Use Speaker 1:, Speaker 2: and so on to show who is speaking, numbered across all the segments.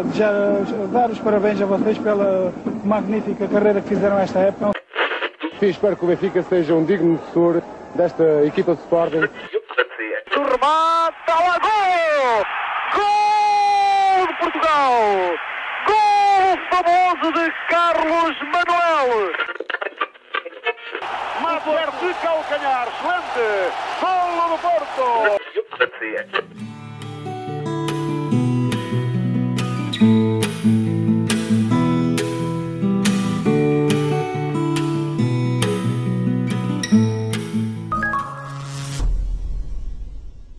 Speaker 1: uh, desejar, dar os parabéns a vocês pela magnífica carreira que fizeram esta época.
Speaker 2: Sim, espero que o Benfica seja um digno defensor desta equipa de Sporting.
Speaker 3: O remate, está lá, gol! Gol de Portugal! Gol famoso de Carlos Manuel! Mater de calcanhar, excelente! Golo do Porto!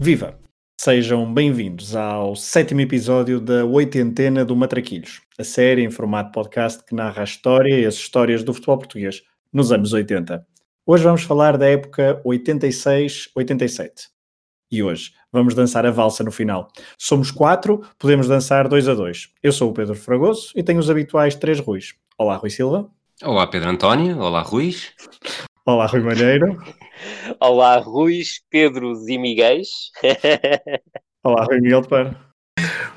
Speaker 4: Viva! Sejam bem-vindos ao sétimo episódio da Oitentena do Matraquilhos, a série em formato podcast que narra a história e as histórias do futebol português nos anos 80. Hoje vamos falar da época 86-87. E hoje vamos dançar a valsa no final. Somos quatro, podemos dançar dois a dois. Eu sou o Pedro Fragoso e tenho os habituais três Ruis. Olá, Rui Silva.
Speaker 5: Olá, Pedro António. Olá, Ruiz.
Speaker 4: Olá, Rui Malheiro.
Speaker 6: Olá, Ruiz, Pedros e Miguéis.
Speaker 4: Olá, Rui Miguel Para.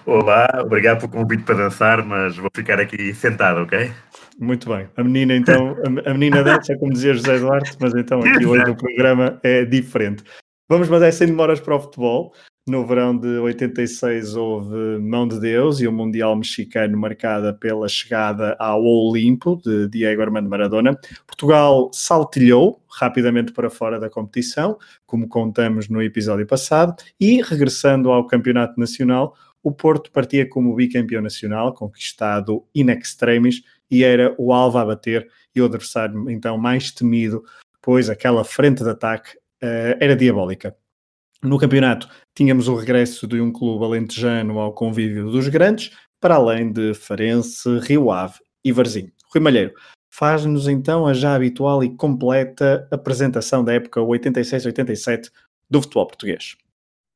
Speaker 7: Olá, obrigado pelo convite para dançar, mas vou ficar aqui sentado, ok?
Speaker 4: Muito bem. A menina, então, a menina dança, como dizia José Duarte, mas então aqui hoje o programa é diferente. Vamos, mas é sem demoras para o futebol. No verão de 86 houve Mão de Deus e o Mundial Mexicano marcada pela chegada ao Olimpo de Diego Armando Maradona. Portugal saltilhou rapidamente para fora da competição, como contamos no episódio passado, e regressando ao Campeonato Nacional, o Porto partia como bicampeão nacional, conquistado in extremis, e era o alvo a bater e o adversário então mais temido, pois aquela frente de ataque uh, era diabólica. No campeonato tínhamos o regresso de um clube alentejano ao convívio dos grandes, para além de Farense, Rio Ave e Varzim. Rui Malheiro, faz-nos então a já habitual e completa apresentação da época 86-87 do futebol português.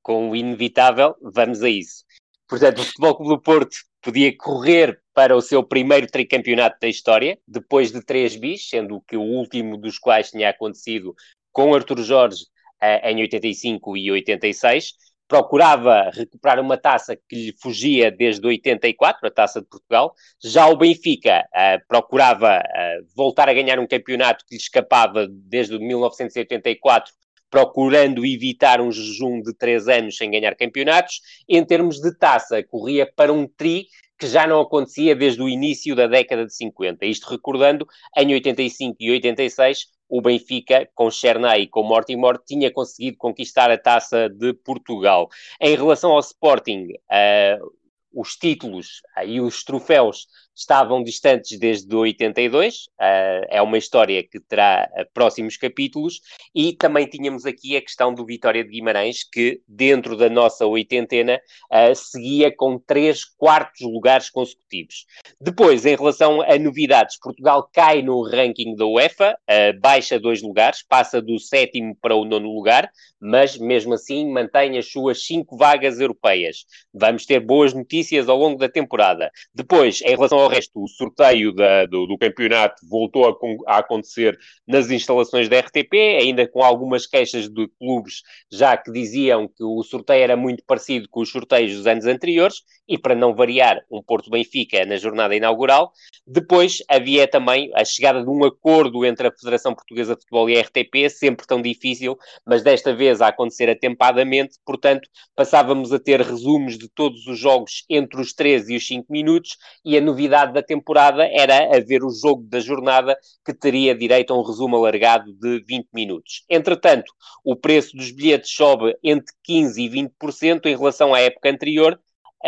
Speaker 6: Com o inevitável, vamos a isso. Portanto, o Futebol Clube do Porto podia correr para o seu primeiro tricampeonato da história, depois de três bis, sendo que o último dos quais tinha acontecido com Artur Jorge uh, em 85 e 86, procurava recuperar uma taça que lhe fugia desde 84, a taça de Portugal. Já o Benfica uh, procurava uh, voltar a ganhar um campeonato que lhe escapava desde 1984, procurando evitar um jejum de três anos sem ganhar campeonatos. Em termos de taça, corria para um tri que já não acontecia desde o início da década de 50. Isto recordando, em 85 e 86, o Benfica, com Chernay e com Mortimer, tinha conseguido conquistar a taça de Portugal. Em relação ao Sporting, uh, os títulos uh, e os troféus estavam distantes desde 82, uh, eh, é uma história que terá uh, próximos capítulos, e também tínhamos aqui a questão do Vitória de Guimarães, que dentro da nossa oitentena uh, seguia com três quartos lugares consecutivos. Depois, em relação a novidades, Portugal cai no ranking da UEFA, baixa dois lugares, passa do sétimo para o nono lugar, mas mesmo assim mantém as suas cinco vagas europeias. Vamos ter boas notícias ao longo da temporada. Depois, em relação ao resto, o sorteio da, do, do, campeonato voltou a, a, acontecer nas instalações da RTP, ainda com algumas queixas de clubes já que diziam que o sorteio era muito parecido com os sorteios dos anos anteriores, e para não variar, um Porto Benfica na jornada inaugural. Depois havia também a chegada de um acordo entre a Federação Portuguesa de Futebol e a RTP, sempre tão difícil, mas desta vez a acontecer atempadamente, portanto, passávamos a ter resumos de todos os jogos entre os 13 e os 5 minutos, e a novidade novidade da temporada era haver o jogo da jornada que teria direito a um resumo alargado de 20 minutos. Entretanto, o preço dos bilhetes sobe entre 15% e 20% em relação à época anterior,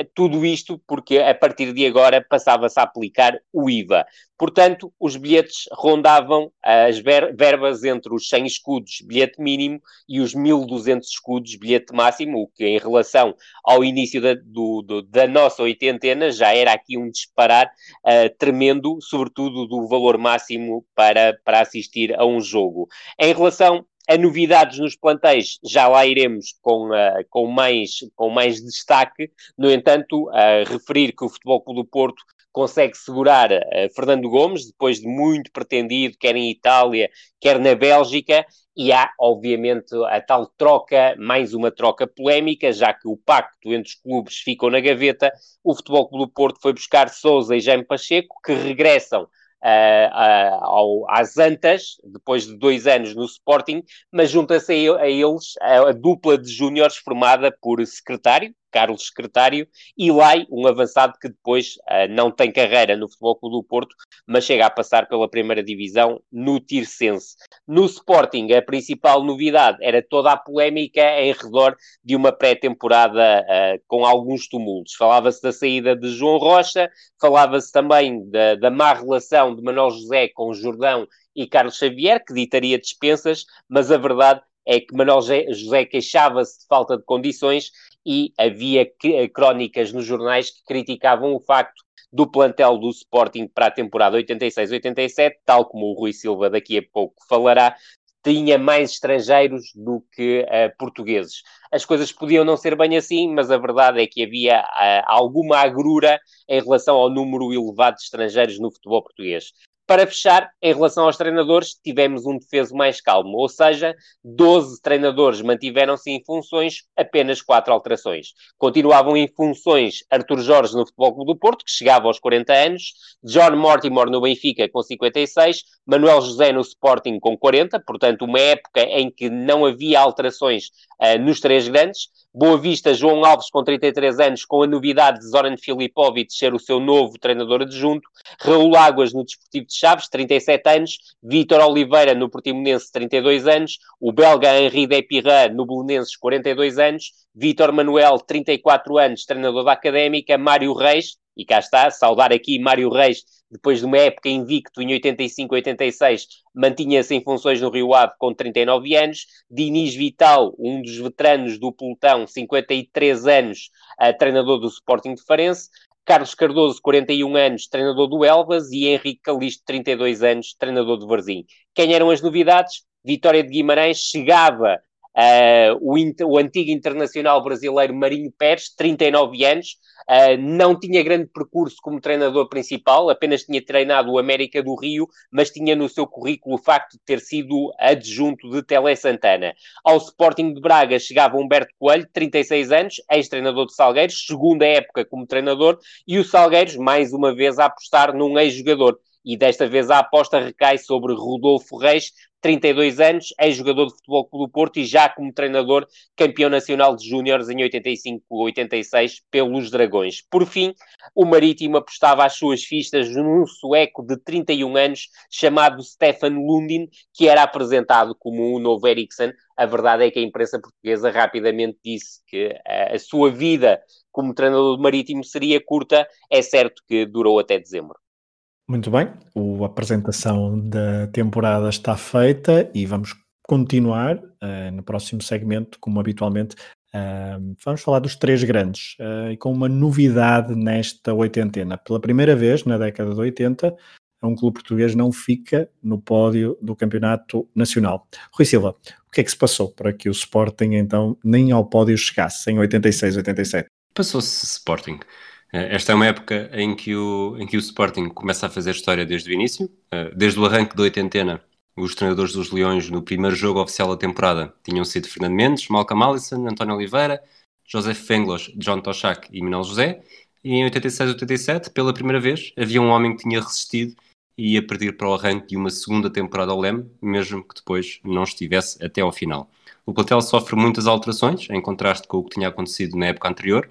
Speaker 6: tudo isto porque a partir de agora passava-se a aplicar o IVA. Portanto, os bilhetes rondavam as verbas entre os 100 escudos, bilhete mínimo, e os 1200 escudos, bilhete máximo, o que em relação ao início da, do, do, da nossa oitentena já era aqui um disparar uh, tremendo, sobretudo do valor máximo para, para assistir a um jogo. Em relação a novidades nos plantéis já lá iremos com, uh, com, mais, com mais destaque. No entanto, uh, referir que o Futebol Clube do Porto consegue segurar uh, Fernando Gomes, depois de muito pretendido, quer em Itália, quer na Bélgica, e há, obviamente, a tal troca, mais uma troca polémica, já que o pacto entre os clubes ficou na gaveta, o Futebol Clube do Porto foi buscar Sousa e Jaime Pacheco, que regressam uh, ao, às Antas, depois de dois anos no Sporting, mas junta-se a, a, eles a, a dupla de júniores formada por secretário, Carlos Secretário, e Lai, um avançado que depois uh, não tem carreira no Futebol Clube do Porto, mas chega a passar pela primeira divisão no Tirsense. No Sporting, a principal novidade era toda a polémica em redor de uma pré-temporada uh, com alguns tumultos. Falava-se da saída de João Rocha, falava-se também da, da má relação de Manuel José com Jordão e Carlos Xavier, que ditaria dispensas, mas a verdade é que Manuel José queixava-se de falta de condições e havia eh, crónicas nos jornais que criticavam o facto do plantel do Sporting para a temporada 86-87, tal como o Rui Silva daqui a pouco falará, tinha mais estrangeiros do que uh, portugueses. As coisas podiam não ser bem assim, mas a verdade é que havia uh, alguma agrura em relação ao número elevado de estrangeiros no futebol português. Para fechar, em relação aos treinadores, tivemos um defeso mais calmo, ou seja, 12 treinadores mantiveram-se em funções, apenas 4 alterações. Continuavam em funções Artur Jorge no Futebol Clube do Porto, que chegava aos 40 anos, John Mortimer no Benfica com 56, Manuel José no Sporting com 40, portanto, uma época em que não havia alterações uh, nos três grandes. Boa Vista, João Alves com 33 anos, com a novidade de Zoran Filipovic ser o seu novo treinador adjunto, Raul Águas no Desportivo de Chaves, 37 anos, Vítor Oliveira no Portimonense, 32 anos, o belga Henri Depirra no Belenenses, 42 anos, Vítor Manuel, 34 anos, treinador da Académica, Mário Reis, e cá está, saudar aqui Mário Reis, depois de uma época invicto em 85-86, mantinha-se em funções no Rio Ave com 39 anos. Diniz Vital, um dos veteranos do pelotão, 53 anos, uh, treinador do Sporting de Farense. Carlos Cardoso, 41 anos, treinador do Elvas, e Henrique Calixto, 32 anos, treinador do Varzim. Quem eram as novidades? Vitória de Guimarães chegava Uh, o, o, antigo internacional brasileiro Marinho Pérez, 39 anos, uh, não tinha grande percurso como treinador principal, apenas tinha treinado o América do Rio, mas tinha no seu currículo o facto de ter sido adjunto de Tele Santana. Ao Sporting de Braga chegava Humberto Coelho, 36 anos, ex-treinador de Salgueiros, segunda época como treinador, e o Salgueiros, mais uma vez, a apostar num ex-jogador e desta vez a aposta recai sobre Rodolfo Reis, 32 anos, ex-jogador de Futebol do Porto e já como treinador campeão nacional de júniores em 85-86 pelos Dragões. Por fim, o Marítimo apostava as suas fichas num sueco de 31 anos chamado Stefan Lundin, que era apresentado como o novo Eriksen. A verdade é que a imprensa portuguesa rapidamente disse que a sua vida como treinador do Marítimo seria curta. É certo que durou até dezembro.
Speaker 4: Muito bem, a apresentação da temporada está feita e vamos continuar uh, no próximo segmento, como habitualmente. Uh, vamos falar dos três grandes uh, e com uma novidade nesta oitentena. Pela primeira vez na década de 80, um clube português não fica no pódio do campeonato nacional. Rui Silva, o que é que se passou para que o Sporting então nem ao pódio chegasse em 86, 87?
Speaker 5: Passou-se Sporting. Eh, esta é uma época em que, o, em que o Sporting começa a fazer história desde o início, eh, desde o arranque da oitentena. Os treinadores dos Leões no primeiro jogo oficial da temporada tinham sido Fernando Mendes, Malcolm Allison, António Oliveira, José Fenglos, John Toshak e Manuel José. E em 86-87, pela primeira vez, havia um homem que tinha resistido e ia perder para o arranque de uma segunda temporada ao Leme, mesmo que depois não estivesse até ao final. O plantel sofre muitas alterações, em contraste com o que tinha acontecido na época anterior,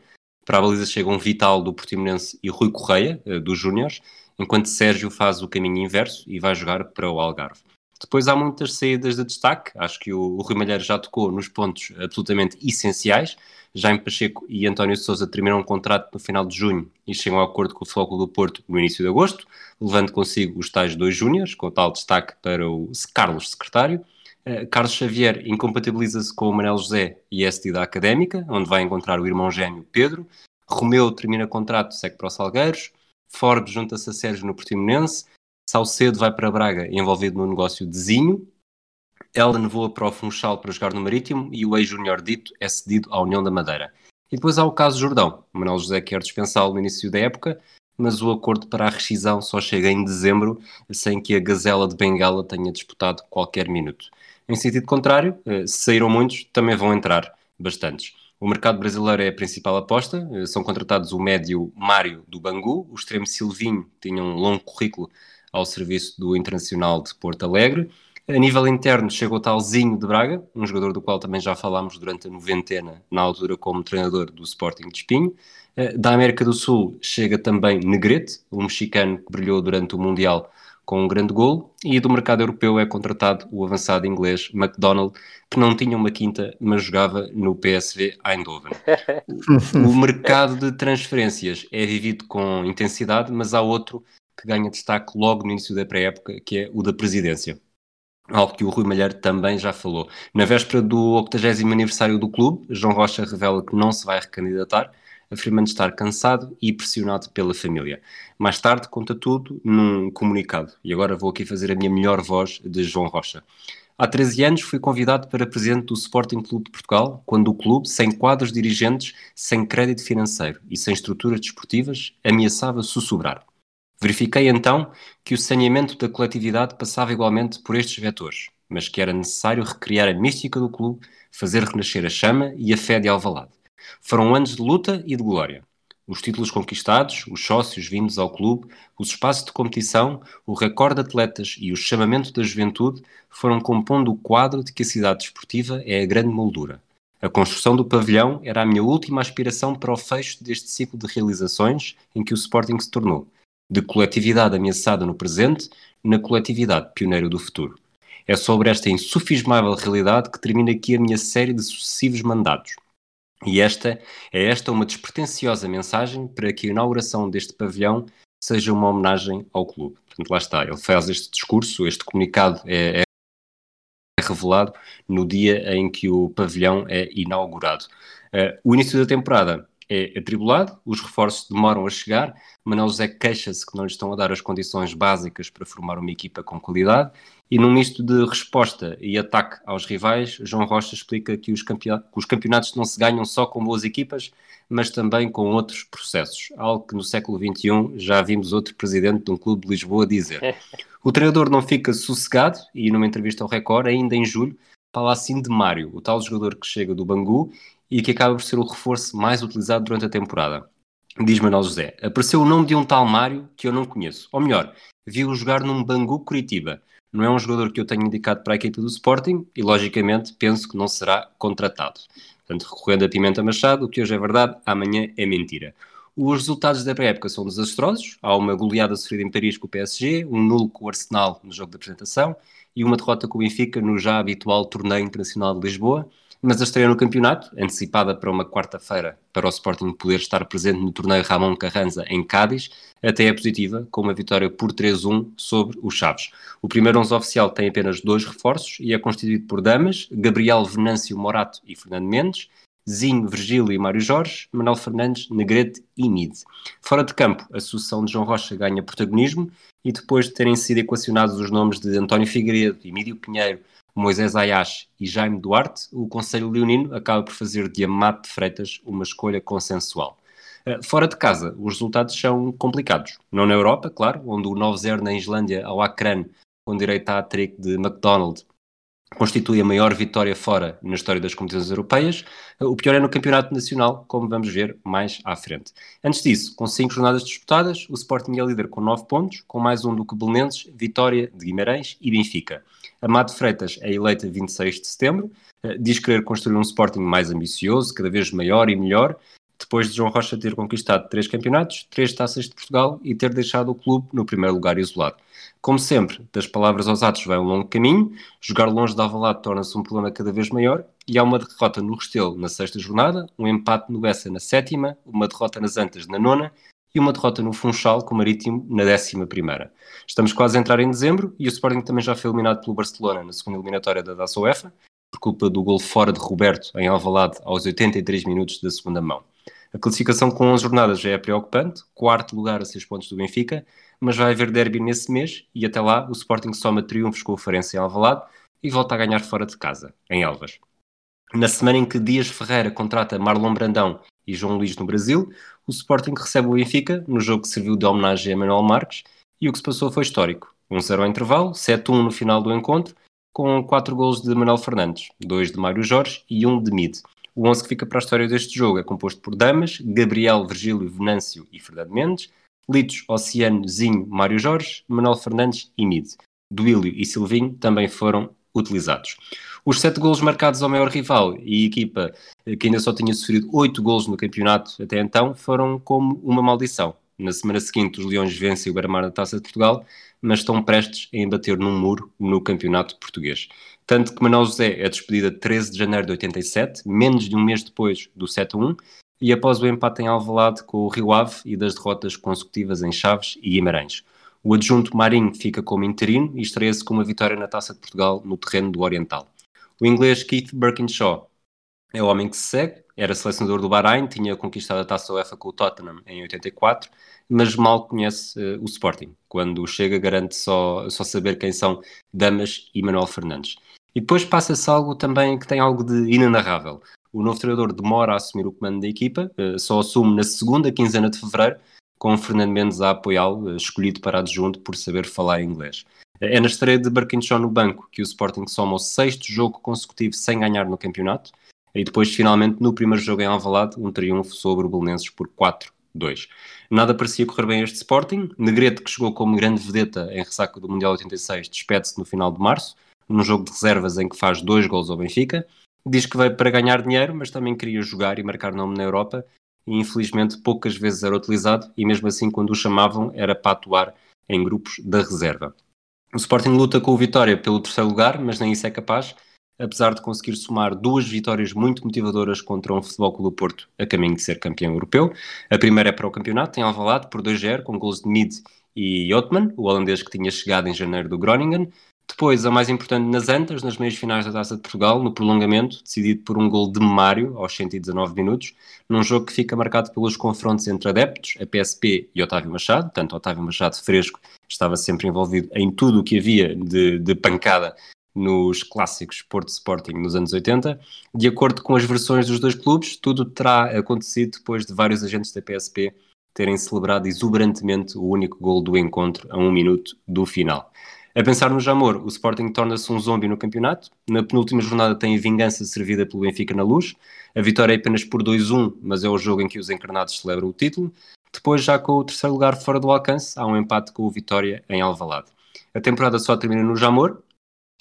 Speaker 5: para a baliza chegam Vital do Portimonense e Rui Correia, eh, dos Júniores, enquanto Sérgio faz o caminho inverso e vai jogar para o Algarve. Depois há muitas saídas de destaque, acho que o, Rui Malheiro já tocou nos pontos absolutamente essenciais. Jaime Pacheco e António Souza terminam um contrato no final de junho e chegam a acordo com o Flóculo do Porto no início de agosto, levando consigo os tais dois júniores, com tal destaque para o Carlos Secretário. Eh, Carlos Xavier incompatibiliza-se com o Manel José e SD da Académica, onde vai encontrar o irmão gêmeo Pedro. Romeu termina contrato, segue para o Salgueiros. Forbes junta-se a Sérgio no Portimonense. Salcedo vai para Braga, envolvido no negócio de Zinho. Ellen voa para o Funchal para jogar no Marítimo e o ex-júnior Dito é cedido à União da Madeira. E depois há o caso Jordão. O Manuel José quer dispensá-lo no início da época, mas o acordo para a rescisão só chega em dezembro, sem que a Gazela de Bengala tenha disputado qualquer minuto. Em sentido contrário, eh, se saíram muitos, também vão entrar bastantes. O mercado brasileiro é a principal aposta. Eh, são contratados o médio Mário do Bangu, o extremo Silvinho, tinha um longo currículo ao serviço do Internacional de Porto Alegre. A nível interno chegou o talzinho de Braga, um jogador do qual também já falámos durante a noventena, na altura como treinador do Sporting de Espinho. Eh, da América do Sul chega também Negrete, um mexicano que brilhou durante o Mundial com um grande golo, e do mercado europeu é contratado o avançado inglês McDonald, que não tinha uma quinta, mas jogava no PSV Eindhoven. o mercado de transferências é vivido com intensidade, mas há outro que ganha destaque logo no início da pré-época, que é o da presidência. Algo que o Rui Malheiro também já falou. Na véspera do 80 aniversário do clube, João Rocha revela que não se vai recandidatar, afirmando estar cansado e pressionado pela família. Mais tarde conta tudo num comunicado. E agora vou aqui fazer a minha melhor voz de João Rocha. Há 13 anos fui convidado para presidente do Sporting Clube de Portugal, quando o clube, sem quadros dirigentes, sem crédito financeiro e sem estruturas desportivas, ameaçava sussurrar. Verifiquei então que o saneamento da coletividade passava igualmente por estes vetores, mas que era necessário recriar a mística do clube, fazer renascer a chama e a fé de Alvalade. Foram anos de luta e de glória. Os títulos conquistados, os sócios vindos ao clube, os espaços de competição, o recorde de atletas e o chamamento da juventude foram compondo o quadro de que a cidade desportiva é a grande moldura. A construção do pavilhão era a minha última aspiração para o fecho deste ciclo de realizações em que o Sporting se tornou, de coletividade ameaçada no presente, na coletividade pioneira do futuro. É sobre esta insufismável realidade que termina aqui a minha série de sucessivos mandatos. E esta é esta uma despretensiosa mensagem para que a inauguração deste pavilhão seja uma homenagem ao clube. Portanto, lá está, ele faz este discurso, este comunicado é, é revelado no dia em que o pavilhão é inaugurado. Uh, o início da temporada é atribulado, os reforços demoram a chegar, Manuel José queixa-se que não lhe estão a dar as condições básicas para formar uma equipa com qualidade e num misto de resposta e ataque aos rivais, João Rocha explica que os, campeonatos, que os campeonatos não se ganham só com boas equipas, mas também com outros processos, algo que no século XXI já vimos outro presidente de um clube de Lisboa dizer. O treinador não fica sossegado e numa entrevista ao Record, ainda em julho, fala assim de Mário, o tal jogador que chega do Bangu e que acaba por ser o reforço mais utilizado durante a temporada. Diz Manuel José, apareceu o nome de um tal Mário que eu não conheço. Ou melhor, vi-o jogar num Bangu Curitiba. Não é um jogador que eu tenho indicado para a equipe do Sporting e, logicamente, penso que não será contratado. Portanto, recorrendo a Pimenta Machado, o que hoje é verdade, amanhã é mentira. Os resultados da pré-época são desastrosos. Há uma goleada sofrida em Paris com o PSG, um nulo com o Arsenal no jogo de apresentação e uma derrota com o Benfica no já habitual Torneio Internacional de Lisboa mas a estreia no campeonato, antecipada para uma quarta-feira para o Sporting poder estar presente no torneio Ramon Carranza em Cádiz, até é positiva, com uma vitória por 3-1 sobre os Chaves. O primeiro 11 oficial tem apenas dois reforços e é constituído por Damas, Gabriel Venâncio Morato e Fernando Mendes, Zinho, Virgílio e Mário Jorge, Manuel Fernandes, Negrete e Mid. Fora de campo, a sucessão de João Rocha ganha protagonismo e depois de terem sido equacionados os nomes de António Figueiredo, Emílio Pinheiro, Moisés Ayash e Jaime Duarte, o Conselho Leonino acaba por fazer de Amado de Freitas uma escolha consensual. Eh, fora de casa, os resultados são complicados. Não na Europa, claro, onde o 9-0 na Islândia ao Akran, com direito à trick de McDonald, constitui a maior vitória fora na história das competições europeias. O pior é no campeonato nacional, como vamos ver mais à frente. Antes disso, com cinco jornadas disputadas, o Sporting é líder com nove pontos, com mais um do que Belenenses, Vitória de Guimarães e Benfica. Amado Freitas é eleita 26 de setembro, eh, diz querer construir um Sporting mais ambicioso, cada vez maior e melhor, depois de João Rocha ter conquistado três campeonatos, três taças de Portugal e ter deixado o clube no primeiro lugar isolado. Como sempre, das palavras aos atos vai um longo caminho, jogar longe de Alvalade torna-se um problema cada vez maior e há uma derrota no Restelo na sexta jornada, um empate no Bessa na sétima, uma derrota nas Antas na nona e uma derrota no Funchal com o Marítimo na décima primeira. Estamos quase a entrar em dezembro e o Sporting também já foi eliminado pelo Barcelona na segunda eliminatória da Taça UEFA, por culpa do gol fora de Roberto em Alvalade aos 83 minutos da segunda mão. A classificação com 11 jornadas já é preocupante, quarto lugar a 6 pontos do Benfica, mas vai haver derby nesse mês e até lá o Sporting soma triunfos com o Farense em Alvalade e volta a ganhar fora de casa, em Elvas. Na semana em que Dias Ferreira contrata Marlon Brandão e João Luís no Brasil, o Sporting recebe o Benfica no jogo que serviu de homenagem a Manuel Marques e o que se passou foi histórico. 1-0 ao intervalo, 7-1 no final do encontro, com 4 gols de Manuel Fernandes, 2 de Mário Jorge e 1 de Mid. O 11 que fica para a história deste jogo é composto por Damas, Gabriel, Virgílio, Venâncio e Fernando Mendes, Litos, Oceano, Zinho, Mário Jorge, Manuel Fernandes e Mid. Duílio e Silvinho também foram utilizados. Os sete golos marcados ao maior rival e a equipa eh, que ainda só tinha sofrido oito golos no campeonato até então foram como uma maldição. Na semana seguinte, os Leões vencem o Beira-Mar na Taça de Portugal, mas estão prestes a embater num muro no campeonato português. Tanto que Manuel José é despedida 13 de janeiro de 87, menos de um mês depois do 7-1, e após o empate em Alvalade com o Rio Ave e das derrotas consecutivas em Chaves e Guimarães. O adjunto Marinho fica como interino e estreia-se com uma vitória na Taça de Portugal no terreno do Oriental. O inglês Keith Birkinshaw é o homem que se segue, era selecionador do Bahrein, tinha conquistado a Taça UEFA com o Tottenham em 84, mas mal conhece uh, o Sporting. Quando chega garante só, só saber quem são Damas e Manuel Fernandes. E depois passa-se algo também que tem algo de inenarrável. O novo treinador demora a assumir o comando da equipa, uh, só assume na segunda quinzena de fevereiro, com o Fernando Mendes a apoiá-lo, uh, escolhido para adjunto por saber falar inglês. É na estreia de Barquinchon no banco que o Sporting soma o sexto jogo consecutivo sem ganhar no campeonato e depois, finalmente, no primeiro jogo em Alvalade, um triunfo sobre o Belenenses por 4-2. Nada parecia correr bem este Sporting. Negrete, que chegou como grande vedeta em ressaca do Mundial 86, despede-se no final de março, num jogo de reservas em que faz dois gols ao Benfica. Diz que veio para ganhar dinheiro, mas também queria jogar e marcar nome na Europa, e infelizmente poucas vezes era utilizado, e mesmo assim, quando o chamavam, era para atuar em grupos da reserva. O Sporting luta com o Vitória pelo terceiro lugar, mas nem isso é capaz, apesar de conseguir somar duas vitórias muito motivadoras contra um Futebol Clube do Porto a caminho de ser campeão europeu. A primeira é para o campeonato, em Alvalade, por 2-0, com gols de Mid e Jotman, o holandês que tinha chegado em janeiro do Groningen. Depois, a mais importante nas Antas, nas meias finais da Taça de Portugal, no prolongamento, decidido por um gol de Mário, aos 119 minutos, num jogo que fica marcado pelos confrontos entre adeptos, a PSP e Otávio Machado, tanto Otávio Machado fresco estava sempre envolvido em tudo o que havia de, de pancada nos clássicos Porto Sporting nos anos 80. De acordo com as versões dos dois clubes, tudo terá acontecido depois de vários agentes da PSP terem celebrado exuberantemente o único gol do encontro a um minuto do final. A pensar no Jamor, o Sporting torna-se um zombie no campeonato. Na penúltima jornada tem a vingança servida pelo Benfica na luz. A vitória é apenas por 2-1, mas é o jogo em que os encarnados celebram o título. Depois, já com o terceiro lugar fora do alcance, há um empate com o Vitória em Alvalade. A temporada só termina no Jamor,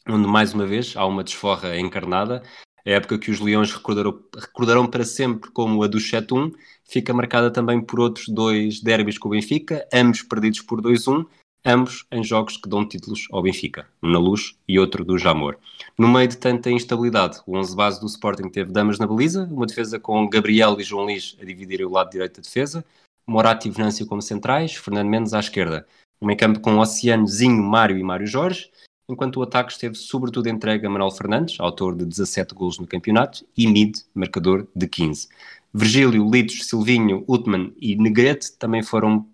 Speaker 5: onde mais uma vez há uma desforra encarnada. A época que os Leões recordarão, recordarão para sempre como a do 7-1 fica marcada também por outros dois derbys com o Benfica, ambos perdidos por 2-1, ambos em jogos que dão títulos ao Benfica, um na Luz e outro do Jamor. No meio de tanta instabilidade, o 11 base do Sporting teve damas na baliza, uma defesa com Gabriel e João Lis a dividirem o lado direito da defesa, Morato e Venâncio como centrais, Fernando Mendes à esquerda. Um meio campo com Oceano, Zinho, Mário e Mário Jorge, enquanto o ataque esteve sobretudo entregue a Manuel Fernandes, autor de 17 gols no campeonato, e Mid, marcador de 15. Virgílio, Litos, Silvinho, Utman e Negrete também foram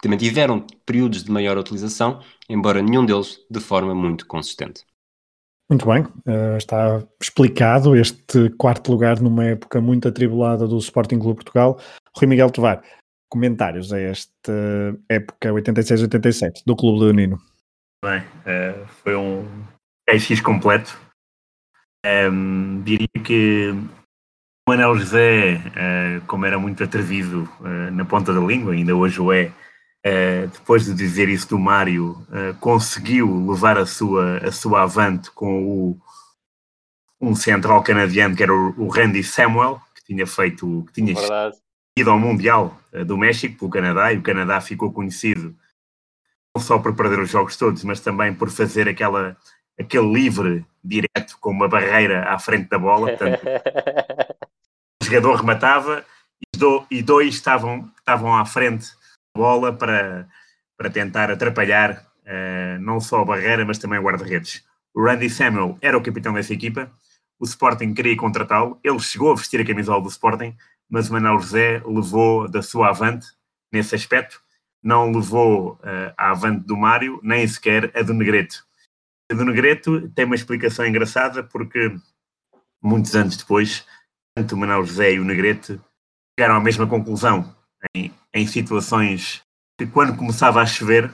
Speaker 5: também tiveram períodos de maior utilização, embora nenhum deles de forma muito consistente.
Speaker 8: Muito bem, uh, está explicado este quarto lugar numa época muito atribulada do Sporting Clube Portugal. Rui Miguel Tovar, comentários a esta época 86-87 do Clube Leonino.
Speaker 7: Bem, uh, foi um KX completo. Um, diria que o Manuel José, uh, como era muito atrevido na ponta da língua, ainda hoje o é, depois de dizer isso do Mário, conseguiu levar a sua, a sua avante com o, um central canadiano que era o, o Randy Samuel, que tinha feito, que tinha Verdade. ido ao Mundial do México pelo Canadá, e o Canadá ficou conhecido não só por perder os jogos todos, mas também por fazer aquela, aquele livre direto com uma barreira à frente da bola. Portanto, o jogador rematava e dois estavam, estavam à frente bola para, para tentar atrapalhar uh, não só a barreira, mas também o guarda-redes. O Randy Samuel era o capitão dessa equipa, o Sporting queria contratá-lo, ele chegou a vestir a camisola do Sporting, mas o Manuel José levou da sua avante nesse aspecto não levou uh, à avante do Mário, nem sequer a do Negreto. A do Negreto tem uma explicação engraçada porque muitos anos depois, tanto o Manuel José e o Negreto chegaram à mesma conclusão em, em situações que quando começava a chover,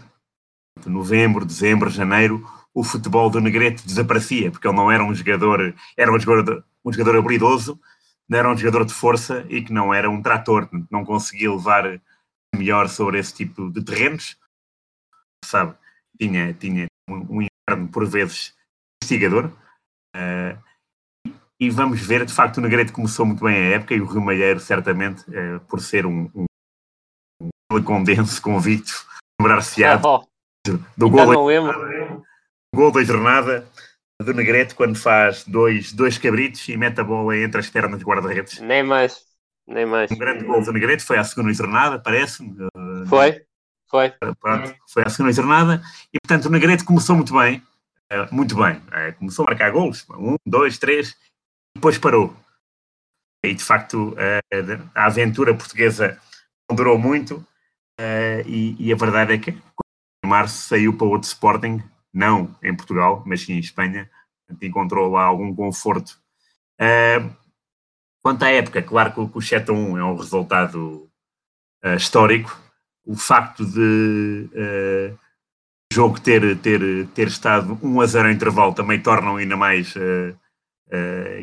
Speaker 7: novembro, dezembro, janeiro, o futebol do Negrete desaparecia, porque ele não era um jogador, era um jogador, um jogador habilidoso, não era um jogador de força e que não era um trator, não conseguia levar melhor sobre esse tipo de terrenos, sabe? Tinha, tinha um, inverno por vezes investigador. Uh, e vamos ver, de facto, o Negrete começou muito bem a época e o Rio Malheiro, certamente, uh, por ser um, um, condenso convicto, lembrar-se-á
Speaker 6: Oh,
Speaker 7: do gol,
Speaker 6: não lembro.
Speaker 7: gol da jornada do Negrete quando faz dois, dois cabritos e mete a bola entre as pernas do guarda-redes.
Speaker 6: Nem mais. Nem mais.
Speaker 7: Um grande gol do Negrete, foi à segunda jornada, parece-me.
Speaker 6: Foi? Foi.
Speaker 7: Pronto, foi a segunda jornada e, portanto, o Negrete começou muito bem, eh, muito bem. Eh, começou a marcar golos, um, dois, três, e depois parou. E, de facto, eh, a aventura portuguesa não durou muito eh, e, e a verdade é que em março saiu para outro Sporting, não em Portugal, mas sim em Espanha, encontrou lá algum conforto. Eh, Quanto à época, claro que o- que o 7 a 1 é um resultado eh, histórico, o facto de eh, o jogo ter, ter, ter estado 1 a 0 em intervalo também torna ainda mais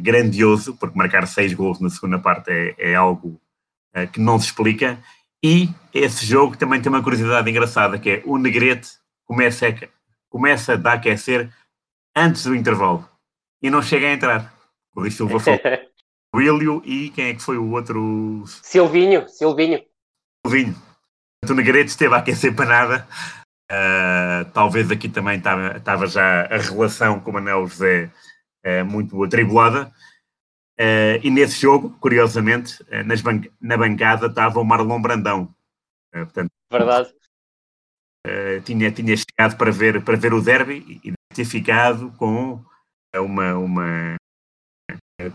Speaker 7: grandioso, porque marcar 6 gols na segunda parte é, é algo que não se explica. E esse jogo também tem uma curiosidade engraçada, que é o Negrete começa a, começa a aquecer antes do intervalo e não chega a entrar. O Luís Silva foi o Willio e quem é que foi o outro
Speaker 6: Silvinho, Silvinho.
Speaker 7: vinho. O Negrete esteve a aquecer para nada. Ah, talvez aqui também estava, já a relação com o Manel José ah, muito atribulada. Ah, e nesse jogo, curiosamente, nas ban- na bancada estava o Marlon Brandão. Ah, portanto,
Speaker 6: Verdade.
Speaker 7: tinha, tinha chegado para ver, para ver o derby e ter ficado com uma, uma,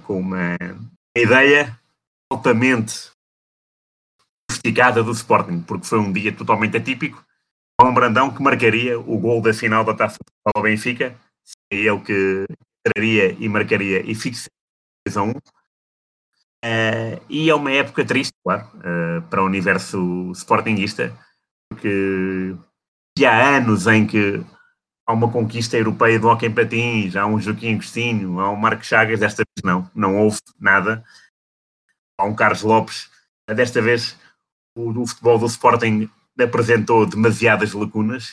Speaker 7: com uma ideia altamente sofisticada do Sporting, porque foi um dia totalmente atípico. João Brandão que marcaria o gol da final da Taça ao Benfica, seria ele que entraria e marcaria e fixaria 2 a 1. Eh, e é uma época triste, claro, eh, para o universo sportinguista, porque já há anos em que há uma conquista europeia do hockey em patins, há um Joaquim Agostinho, há um Marco Chagas, desta vez não, não houve nada. Há um Carlos Lopes, desta vez o, o futebol do Sporting apresentou demasiadas lacunas,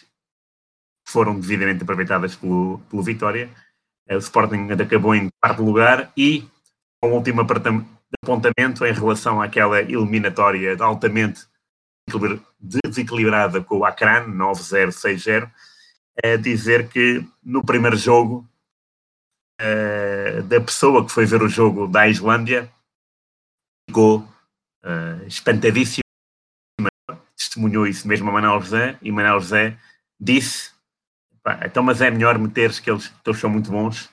Speaker 7: que foram devidamente aproveitadas pelo, pelo Vitória. Eh, O Sporting acabou em quarto lugar e o último apontamento em relação àquela eliminatória altamente desequilibra- desequilibrada com o Akran, 9-0, 6-0, é dizer que no primeiro jogo eh, da pessoa que foi ver o jogo da Islândia ficou eh, espantadíssimo testemunhou isso mesmo a Manuel José e Manuel José disse "Pá, então mas é melhor meteres que eles, que eles são muito bons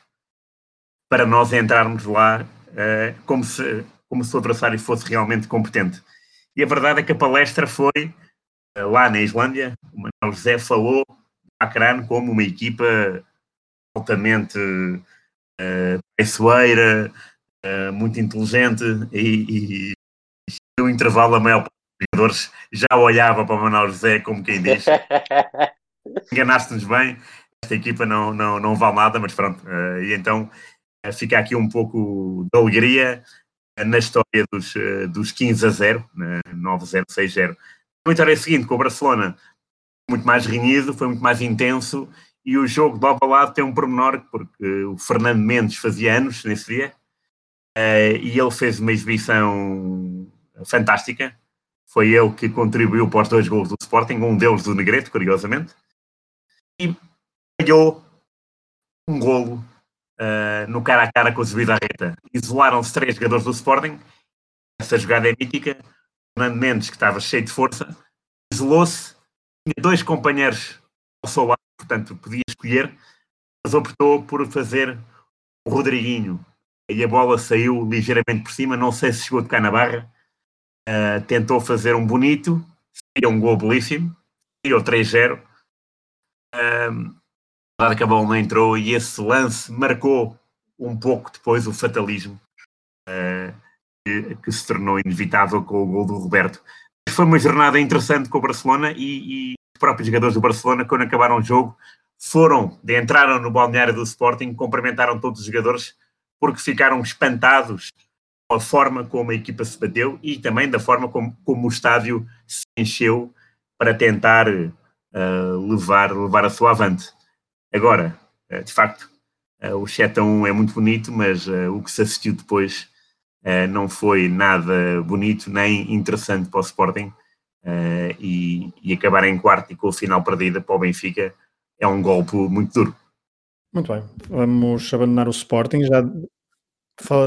Speaker 7: para nós entrarmos lá eh, como, se, como se o adversário fosse realmente competente e a verdade é que a palestra foi eh, lá na Islândia o Manuel José falou do Akran como uma equipa altamente uh, traiçoeira, uh, muito inteligente e, e no intervalo a maior parte dos jogadores já olhava para o Manuel José como quem diz enganaste-nos bem, esta equipa não, não, não vale nada, mas pronto. eh, e então fica aqui um pouco de alegria eh, na história dos, eh, dos 15 a 0, né, 9-0, 6-0. A vitória seguinte com o Barcelona muito mais renhido, foi muito mais intenso e o jogo de lado a lado tem um pormenor, porque o Fernando Mendes fazia anos nesse dia eh, e ele fez uma exibição fantástica. Foi ele que contribuiu para os dois gols do Sporting, um deles do Negrete, curiosamente e falhou um golo uh, no cara a cara com o Zubida Reta. Isolaram-se três jogadores do Sporting. Essa jogada é mítica. Fernando Mendes, que estava cheio de força, isolou-se. Tinha dois companheiros ao seu lado, portanto podia escolher, mas optou por fazer o Rodriguinho. E a bola saiu ligeiramente por cima, não sei se chegou a tocar na barra. Uh, tentou fazer um bonito, seria um gol belíssimo, seria o 3-0 um, claro que a bola não entrou e esse lance marcou um pouco depois o fatalismo. Uh, que, que, se tornou inevitável com o gol do Roberto. Foi uma jornada interessante com o Barcelona e, e os próprios jogadores do Barcelona, quando acabaram o jogo, foram, entraram no balneário do Sporting, cumprimentaram todos os jogadores, porque ficaram espantados com a forma como a equipa se bateu e também da forma como, como o estádio se encheu para tentar uh, levar, levar a sua avante. Agora, uh, de facto, uh, o 7 a 1 é muito bonito, mas o que se assistiu depois não foi nada bonito nem interessante para o Sporting. E, e, acabar em quarto e com o final perdida para o Benfica é um golpe muito duro.
Speaker 4: Muito bem, vamos abandonar o Sporting. Já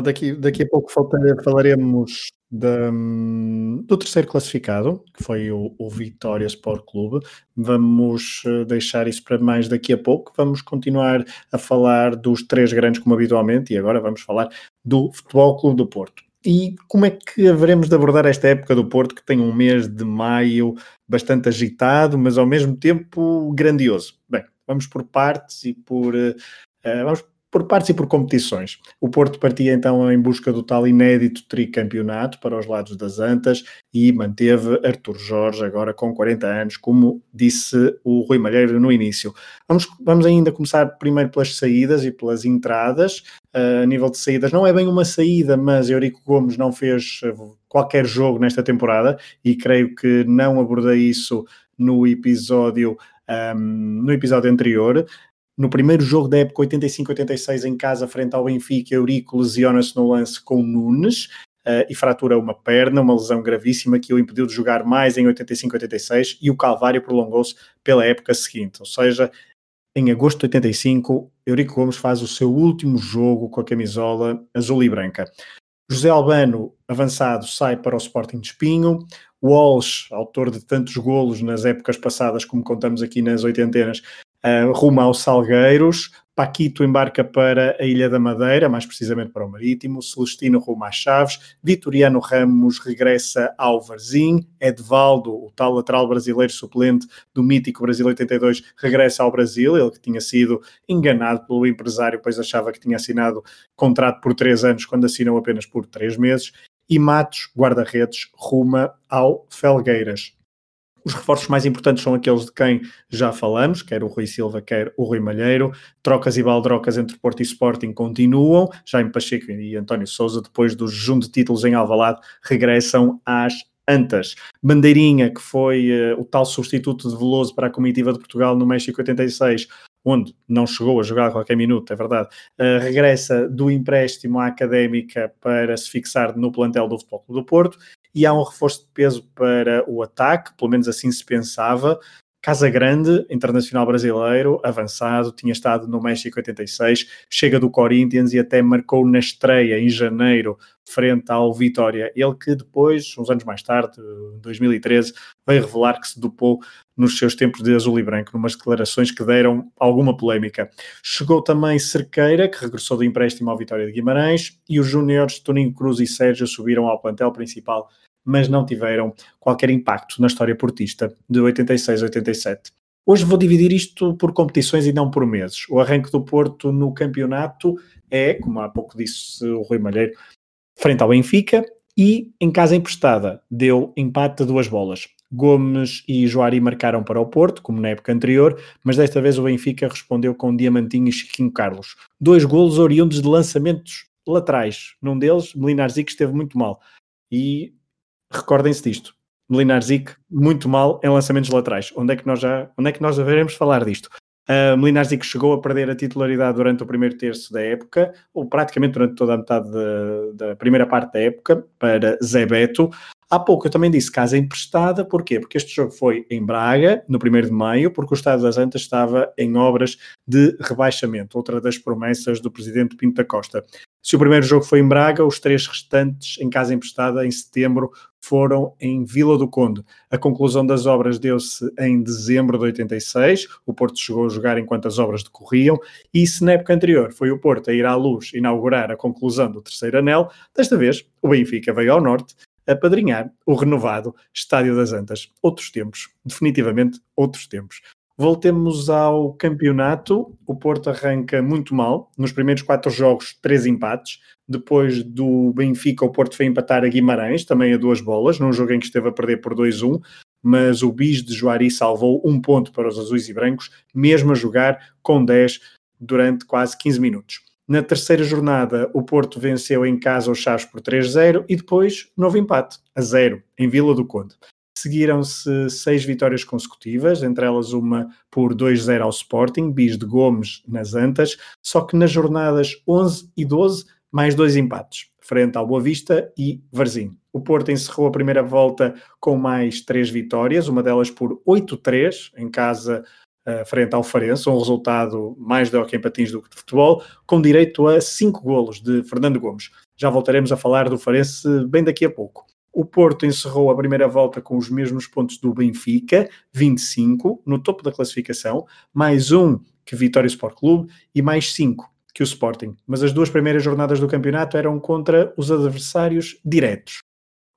Speaker 4: daqui, daqui a pouco falaremos da, do terceiro classificado, que foi o, o Vitória Sport Clube. Vamos eh, deixar isso para mais daqui a pouco. Vamos continuar a falar dos três grandes, como habitualmente, e agora vamos falar do Futebol Clube do Porto. E como é que haveremos de abordar esta época do Porto, que tem um mês de maio bastante agitado, mas ao mesmo tempo grandioso? Bem, vamos por partes e por. Uh, vamos por partes e por competições. O Porto partia então em busca do tal inédito tricampeonato para os lados das Antas e manteve Artur Jorge agora com 40 anos, como disse o Rui Malheiro no início. Vamos, vamos ainda começar primeiro pelas saídas e pelas entradas. Uh, a nível de saídas, não é bem uma saída, mas Eurico Gomes não fez qualquer jogo nesta temporada e creio que não abordei isso no episódio um, no episódio anterior. No primeiro jogo da época 85-86 em casa, frente ao Benfica, Eurico lesiona-se no lance com Nunes uh, e fratura uma perna, uma lesão gravíssima que o impediu de jogar mais em 85-86 e o Calvário prolongou-se pela época seguinte. Ou seja, em agosto de 85, Eurico Gomes faz o seu último jogo com a camisola azul e branca. José Albano, avançado, sai para o Sporting de Espinho. Walsh, autor de tantos golos nas épocas passadas, como contamos aqui nas oitentenas, uh, rumo aos Salgueiros. Paquito embarca para a Ilha da Madeira, mais precisamente para o Marítimo. Celestino rumo às Chaves. Vitoriano Ramos regressa ao Varzim. Edvaldo, o tal lateral brasileiro suplente do mítico Brasil 82, regressa ao Brasil. Ele que tinha sido enganado pelo empresário, pois achava que tinha assinado contrato por três anos, quando assinou apenas por três meses. E Matos, guarda-redes, ruma ao Felgueiras. Os reforços mais importantes são aqueles de quem já falamos, quer o Rui Silva, quer o Rui Malheiro. Trocas e baldrocas entre Porto e Sporting continuam. Jaime Pacheco e António Souza, depois do jejum de títulos em Alvalade, regressam às Antas. Bandeirinha, que foi uh, o tal substituto de Veloso para a comitiva de Portugal no México 86, onde não chegou a jogar a qualquer minuto, é verdade, uh, regressa do empréstimo à Académica para se fixar no plantel do Futebol Clube do Porto e há um reforço de peso para o ataque, pelo menos assim se pensava. Casa Grande, internacional brasileiro, avançado, tinha estado no México 86, chega do Corinthians e até marcou na estreia em janeiro, frente ao Vitória. Ele que depois, uns anos mais tarde, 2013, veio revelar que se dopou nos seus tempos de azul e branco, numas declarações que deram alguma polémica. Chegou também Cerqueira, que regressou do empréstimo ao Vitória de Guimarães, e os júniores Toninho Cruz e Sérgio subiram ao plantel principal mas não tiveram qualquer impacto na história portista de 86 a 87. Hoje vou dividir isto por competições e não por meses. O arranque do Porto no campeonato é, como há pouco disse o Rui Malheiro, frente ao Benfica e em casa emprestada deu empate de duas bolas. Gomes e Joari marcaram para o Porto, como na época anterior, mas desta vez o Benfica respondeu com Diamantinho e Chiquinho Carlos. Dois golos oriundos de lançamentos laterais. Num deles, Melinar Zic esteve muito mal. E recordem-se disto. Melinar Zic, muito mal em lançamentos laterais. Onde é que nós já, onde é que nós veremos falar disto? Uh, Melinar Zic chegou a perder a titularidade durante o primeiro terço da época, ou praticamente durante toda a metade da primeira parte da época, para Zé Beto. Há pouco eu também disse casa emprestada, porquê? Porque este jogo foi em Braga, no 1 de maio, porque o Estado das Antas estava em obras de rebaixamento, outra das promessas do presidente Pinto da Costa. Se o primeiro jogo foi em Braga, os três restantes em casa emprestada, em setembro, foram em Vila do Conde. A conclusão das obras deu-se em dezembro de 86, o Porto chegou a jogar enquanto as obras decorriam, e se na época anterior foi o Porto a ir à luz inaugurar a conclusão do terceiro anel, desta vez o Benfica veio ao norte a padrinhar o renovado Estádio das Antas. Outros tempos, definitivamente outros tempos. Voltemos ao campeonato. O Porto arranca muito mal. Nos primeiros quatro jogos, três empates. Depois do Benfica, o Porto foi empatar a Guimarães, também a duas bolas, num jogo em que esteve a perder por 2-1. Mas o Bis de Juari salvou um ponto para os azuis e brancos, mesmo a jogar com 10 durante quase 15 minutos. Na terceira jornada, o Porto venceu em casa os Chaves por 3-0 e depois novo empate, a 0, em Vila do Conde. Seguiram-se seis vitórias consecutivas, entre elas uma por 2-0 ao Sporting, bis de Gomes nas Antas, só que nas jornadas 11 e 12, mais dois empates, frente ao Boa Vista e Varzim. O Porto encerrou a primeira volta com mais três vitórias, uma delas por 8-3, em casa frente ao Farense, um resultado mais de hockey em patins do que de futebol, com direito a cinco golos de Fernando Gomes. Já voltaremos a falar do Farense bem daqui a pouco. O Porto encerrou a primeira volta com os mesmos pontos do Benfica, 25, no topo da classificação, mais um que Vitória Sport Clube e mais cinco que o Sporting. Mas as duas primeiras jornadas do campeonato eram contra os adversários diretos.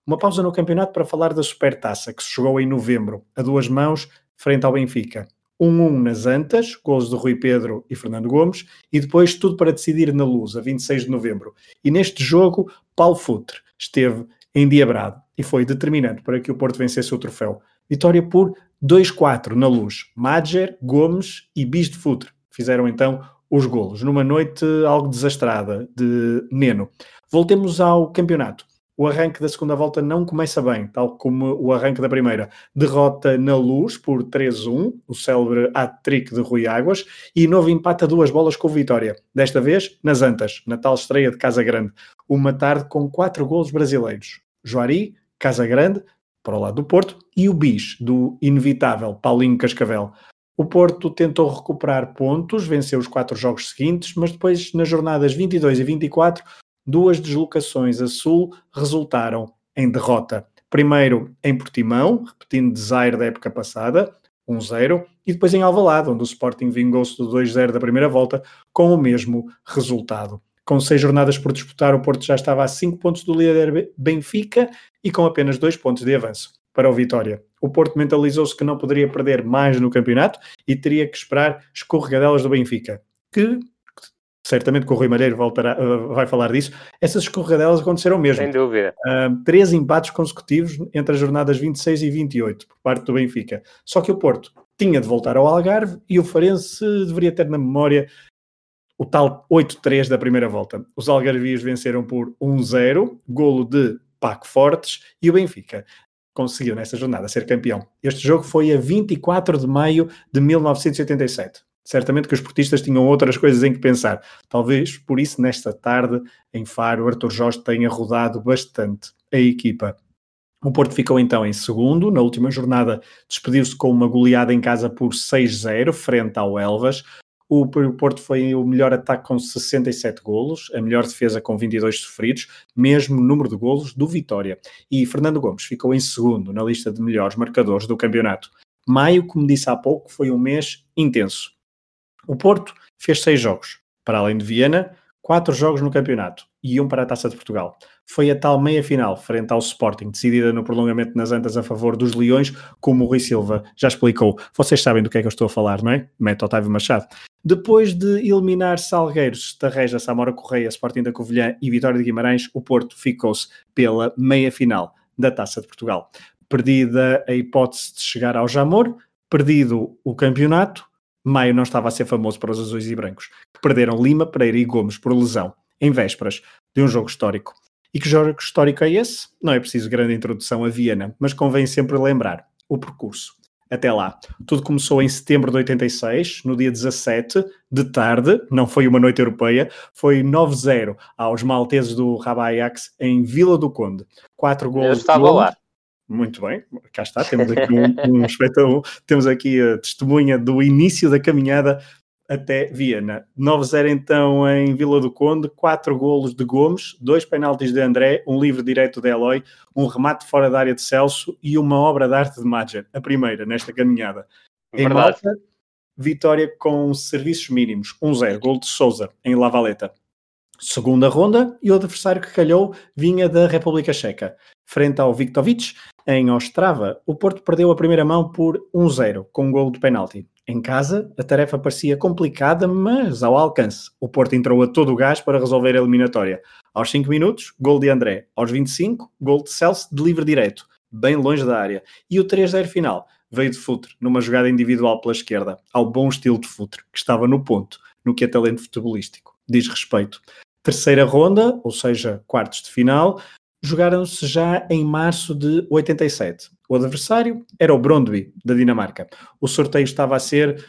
Speaker 4: Uma pausa no campeonato para falar da Supertaça, que se jogou em novembro, a duas mãos, frente ao Benfica. 1-1 nas Antas, gols de Rui Pedro e Fernando Gomes, e depois tudo para decidir na Luz, a 26 de novembro. E neste jogo, Paulo Futre esteve endiabrado e foi determinante para que o Porto vencesse o troféu. Vitória por 2-4 na luz. Madger, Gomes e Bis de Futre fizeram então os golos, numa noite algo desastrada de Neno. Voltemos ao campeonato o arranque da segunda volta não começa bem, tal como o arranque da primeira. Derrota na luz por 3-1, o célebre hat-trick de Rui Águas, e novo empate a duas bolas com vitória. Desta vez, nas Antas, na tal estreia de Casa Grande. Uma tarde com quatro golos brasileiros. Joari, Casa Grande, para o lado do Porto, e o bis, do inevitável Paulinho Cascavel. O Porto tentou recuperar pontos, venceu os quatro jogos seguintes, mas depois, nas jornadas 22 e 24, duas deslocações a sul resultaram em derrota. Primeiro em Portimão, repetindo desaire da época passada, 1-0, e depois em Alvalade, onde o Sporting vingou-se do 2-0 da primeira volta, com o mesmo resultado. Com seis jornadas por disputar, o Porto já estava a 5 pontos do líder Benfica e com apenas 2 pontos de avanço para o Vitória. O Porto mentalizou-se que não poderia perder mais no campeonato e teria que esperar escorregadelas do Benfica, que certamente que o Rui Malheiro voltará, uh, vai falar disso, essas escorregadelas aconteceram mesmo.
Speaker 6: Sem dúvida.
Speaker 4: Uh, três empates consecutivos entre as jornadas 26 e 28, por parte do Benfica. Só que o Porto tinha de voltar ao Algarve e o Farense deveria ter na memória o tal 8-3 da primeira volta. Os algarvios venceram por 1-0, golo de Paco Fortes, e o Benfica conseguiu nessa jornada ser campeão. Este jogo foi a 24 de maio de 1987. Certamente que os portistas tinham outras coisas em que pensar. Talvez por isso, nesta tarde, em Faro, Arthur Jorge tenha rodado bastante a equipa. O Porto ficou então em segundo. Na última jornada, despediu-se com uma goleada em casa por 6-0, frente ao Elvas. O Porto foi o melhor ataque com 67 golos, a melhor defesa com 22 sofridos, mesmo número de golos do Vitória. E Fernando Gomes ficou em segundo na lista de melhores marcadores do campeonato. Maio, como disse há pouco, foi um mês intenso. O Porto fez seis jogos, para além de Viena, quatro jogos no campeonato e um para a Taça de Portugal. Foi a tal meia-final, frente ao Sporting, decidida no prolongamento nas antas a favor dos Leões, como o Rui Silva já explicou. Vocês sabem do que é que eu estou a falar, não é? Mete Otávio Machado. Depois de eliminar Salgueiros, Tarreja, Samora Correia, Sporting da Covilhã e Vitória de Guimarães, o Porto ficou-se pela meia-final da Taça de Portugal. Perdida a hipótese de chegar ao Jamor, perdido o campeonato, Maio não estava a ser famoso para os azuis e brancos, que perderam Lima, Pereira e Gomes por lesão, em vésperas de um jogo histórico. E que jogo histórico é esse? Não é preciso grande introdução a Viena, mas convém sempre lembrar o percurso. Até lá. Tudo começou em setembro de 86, no dia 17, de tarde, não foi uma noite europeia, foi 9-0 aos malteses do Rabat Ajax em Vila do Conde. Quatro gols. Eu
Speaker 6: estava lá.
Speaker 4: Muito bem, cá está, temos aqui um, um espectador, temos aqui a testemunha do início da caminhada até Viena. 9-0 então em Vila do Conde, 4 golos de Gomes, 2 penaltis de André, um livre direto de Eloy, um remate fora da área de Celso e uma obra de arte de Madger, a primeira nesta caminhada. Verdade. Em Malta, vitória com serviços mínimos, 1-0, gol de Souza em Lavaleta. Segunda ronda e o adversário que calhou vinha da República Checa. Frente ao Viktovic, em Ostrava, o Porto perdeu a primeira mão por 1-0, com um gol de penalti. Em casa, a tarefa parecia complicada, mas ao alcance. O Porto entrou a todo o gás para resolver a eliminatória. Aos 5 minutos, gol de André. Aos 25, gol de Celso de livre direto, bem longe da área. E o 3-0 final veio de Futre, numa jogada individual pela esquerda, ao bom estilo de Futre, que estava no ponto, no que é talento futebolístico. Diz respeito. Terceira ronda, ou seja, quartos de final, jogaram-se já em março de 87. O adversário era o Brondby, da Dinamarca. O sorteio estava a ser,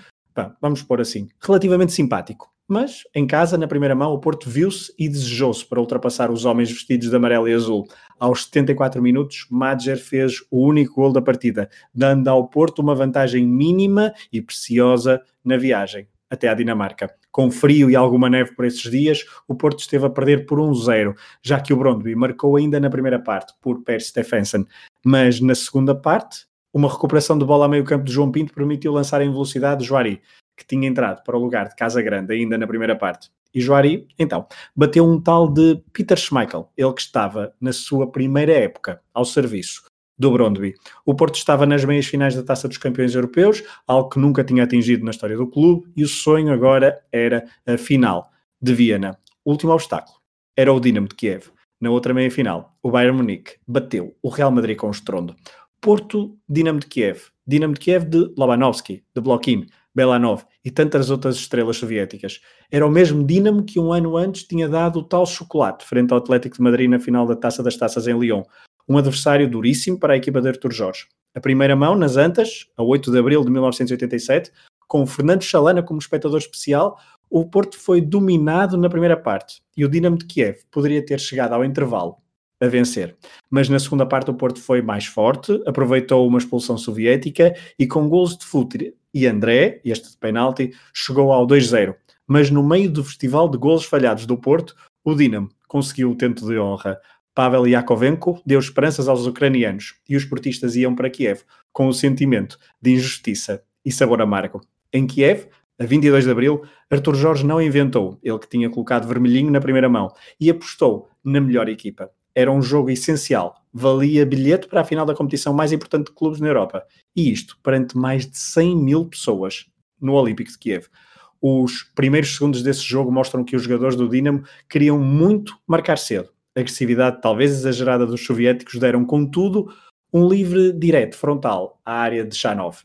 Speaker 4: vamos pôr assim, relativamente simpático. Mas, em casa, na primeira mão, o Porto viu-se e desejou-se para ultrapassar os homens vestidos de amarelo e azul. Aos 74 minutos, Madger fez o único gol da partida, dando ao Porto uma vantagem mínima e preciosa na viagem até à Dinamarca. Com frio e alguma neve por esses dias, o Porto esteve a perder por 1-0, já que o Brondby marcou ainda na primeira parte por Per Stephensen. Mas na segunda parte, uma recuperação de bola a meio campo de João Pinto permitiu lançar em velocidade Joari, que tinha entrado para o lugar de Casa Grande ainda na primeira parte. E Joari, então, bateu um tal de Peter Schmeichel, ele que estava na sua primeira época ao serviço do Brondby. O Porto estava nas meias finais da Taça dos Campeões Europeus, algo que nunca tinha atingido na história do clube, e o sonho agora era a final de Viena. O último obstáculo era o Dinamo de Kiev. Na outra meia final, o Bayern Munique bateu o Real Madrid com estrondo. Porto, Dinamo de Kiev. Dinamo de Kiev de Lobanovski, de Blokin, Belanov e tantas outras estrelas soviéticas. Era o mesmo Dinamo que um ano antes tinha dado o tal chocolate frente ao Atlético de Madrid na final da Taça das Taças em Lyon um adversário duríssimo para a equipa de Artur Jorge. A primeira mão, nas Antas, a 8 de abril de 1987, com Fernando Chalana como espectador especial, o Porto foi dominado na primeira parte e o Dinamo de Kiev poderia ter chegado ao intervalo a vencer. Mas na segunda parte o Porto foi mais forte, aproveitou uma expulsão soviética e com gols de Futre e André, este de penalti, chegou ao 2-0. Mas no meio do festival de gols falhados do Porto, o Dinamo conseguiu o tento de honra. Pavel Yakovenko deu esperanças aos ucranianos e os portistas iam para Kiev com o sentimento de injustiça e sabor amargo. Em Kiev, a 22 de abril, Artur Jorge não inventou, ele que tinha colocado vermelhinho na primeira mão, e apostou na melhor equipa. Era um jogo essencial, valia bilhete para a final da competição mais importante de clubes na Europa. E isto perante mais de 100 mil pessoas no Olímpico de Kiev. Os primeiros segundos desse jogo mostram que os jogadores do Dinamo queriam muito marcar cedo agressividade talvez exagerada dos soviéticos deram, contudo, um livre direto frontal à área de Chanov.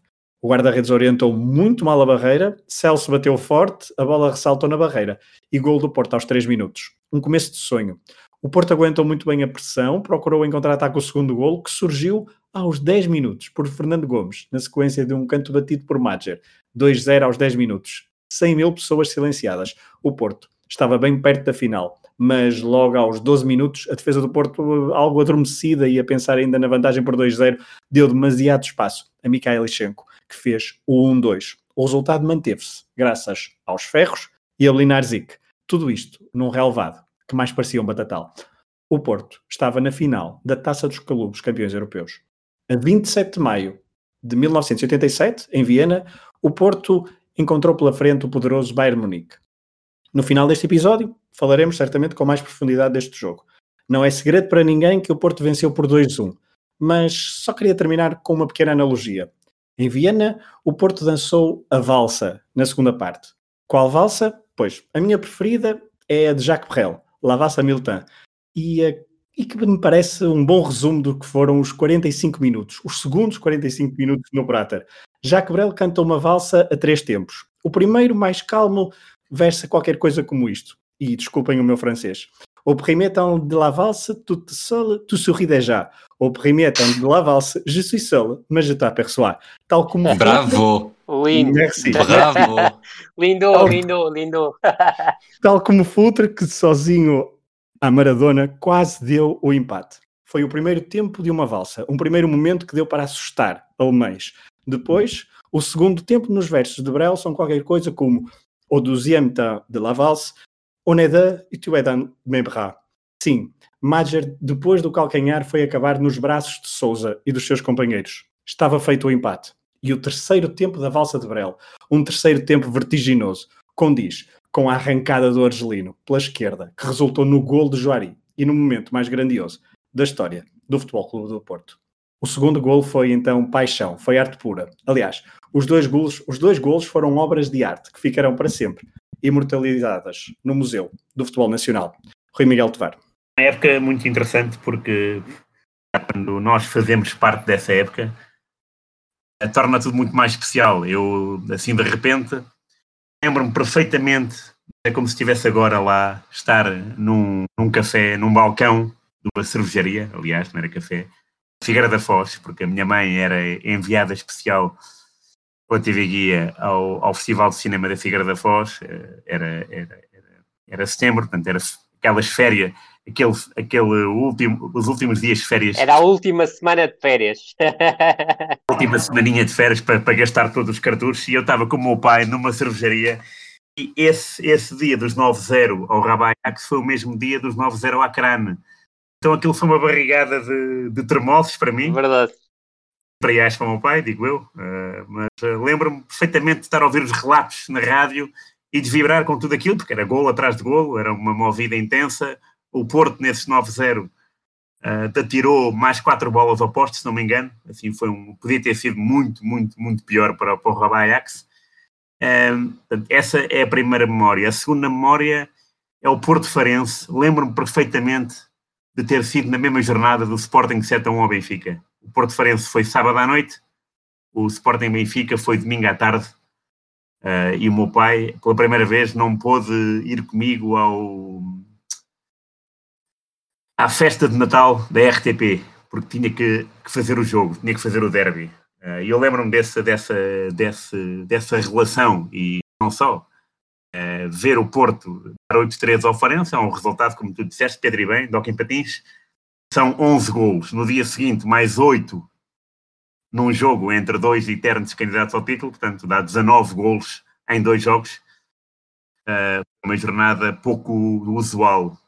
Speaker 4: O guarda-redes orientou muito mal a barreira, Celso bateu forte, a bola ressaltou na barreira e gol do Porto aos 3 minutos. Um começo de sonho. O Porto aguentou muito bem a pressão, procurou em contra-ataque o segundo golo, que surgiu aos 10 minutos por Fernando Gomes, na sequência de um canto batido por Madger. 2-0 aos 10 minutos. 100 mil pessoas silenciadas. O Porto estava bem perto da final mas logo aos 12 minutos a defesa do Porto, algo adormecida e a pensar ainda na vantagem por 2-0, deu demasiado espaço a Mikhail Lichenko, que fez o 1-2. O resultado manteve-se, graças aos ferros e a Linarzik. Tudo isto num relevado, que mais parecia um batatal. O Porto estava na final da Taça dos Clubes Campeões Europeus. A 27 de maio de 1987, em Viena, o Porto encontrou pela frente o poderoso Bayern Munique. No final deste episódio, falaremos certamente com mais profundidade deste jogo. Não é segredo para ninguém que o Porto venceu por 2-1, mas só queria terminar com uma pequena analogia. Em Viena, o Porto dançou a valsa na segunda parte. Qual valsa? Pois, a minha preferida é a de Jacques Brel, La Valsa Milton, e, a, e que me parece um bom resumo do que foram os 45 minutos, os segundos 45 minutos no Prater. Jacques Brel canta uma valsa a três tempos. O primeiro, mais calmo, versa qualquer coisa como isto e desculpem o meu francês. Au premier temps de la valse, toute seule, tu souris déjà. Au premier temps de la valse, je suis seul, mas je t'aperçois. Tal como.
Speaker 5: Bravo!
Speaker 6: Lindo.
Speaker 4: Merci.
Speaker 5: Bravo!
Speaker 6: lindo,
Speaker 4: Tal-
Speaker 6: lindo, lindo.
Speaker 4: Tal como Futre, que sozinho à Maradona quase deu o empate. Foi o primeiro tempo de uma valsa, um primeiro momento que deu para assustar alemães. Depois, o segundo tempo nos versos de Brel são qualquer coisa como O deuxième temps de la valse, On est deux et tu es dans mes bras. Sim, Madger, depois do calcanhar, foi acabar nos braços de Souza e dos seus companheiros. Estava feito o empate. E o terceiro tempo da valsa de Brel, um terceiro tempo vertiginoso, condiz com a arrancada do Argelino pela esquerda, que resultou no gol de Joari e no momento mais grandioso da história do Futebol Clube do Porto. O segundo gol foi então paixão, foi arte pura. Aliás, os dois golos, os dois golos foram obras de arte que ficarão para sempre imortalizadas no Museu do Futebol Nacional. Rui Miguel Tovar.
Speaker 7: Uma época muito interessante porque quando nós fazemos parte dessa época, eh, torna tudo muito mais especial. Eu, assim, de repente, lembro-me perfeitamente, é como se estivesse agora lá, estar num, num café, num balcão de uma cervejaria, aliás, não era café, Figueira da Foz, porque a minha mãe era enviada especial pela TV Guia ao, ao Festival de Cinema da Figueira da Foz, eh, era, era, era, era setembro, portanto, era aquelas férias, aquele, aquele último, os últimos dias de férias.
Speaker 6: Era a última semana de férias.
Speaker 7: a última semaninha de férias para, para gastar todos os cartuchos e eu estava com o meu pai numa cervejaria e esse, esse dia dos 9-0 ao Rabayax foi o mesmo dia dos 9-0 à Crane. Então aquilo foi uma barrigada de, de para mim.
Speaker 6: Verdade.
Speaker 7: Para para o meu pai, digo eu. Uh, mas uh, lembro-me perfeitamente de estar a ouvir os relatos na rádio e de vibrar com tudo aquilo, porque era golo atrás de golo, era uma movida intensa. O Porto, nesses 9-0, uh, atirou mais quatro bolas poste, se não me engano. Assim, foi um, podia ter sido muito, muito, muito pior para, para o Rabat Ajax. Um, essa é a primeira memória. A segunda memória é o Porto Farense. Lembro-me perfeitamente de ter sido na mesma jornada do Sporting 7 a 1 ao Benfica. O Porto Farense foi sábado à noite, o Sporting Benfica foi domingo à tarde. Uh, e o meu pai, pela primeira vez, não pôde ir comigo ao, à festa de Natal da RTP, porque tinha que, que fazer o jogo, tinha que fazer o derby. Uh, e eu lembro-me dessa, dessa, dessa, dessa relação, e não só. Uh, ver o Porto dar 8-3 ao Farense é um resultado, como tu disseste, Pedro e bem, Doc Patins. São 11 gols. No dia seguinte, mais 8 num jogo entre dois eternos candidatos ao título, portanto dá 19 golos em dois jogos. Uh, uma jornada pouco usual.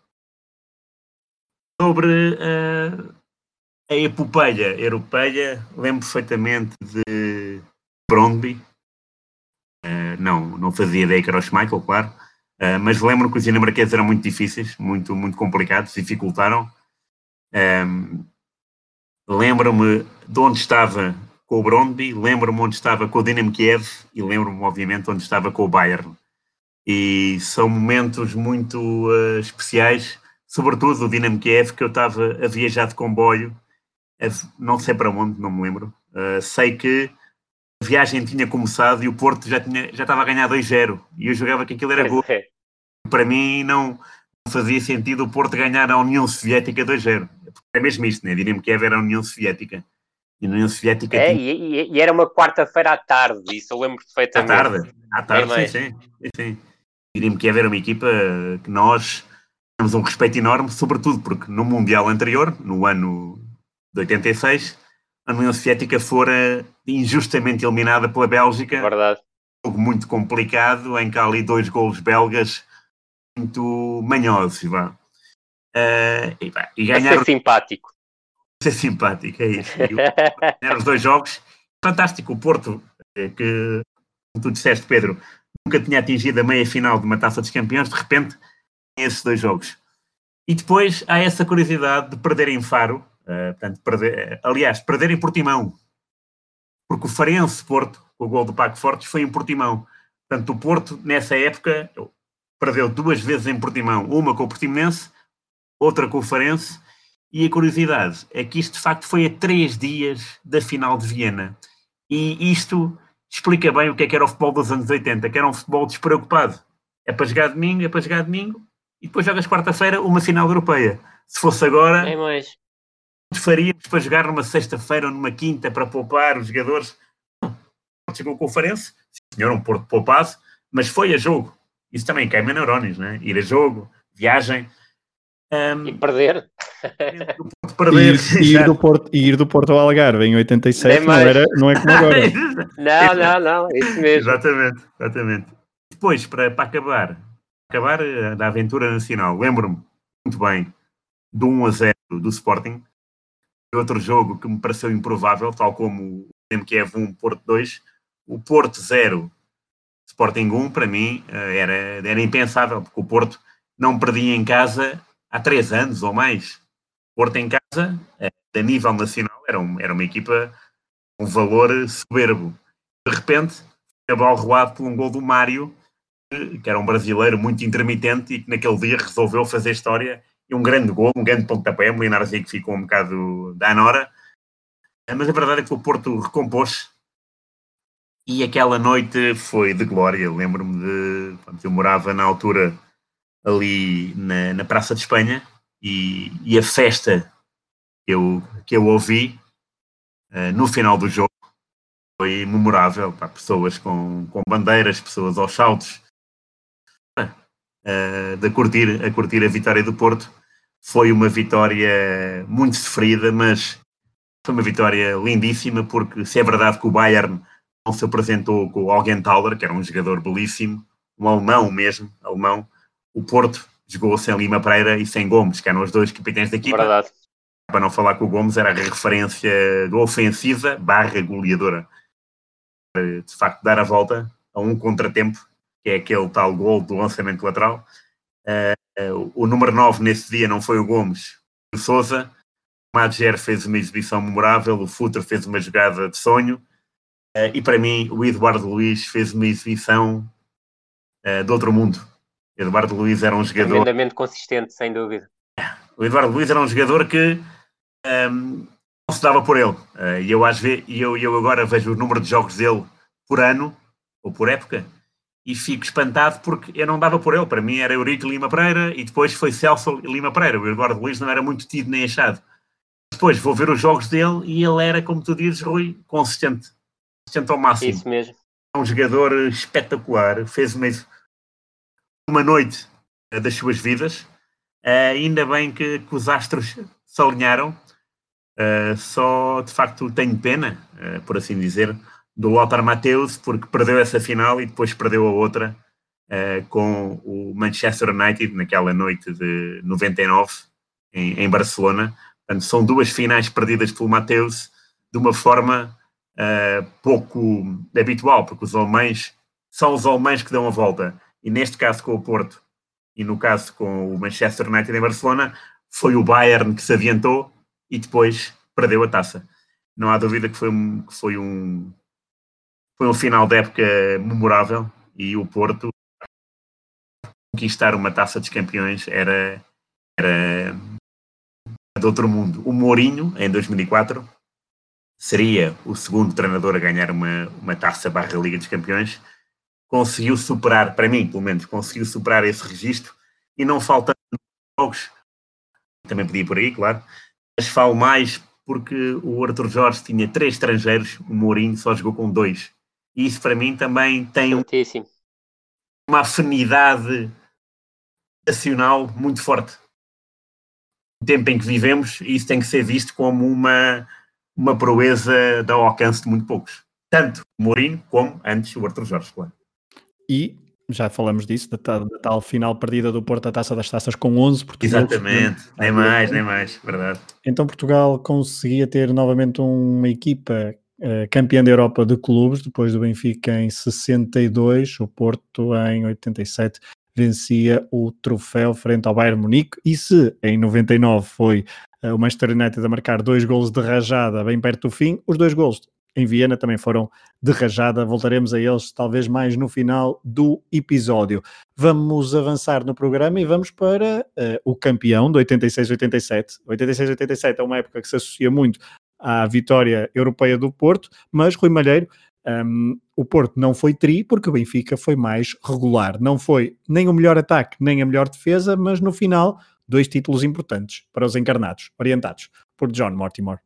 Speaker 7: Sobre uh, a epopeia europeia, lembro perfeitamente de Brondby. Uh, não, não fazia ideia que era o Schmeichel, claro. Uh, mas lembro que os dinamarqueses eram muito difíceis, muito, muito complicados, dificultaram. Um, lembro-me de onde estava com o Brondby, lembro-me onde estava com o Dinamo Kiev e lembro-me, obviamente, onde estava com o Bayern. E são momentos muito uh, especiais, sobretudo o Dinamo Kiev, que eu estava a viajar de comboio, a, não sei para onde, não me lembro. Uh, sei que viagem tinha começado e o Porto já, tinha, já estava a ganhar 2-0 e eu jogava que aquilo era gol. Para mim não fazia sentido o Porto ganhar a União Soviética 2-0 é mesmo isto, né? Diríamos que era a União Soviética. E na União Soviética.
Speaker 6: É, tinha... e, e, era uma quarta-feira à tarde, isso eu lembro perfeitamente.
Speaker 7: À tarde, à tarde, é sim, sim, sim. Diríamos que era uma equipa que nós temos um respeito enorme, sobretudo porque no Mundial anterior, no ano de 86, a União Soviética fora injustamente eliminada pela Bélgica.
Speaker 6: Verdade.
Speaker 7: Um jogo muito complicado, em que há ali dois golos belgas muito manhosos, vá. Uh, e, pá, e ganhar.
Speaker 6: ser simpático.
Speaker 7: Ser simpático, é isso. ganhar os dois jogos. Fantástico. O Porto, eh, que, como tu disseste, Pedro, nunca tinha atingido a meia final de uma taça dos campeões, de repente, tem esses dois jogos. E depois há essa curiosidade de perder em Faro, uh, portanto, perder, aliás, perder em Portimão, porque o Farense Porto, o gol do Paco Fortes, foi em Portimão. Portanto, o Porto, nessa época, perdeu duas vezes em Portimão, uma com o Portimonense outra conferência, e a curiosidade é que isto de facto foi a três dias da final de Viena. E isto explica bem o que é que era o futebol dos anos 80, que era um futebol despreocupado. É para jogar domingo, é para jogar domingo, e depois jogas quarta-feira uma final europeia. Se fosse agora,
Speaker 6: mais.
Speaker 7: Faríamos para jogar numa sexta-feira ou numa quinta para poupar os jogadores. Chegou conferência, senhor, um Porto poupado, mas foi a jogo. Isso também queima neurónios, né? Ir a jogo, viagem.
Speaker 6: Um, e perder.
Speaker 7: perder
Speaker 8: e, ir, do Porto, e ir do Porto ao Algarve em 87 não, era, não é como agora.
Speaker 6: não, não, não, é isso mesmo.
Speaker 7: Exatamente, exatamente. Depois, para, para acabar, acabar eh, da aventura nacional, lembro-me muito bem do 1 a 0 do Sporting, outro jogo que me pareceu improvável, tal como o MQF 1, Porto 2, o Porto 0, Sporting 1, para mim eh, era, era impensável, porque o Porto não perdia em casa há três anos ou mais. Porto em casa, a nível nacional, era, um, era uma equipa com um valor soberbo. De repente, a bola roado por um gol do Mário, que era um brasileiro muito intermitente e que naquele dia resolveu fazer história um grande gol, um grande pontapé, o Leonardo que ficou um bocado da Anora, mas a verdade é que o Porto recompôs e aquela noite foi de glória. Lembro-me de. Quando eu morava na altura ali na, na Praça de Espanha e, e, a festa que eu, que eu ouvi uh, no final do jogo foi memorável. Pá, pessoas com, com bandeiras, pessoas aos saltos, uh, de curtir, a curtir a vitória do Porto. Foi uma vitória muito sofrida, mas foi uma vitória lindíssima, porque se é verdade que o Bayern não se apresentou com o Augenthaler, que era um jogador belíssimo, um alemão mesmo, alemão, o Porto jogou sem Lima Pereira e sem Gomes, que eram os dois capitães da equipa.
Speaker 6: Verdade.
Speaker 7: Para não falar que o Gomes era a referência do ofensiva barra goleadora. De facto, dar a volta a um contratempo, que é aquele tal gol do lançamento lateral. Uh, o número 9 nesse dia não foi o Gomes, o Souza. O Madger fez uma exibição memorável, o Futre fez uma jogada de sonho. Uh, e para mim, o Eduardo Luiz fez uma exibição uh, de outro mundo Eduardo Luiz era um jogador.
Speaker 6: Tremendamente consistente, sem dúvida.
Speaker 7: O Eduardo Luiz era um jogador que um, não se dava por ele. Uh, e eu, às vezes, eu, eu agora vejo o número de jogos dele por ano, ou por época, e fico espantado porque eu não dava por ele. Para mim era Eurico Lima Pereira e depois foi Celso Lima Pereira. O Eduardo Luiz não era muito tido nem achado. Depois vou ver os jogos dele e ele era, como tu dizes, Rui, consistente. Consistente ao máximo.
Speaker 6: Isso mesmo.
Speaker 7: É um jogador espetacular. Fez uma uma noite eh, das suas vidas. Uh, ainda bem que, que, os astros se alinharam. Uh, só, de facto, tenho pena, uh, por assim dizer, do Lothar Matthäus, porque perdeu essa final e depois perdeu a outra com o Manchester United naquela noite de 99 em, em Barcelona. Portanto, são duas finais perdidas pelo Mateus de uma forma pouco habitual, porque os alemães são os alemães que dão a volta e neste caso com o Porto e no caso com o Manchester United em Barcelona, foi o Bayern que se adiantou e depois perdeu a taça. Não há dúvida que foi um, que foi um, foi um final de época memorável e o Porto conquistar uma taça dos campeões era, era de outro mundo. O Mourinho, em 2004, seria o segundo treinador a ganhar uma, uma taça barra Liga dos Campeões conseguiu superar, para mim, pelo menos, conseguiu superar esse registro e não faltando jogos, também podia por aí, claro, mas falo mais porque o Arthur Jorge tinha três estrangeiros, o Mourinho só jogou com dois. E isso para mim também tem uma afinidade nacional muito forte. No tempo em que vivemos, isso tem que ser visto como uma, uma proeza de alcance de muito poucos. Tanto o Mourinho como antes o Arthur Jorge, claro.
Speaker 4: E já falamos disso, da, tal, da tal final perdida do Porto, a taça das taças com 11
Speaker 7: Portugal. Exatamente, nem mais, nem mais, verdade.
Speaker 4: Então Portugal conseguia ter novamente uma equipa uh, campeã da Europa de clubes, depois do Benfica em 62, o Porto em 87 vencia o troféu frente ao Bayern Munique, e se em 99 foi uh, o Manchester United a marcar dois golos de rajada bem perto do fim, os dois golos em Viena também foram de rajada. Voltaremos a eles talvez mais no final do episódio. Vamos avançar no programa e vamos para uh, o campeão de 86-87. 86-87 é uma época que se associa muito à vitória europeia do Porto, mas Rui Malheiro, um, o Porto não foi tri porque o Benfica foi mais regular. Não foi nem o melhor ataque, nem a melhor defesa, mas no final, dois títulos importantes para os encarnados, orientados por John Mortimer.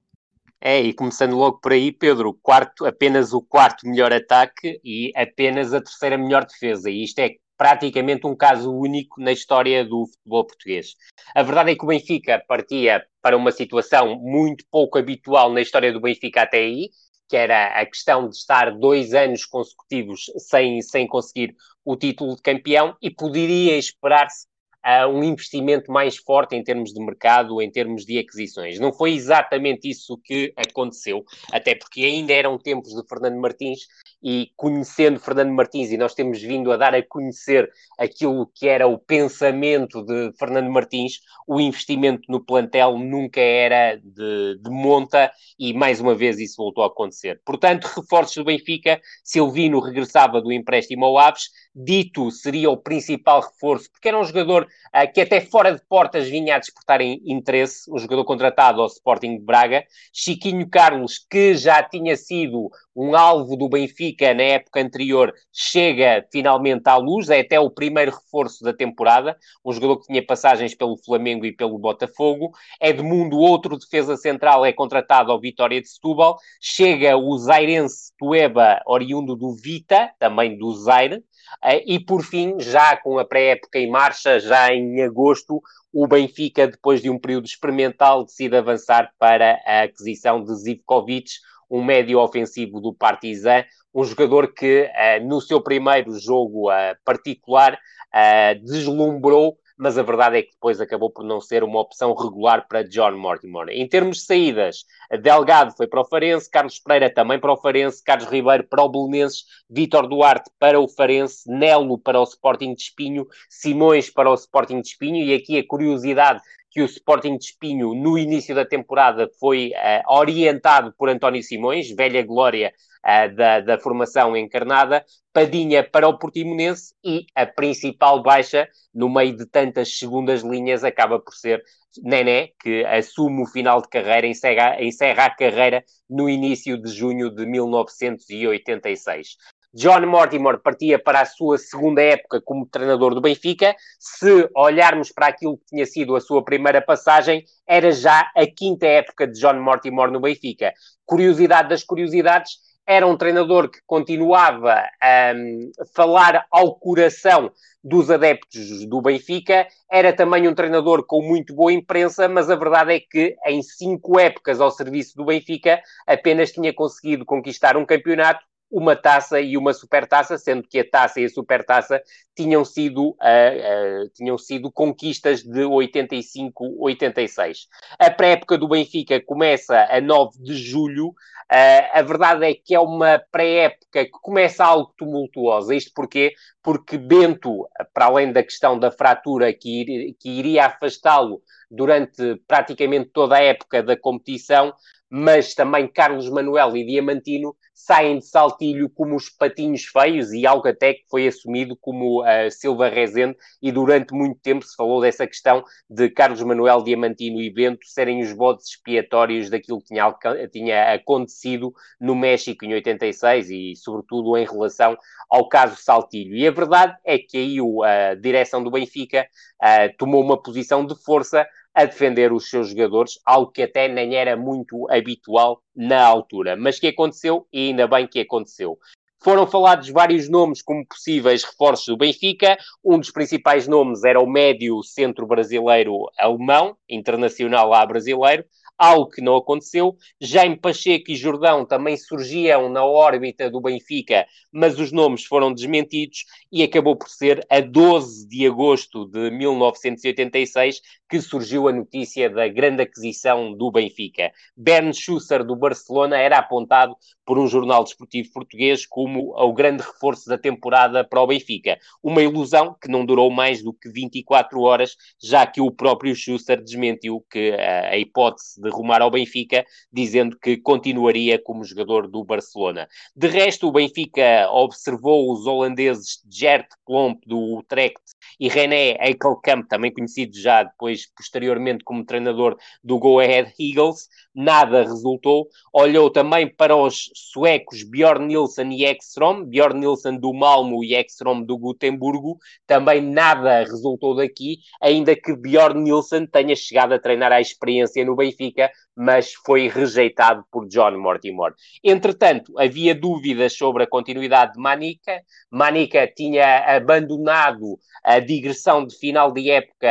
Speaker 6: É, e começando logo por aí, Pedro, quarto, apenas o quarto melhor ataque e apenas a terceira melhor defesa. E isto é praticamente um caso único na história do futebol português. A verdade é que o Benfica partia para uma situação muito pouco habitual na história do Benfica até aí, que era a questão de estar dois anos consecutivos sem, sem conseguir o título de campeão e poderia esperar-se uh, um investimento mais forte em termos de mercado, em termos de aquisições. Não foi exatamente isso que aconteceu, até porque ainda eram tempos de Fernando Martins e conhecendo Fernando Martins, e nós temos vindo a dar a conhecer aquilo que era o pensamento de Fernando Martins, o investimento no plantel nunca era de, de monta e mais uma vez isso voltou a acontecer. Portanto, reforços do Benfica, Silvino regressava do empréstimo ao Aves, Dito seria o principal reforço, porque era um jogador uh, que até fora de portas vinha a despertar interesse, um jogador contratado ao Sporting de Braga, Chiquinho Carlos, que já tinha sido um alvo do Benfica na época anterior, chega finalmente à luz, é até o primeiro reforço da temporada, um jogador que tinha passagens pelo Flamengo e pelo Botafogo. Edmundo, outro defesa central, é contratado ao Vitória de Setúbal. Chega o Zairense Tueba, oriundo do Vita, também do Zaire. Eh, e por fim, já com a pré-época em marcha, já em agosto, o Benfica, depois de um período experimental, decide avançar para a aquisição de Zivkovic, um médio ofensivo do Partizan, um jogador que uh, no seu primeiro jogo uh, particular uh, deslumbrou, mas a verdade é que depois acabou por não ser uma opção regular para John Mortimer. Em termos de saídas, Delgado foi para o Farense, Carlos Pereira também para o Farense, Carlos Ribeiro para o Belenenses, Vítor Duarte para o Farense, Nelo para o Sporting de Espinho, Simões para o Sporting de Espinho, e aqui a curiosidade que o Sporting de Espinho, no início da temporada, foi uh, orientado por António Simões, velha glória uh, da, da formação encarnada, Padinha para o Portimonense e a principal baixa, no meio de tantas segundas linhas, acaba por ser Nené, que assume o final de carreira, encerra, encerra a carreira no início de junho de 1986. John Mortimer partia para a sua segunda época como treinador do Benfica. Se olharmos para aquilo que tinha sido a sua primeira passagem, era já a quinta época de John Mortimer no Benfica. Curiosidade das curiosidades, era um treinador que continuava a um, falar ao coração dos adeptos do Benfica, era também um treinador com muito boa imprensa, mas a verdade é que em cinco épocas ao serviço do Benfica apenas tinha conseguido conquistar um campeonato uma taça e uma supertaça, sendo que a taça e a supertaça tinham sido, uh, uh, tinham sido conquistas de 85-86. A pré-época do Benfica começa a 9 de julho. Uh, a verdade é que é uma pré-época que começa algo tumultuosa. Isto porquê? Porque Bento, para além da questão da fratura que, ir, que iria afastá-lo durante praticamente toda a época da competição, mas também Carlos Manuel e Diamantino saem de saltilho como os patinhos feios e algo até que foi assumido como uh, Silva Rezende e durante muito tempo se falou dessa questão de Carlos Manuel Diamantino e Bento serem os bodes expiatórios daquilo que tinha, tinha acontecido no México em 86 e sobretudo em relação ao caso Saltilho. E a verdade é que aí a direção do Benfica uh, tomou uma posição de força a defender os seus jogadores, algo que até nem era muito habitual na altura. Mas que aconteceu e ainda bem que aconteceu. Foram falados vários nomes como possíveis reforços do Benfica. Um dos principais nomes era o médio centro brasileiro alemão, internacional a brasileiro, algo que não aconteceu. Jaime Pacheco e Jordão também surgiam na órbita do Benfica, mas os nomes foram desmentidos e acabou por ser a 12 de agosto de 1986 que surgiu a notícia da grande aquisição do Benfica. Ben Schuster do Barcelona era apontado por um jornal desportivo português como o grande reforço da temporada para o Benfica. Uma ilusão que não durou mais do que 24 horas, já que o próprio Schuster desmentiu que a hipótese de rumar ao Benfica, dizendo que continuaria como jogador do Barcelona. De resto, o Benfica observou os holandeses Gert Plomp do Utrecht e René Eikelkamp, também conhecido já depois, posteriormente, como treinador do Go Ahead Eagles, nada resultou. Olhou também para os suecos Bjorn Nilsson e Ekstrom, Bjorn Nilsson do Malmo e Ekstrom do Gutemburgo, também nada resultou daqui, ainda que Bjorn Nilsson tenha chegado a treinar a experiência no Benfica, mas foi rejeitado por John Mortimer. Entretanto, havia dúvidas sobre a continuidade de Manica. Manica tinha abandonado a digressão de final de época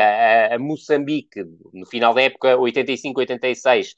Speaker 6: a Moçambique, no final da época 85-86,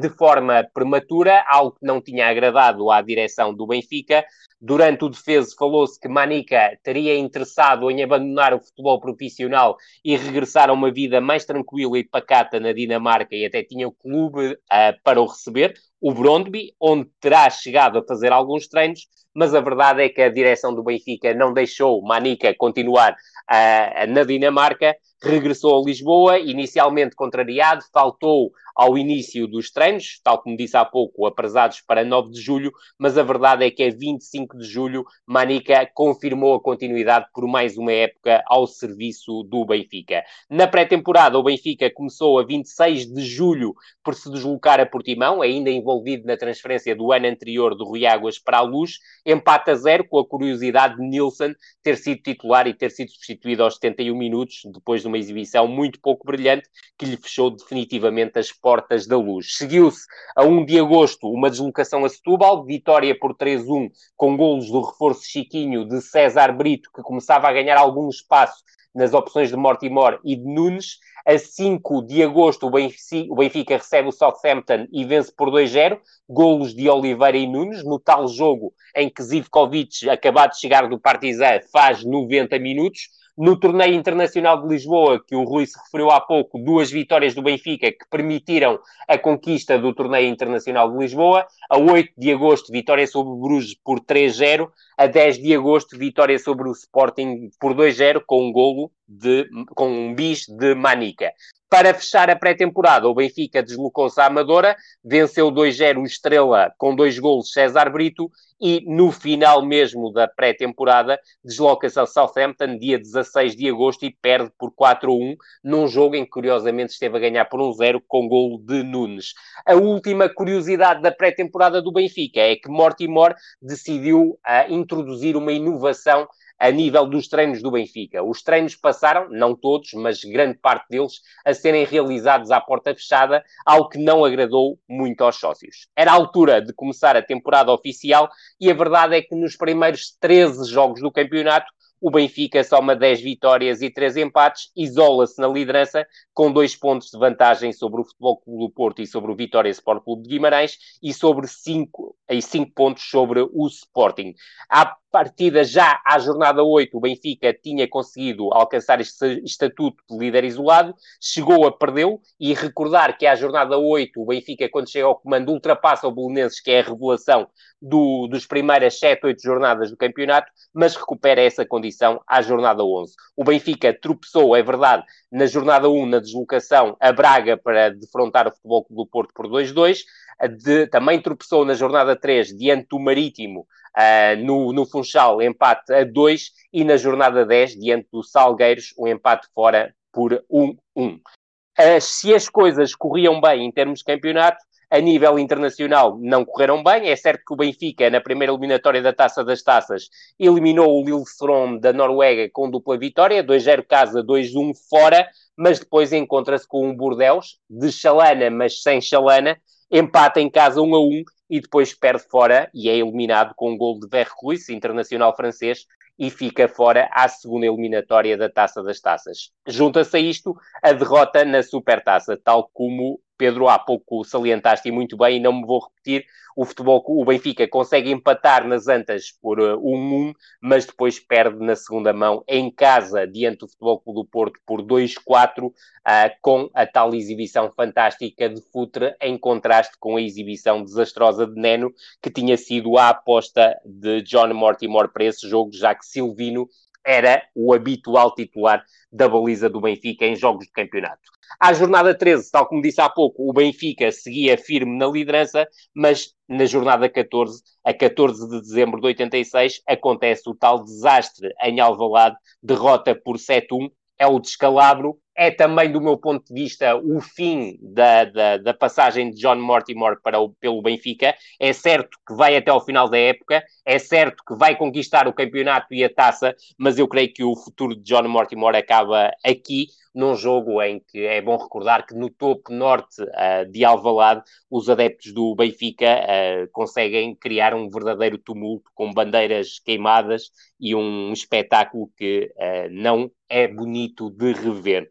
Speaker 6: de forma prematura, algo que não tinha agradado à direção do Benfica. Durante o defeso falou-se que Manica teria interessado em abandonar o futebol profissional e regressar a uma vida mais tranquila e pacata na Dinamarca e até tinha o clube uh, para o receber, o Brondby, onde terá chegado a fazer alguns treinos, mas a verdade é que a direção do Benfica não deixou Manica continuar uh, na Dinamarca, regressou a Lisboa, inicialmente contrariado, faltou ao início dos treinos, tal como disse há pouco, apresados para 9 de julho, mas a verdade é que a 25 de julho Manica confirmou a continuidade por mais uma época ao serviço do Benfica. Na pré-temporada, o Benfica começou a 26 de julho por se deslocar a Portimão, ainda envolvido na transferência do ano anterior do Rui Águas para a Luz, empate a zero, com a curiosidade de Nilsson ter sido titular e ter sido substituído aos 71 minutos, depois de uma exibição muito pouco brilhante, que lhe fechou definitivamente as portas da luz. Seguiu-se a 1 de agosto uma deslocação a Setúbal, vitória por 3-1 com golos do reforço Chiquinho de César Brito, que começava a ganhar algum espaço nas opções de Mortimor e de Nunes. A 5 de agosto, o Benfica, recebe o Southampton e vence por 2-0. Golos de Oliveira e Nunes, no tal jogo em que Zivkovic, acabado de chegar do Partizan, faz 90 minutos. No torneio internacional de Lisboa, que o Rui se referiu há pouco, duas vitórias do Benfica que permitiram a conquista do torneio internacional de Lisboa. A 8 de agosto, vitória sobre o Bruges por 3-0. A 10 de agosto, vitória sobre o Sporting por 2-0, com um golo de, com um bis de Manica. Para fechar a pré-temporada, o Benfica deslocou-se à Amadora, venceu 2-0 o Estrela com dois golos César Brito e no final mesmo da pré-temporada desloca-se ao Southampton dia 16 de agosto e perde por 4-1 num jogo em que curiosamente esteve a ganhar por 1-0 com golo de Nunes. A última curiosidade da pré-temporada do Benfica é que Mortimor decidiu uh, introduzir uma inovação a nível dos treinos do Benfica. Os treinos passaram, não todos, mas grande parte deles, a serem realizados à porta fechada, algo que não agradou muito aos sócios. Era a altura de começar a temporada oficial e a verdade é que nos primeiros 13 jogos do campeonato o Benfica soma 10 vitórias e 3 empates, isola-se na liderança com 2 pontos de vantagem sobre o Futebol Clube do Porto e sobre o Vitória Sport Clube de Guimarães e sobre 5 e 5 pontos sobre o Sporting. À partida já à jornada 8, o Benfica tinha conseguido alcançar este estatuto de líder isolado, chegou a perdê-lo e recordar que à jornada 8 o Benfica, quando chega ao comando, ultrapassa o Belenenses, que é a revelação do, dos primeiras 7, 8 jornadas do campeonato, mas recupera essa condição à jornada 11. O Benfica tropeçou, é verdade, na jornada 1, na deslocação a Braga para defrontar o Futebol do Porto por 2-2, de, também tropeçou na jornada 3 diante do Marítimo uh, no, no Funchal, empate a 2, e na jornada 10 diante do Salgueiros, um empate fora por 1-1. Uh, se as coisas corriam bem em termos de campeonato, a nível internacional não correram bem. É certo que o Benfica, na primeira eliminatória da Taça das Taças, eliminou o Lillestrøm da Noruega com dupla vitória, 2-0 casa, 2-1 fora, mas depois encontra-se com um Bordeus de chalana, mas sem chalana, empata em casa 1 a 1 e depois perde fora e é eliminado com um gol de Verruis, internacional francês, e fica fora à segunda eliminatória da Taça das Taças. Junta-se a isto a derrota na Supertaça, tal como Pedro, há pouco salientaste muito bem e não me vou repetir. O futebol, o Benfica consegue empatar nas Antas por 1-1, uh, mas depois perde na segunda mão em casa, diante do Futebol Clube do Porto, por 2-4, uh, com a tal exibição fantástica de Futre, em contraste com a exibição desastrosa de Neno, que tinha sido a aposta de John Mortimer para esse jogo, já que Silvino era o habitual titular da baliza do Benfica em jogos de campeonato. À jornada 13, tal como disse há pouco, o Benfica seguia firme na liderança, mas na jornada 14, a 14 de dezembro de 86, acontece o tal desastre em Alvalade, derrota por 7-1, é o descalabro, é também, do meu ponto de vista, o fim da, da, da passagem de John Mortimer para o, pelo Benfica. É certo que vai até ao final da época, é certo que vai conquistar o campeonato e a taça, mas eu creio que o futuro de John Mortimer acaba aqui, num jogo em que é bom recordar que no topo norte uh, de Alvalade, os adeptos do Benfica uh, conseguem criar um verdadeiro tumulto com bandeiras queimadas e um espetáculo que uh, não é bonito de rever.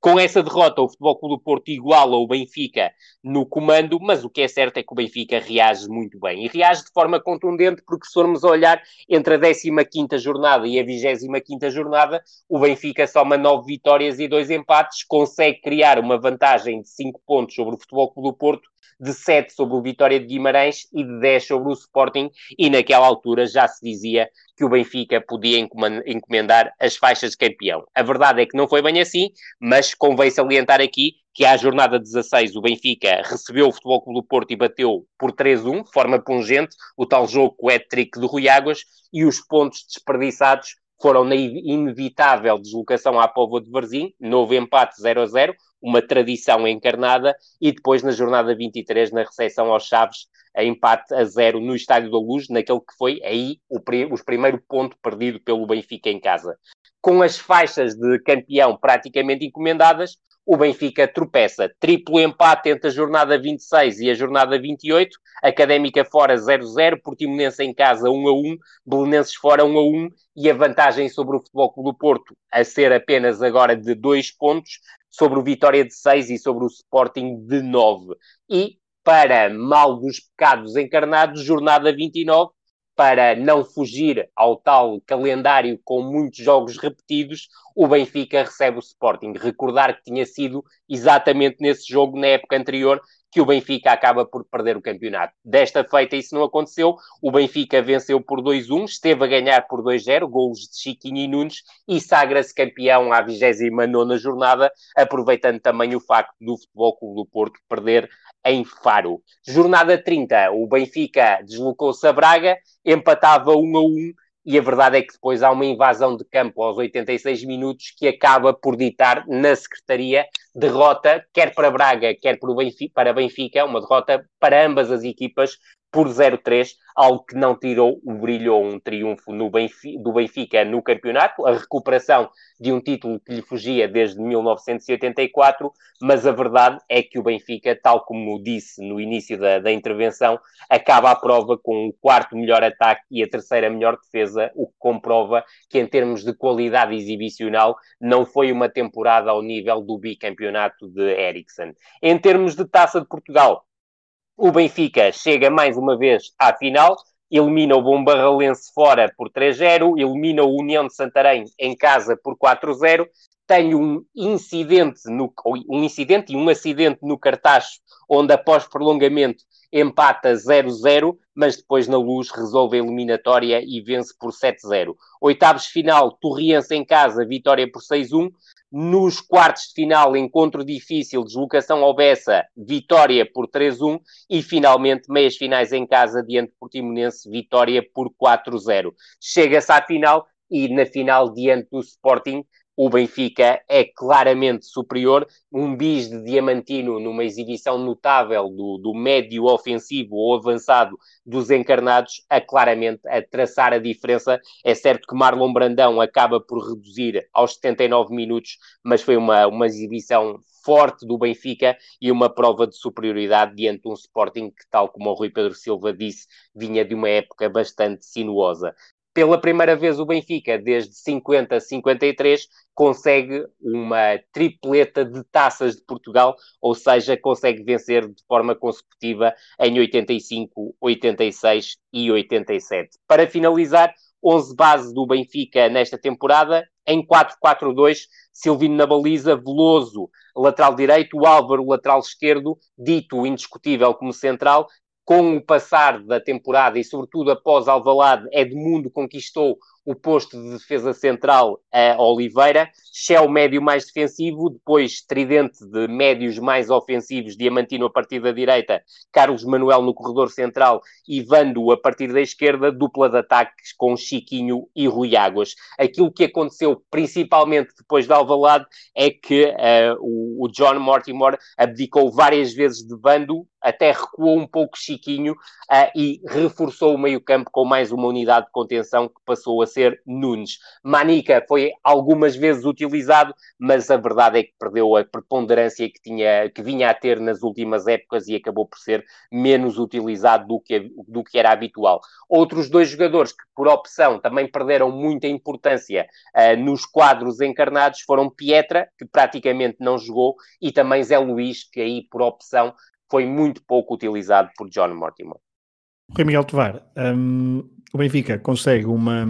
Speaker 6: Com essa derrota, o Futebol Clube do Porto iguala o Benfica no comando, mas o que é certo é que o Benfica reage muito bem. E reage de forma contundente, porque se formos olhar entre a 15ª jornada e a 25ª jornada, o Benfica soma 9 vitórias e 2 empates, consegue criar uma vantagem de 5 pontos sobre o Futebol Clube do Porto, de 7 sobre o Vitória de Guimarães e de 10 sobre o Sporting, e naquela altura já se dizia que o Benfica podia encomendar as faixas de campeão. A verdade é que não foi bem assim, mas convém salientar aqui que à jornada 16 o Benfica recebeu o Futebol Clube do Porto e bateu por 3-1, de forma pungente, o tal jogo com o hat-trick do Rui Águas, e os pontos desperdiçados foram na inevitável deslocação à Póvoa de Varzim, novo empate 0 a 0, uma tradição encarnada, e depois na jornada 23, na recepção aos Chaves, a empate a zero no Estádio da Luz, naquele que foi aí o, o primeiro ponto perdido pelo Benfica em casa. Com as faixas de campeão praticamente encomendadas, o Benfica tropeça. Triplo empate entre a jornada 26 e a jornada 28. Académica fora 0-0, Portimonense em casa 1-1, Belenenses fora 1-1 e a vantagem sobre o Futebol Clube do Porto a ser apenas agora de 2 pontos, sobre o Vitória de 6 e sobre o Sporting de 9. E para mal dos pecados encarnados, jornada 29, para não fugir ao tal calendário com muitos jogos repetidos, o Benfica recebe o Sporting. Recordar que tinha sido exatamente nesse jogo, na época anterior, que o Benfica acaba por perder o campeonato. Desta feita, isso não aconteceu. O Benfica venceu por 2-1, esteve a ganhar por 2-0, golos de Chiquinho e Nunes, e sagra-se campeão à 29 jornada, aproveitando também o facto do Futebol Clube do Porto perder em Faro. Jornada 30, o Benfica deslocou-se a Braga, empatava 1 a 1 e a verdade é que depois há uma invasão de campo aos 86 minutos que acaba por ditar na Secretaria derrota, quer para Braga, quer para Benfica, uma derrota para ambas as equipas por 0-3, algo que não tirou o brilho ou um triunfo Benfica, do Benfica no campeonato, a recuperação de um título que lhe fugia desde 1984, mas a verdade é que o Benfica, tal como disse no início da, da intervenção, acaba a prova com o quarto melhor ataque e a terceira melhor defesa, o que comprova que em termos de qualidade exibicional não foi uma temporada ao nível do bicampeonato de Ericsson. Em termos de Taça de Portugal, o Benfica chega mais uma vez à final, elimina o Bombarralense fora por 3-0, elimina o União de Santarém em casa por 4-0, tem um incidente, no, um incidente e um acidente no cartaz, onde após prolongamento empata 0-0, mas depois na luz resolve a eliminatória e vence por 7-0. Oitavos final, Torriense em casa, vitória por 6-1. Nos quartos de final, encontro difícil, deslocação ao Bessa, vitória por 3-1 e finalmente meias finais em casa diante do Portimonense, vitória por 4-0. Chega-se à final e na final diante do Sporting o Benfica é claramente superior. Um bis de Diamantino numa exibição notável do, do médio ofensivo ou avançado dos encarnados, a claramente a traçar a diferença. É certo que Marlon Brandão acaba por reduzir aos 79 minutos, mas foi uma, uma exibição forte do Benfica e uma prova de superioridade diante de um Sporting que, tal como o Rui Pedro Silva disse, vinha de uma época bastante sinuosa pela primeira vez o Benfica, desde 50 a 53, consegue uma tripleta de taças de Portugal, ou seja, consegue vencer de forma consecutiva em 85, 86 e 87. Para finalizar, 11 bases do Benfica nesta temporada, em 4-4-2, Silvino na baliza, Veloso, lateral direito, Álvaro, lateral esquerdo, Dito, indiscutível como central, com o passar da temporada e sobretudo após Alvalade, Edmundo conquistou o posto de defesa central a Oliveira, Shell médio mais defensivo, depois Tridente de médios mais ofensivos, Diamantino a partir da direita, Carlos Manuel no corredor central e Vando a partir da esquerda, dupla de ataques com Chiquinho e Rui Águas. Aquilo que aconteceu principalmente depois de Alvalade é que uh, o, o John Mortimer abdicou várias vezes de Vando, até recuou um pouco Chiquinho uh, e reforçou o meio-campo com mais uma unidade de contenção que passou a ser Nunes. Manica foi algumas vezes utilizado, mas a verdade é que perdeu a preponderância que, tinha, que vinha a ter nas últimas épocas e acabou por ser menos utilizado do que, do que era habitual. Outros dois jogadores que, por opção, também perderam muita importância uh, nos quadros encarnados foram Pietra, que praticamente não jogou, e também Zé Luís, que aí, por opção, foi muito pouco utilizado por John Mortimer.
Speaker 8: Rui Miguel Tovar, um, o Benfica consegue uma,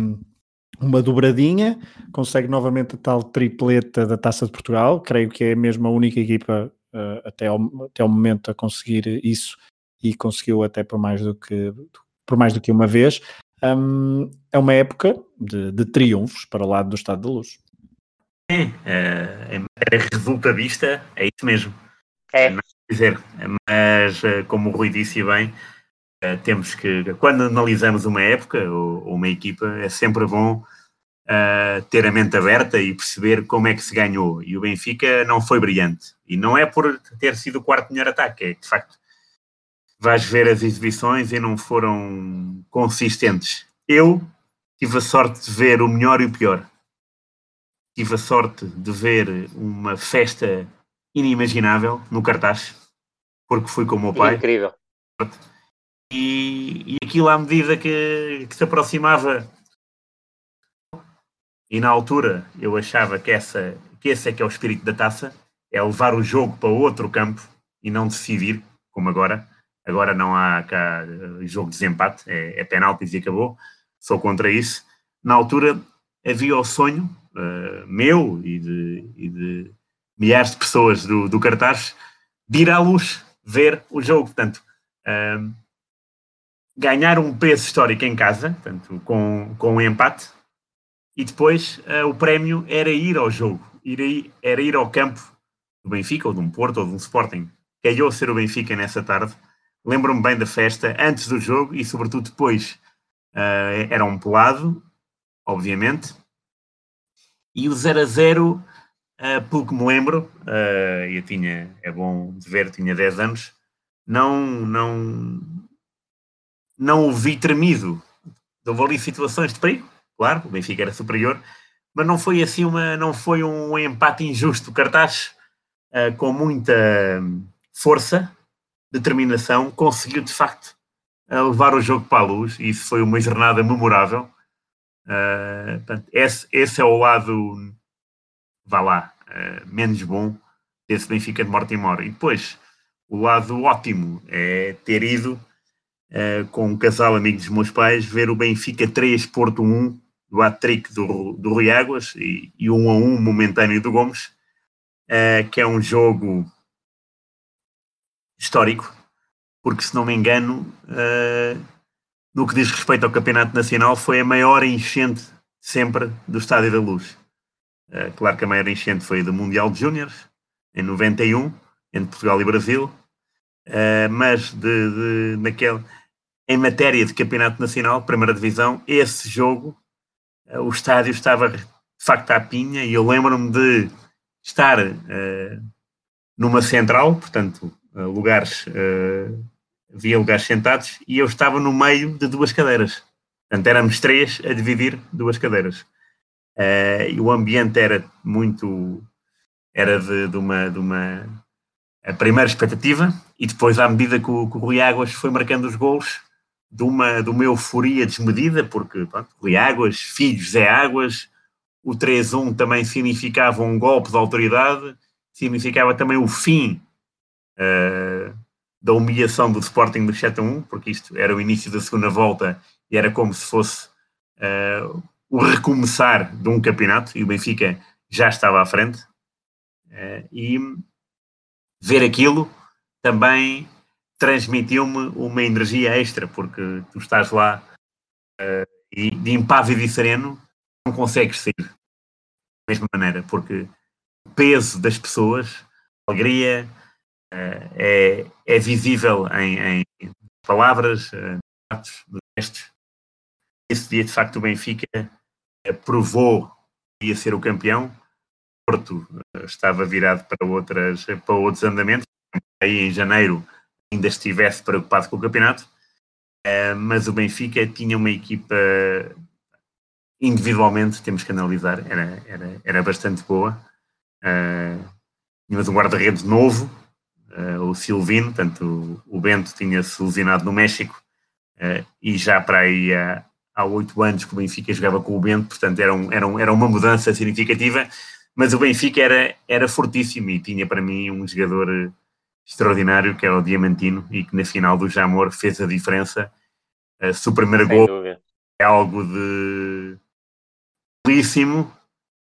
Speaker 8: uma dobradinha, consegue novamente a tal tripleta da Taça de Portugal, creio que é mesmo a única equipa uh, até, ao, até ao momento a conseguir isso e conseguiu até por mais do que, por mais do que uma vez. Um, é uma época de, de, triunfos para o lado do Estado da Luz.
Speaker 7: É, é, é resultadista, é isso mesmo.
Speaker 6: É.
Speaker 7: Dizer, mas eh, como o Rui disse bem, eh, temos que, quando analisamos uma época ou, uma equipa, é sempre bom uh, ter a mente aberta e perceber como é que se ganhou. E o Benfica não foi brilhante. E não é por ter sido o quarto melhor ataque, é de facto vais ver as exibições e não foram consistentes. Eu tive a sorte de ver o melhor e o pior. Tive a sorte de ver uma festa inimaginável no cartaz, porque fui com o meu pai.
Speaker 6: Incrível.
Speaker 7: E, e aquilo à medida que, que se aproximava e na altura eu achava que, essa, que esse é que é o espírito da taça, é levar o jogo para outro campo e não decidir, como agora. Agora não há cá eh, jogo de desempate, é, é penaltis e acabou. Sou contra isso. Na altura havia o sonho uh, meu e de, e de, milhares de pessoas do, do cartaz de ir à luz ver o jogo. Portanto, uh, ganhar um peso histórico em casa, portanto, com, com um empate, e depois uh, o prémio era ir ao jogo, ir era ir ao campo do Benfica, ou de um Porto, ou de um Sporting. Calhou ser o Benfica nessa tarde. Lembro-me bem da festa antes do jogo e, sobretudo, depois. Uh, era um pelado, obviamente. E o 0 a 0, uh, que me lembro, uh, eu tinha, é bom de ver, tinha 10 anos, não, não, não o vi tremido. Houve ali situações de perigo, claro, o Benfica era superior, mas não foi assim uma, não foi um empate injusto. O cartaz, uh, com muita força, determinação, conseguiu de facto levar o jogo para a luz, e isso foi uma jornada memorável. Uh, portanto, esse, esse, é o lado, vá lá, menos bom desse Benfica de Mortimor. E depois, o lado ótimo é ter ido com um casal amigo dos meus pais ver o Benfica 3, Porto 1, do hat-trick do, do Rui Águas e, e um a um momentâneo do Gomes, uh, que é um jogo histórico, porque se não me engano, no que diz respeito ao Campeonato Nacional, foi a maior enchente sempre do Estádio da Luz. Uh, claro que a maior enchente foi do Mundial de Júniores, em 91, entre Portugal e Brasil, mas de, de, naquele, em matéria de Campeonato Nacional, Primeira Divisão, esse jogo eh, o estádio estava de facto à pinha e eu lembro-me de estar uh, numa central, portanto, lugares, uh, havia lugares sentados e eu estava no meio de duas cadeiras. Portanto, éramos três a dividir duas cadeiras. E o ambiente era muito, era de, de, uma, de uma a primeira expectativa e depois, à medida que o, que o Rui Águas foi marcando os gols, de uma, de uma euforia desmedida, porque pronto, Rui Águas, filhos Zé Águas, o 3-1 também significava um golpe de autoridade, significava também o fim uh, da humilhação do Sporting do 7-1, porque isto era o início da segunda volta e era como se fosse uh, o recomeçar de um campeonato, e o Benfica já estava à frente. Uh, e ver aquilo também transmitiu-me uma energia extra, porque tu estás lá uh, e de impávido e sereno não consegues sair da mesma maneira, porque o peso das pessoas, a alegria, uh, é, é visível em, em palavras, atos, gestos. Esse dia, de facto, o Benfica provou que ia ser o campeão. Porto estava virado para, outras, para outros andamentos. Aí, em janeiro, ainda estivesse preocupado com o campeonato, uh, mas o Benfica tinha uma equipa individualmente, temos que analisar, era, era, era bastante boa. Tínhamos um guarda-redes novo, o Silvino, portanto o, Bento tinha-se lesionado no México e já para aí há oito anos que o Benfica jogava com o Bento, portanto era, um, era, um, era uma mudança significativa, mas o Benfica era, era fortíssimo e tinha para mim um jogador extraordinário, que é o Diamantino, e que na final do Jamor fez a diferença. Uh, se o primeiro Sem gol dúvida. é algo de belíssimo,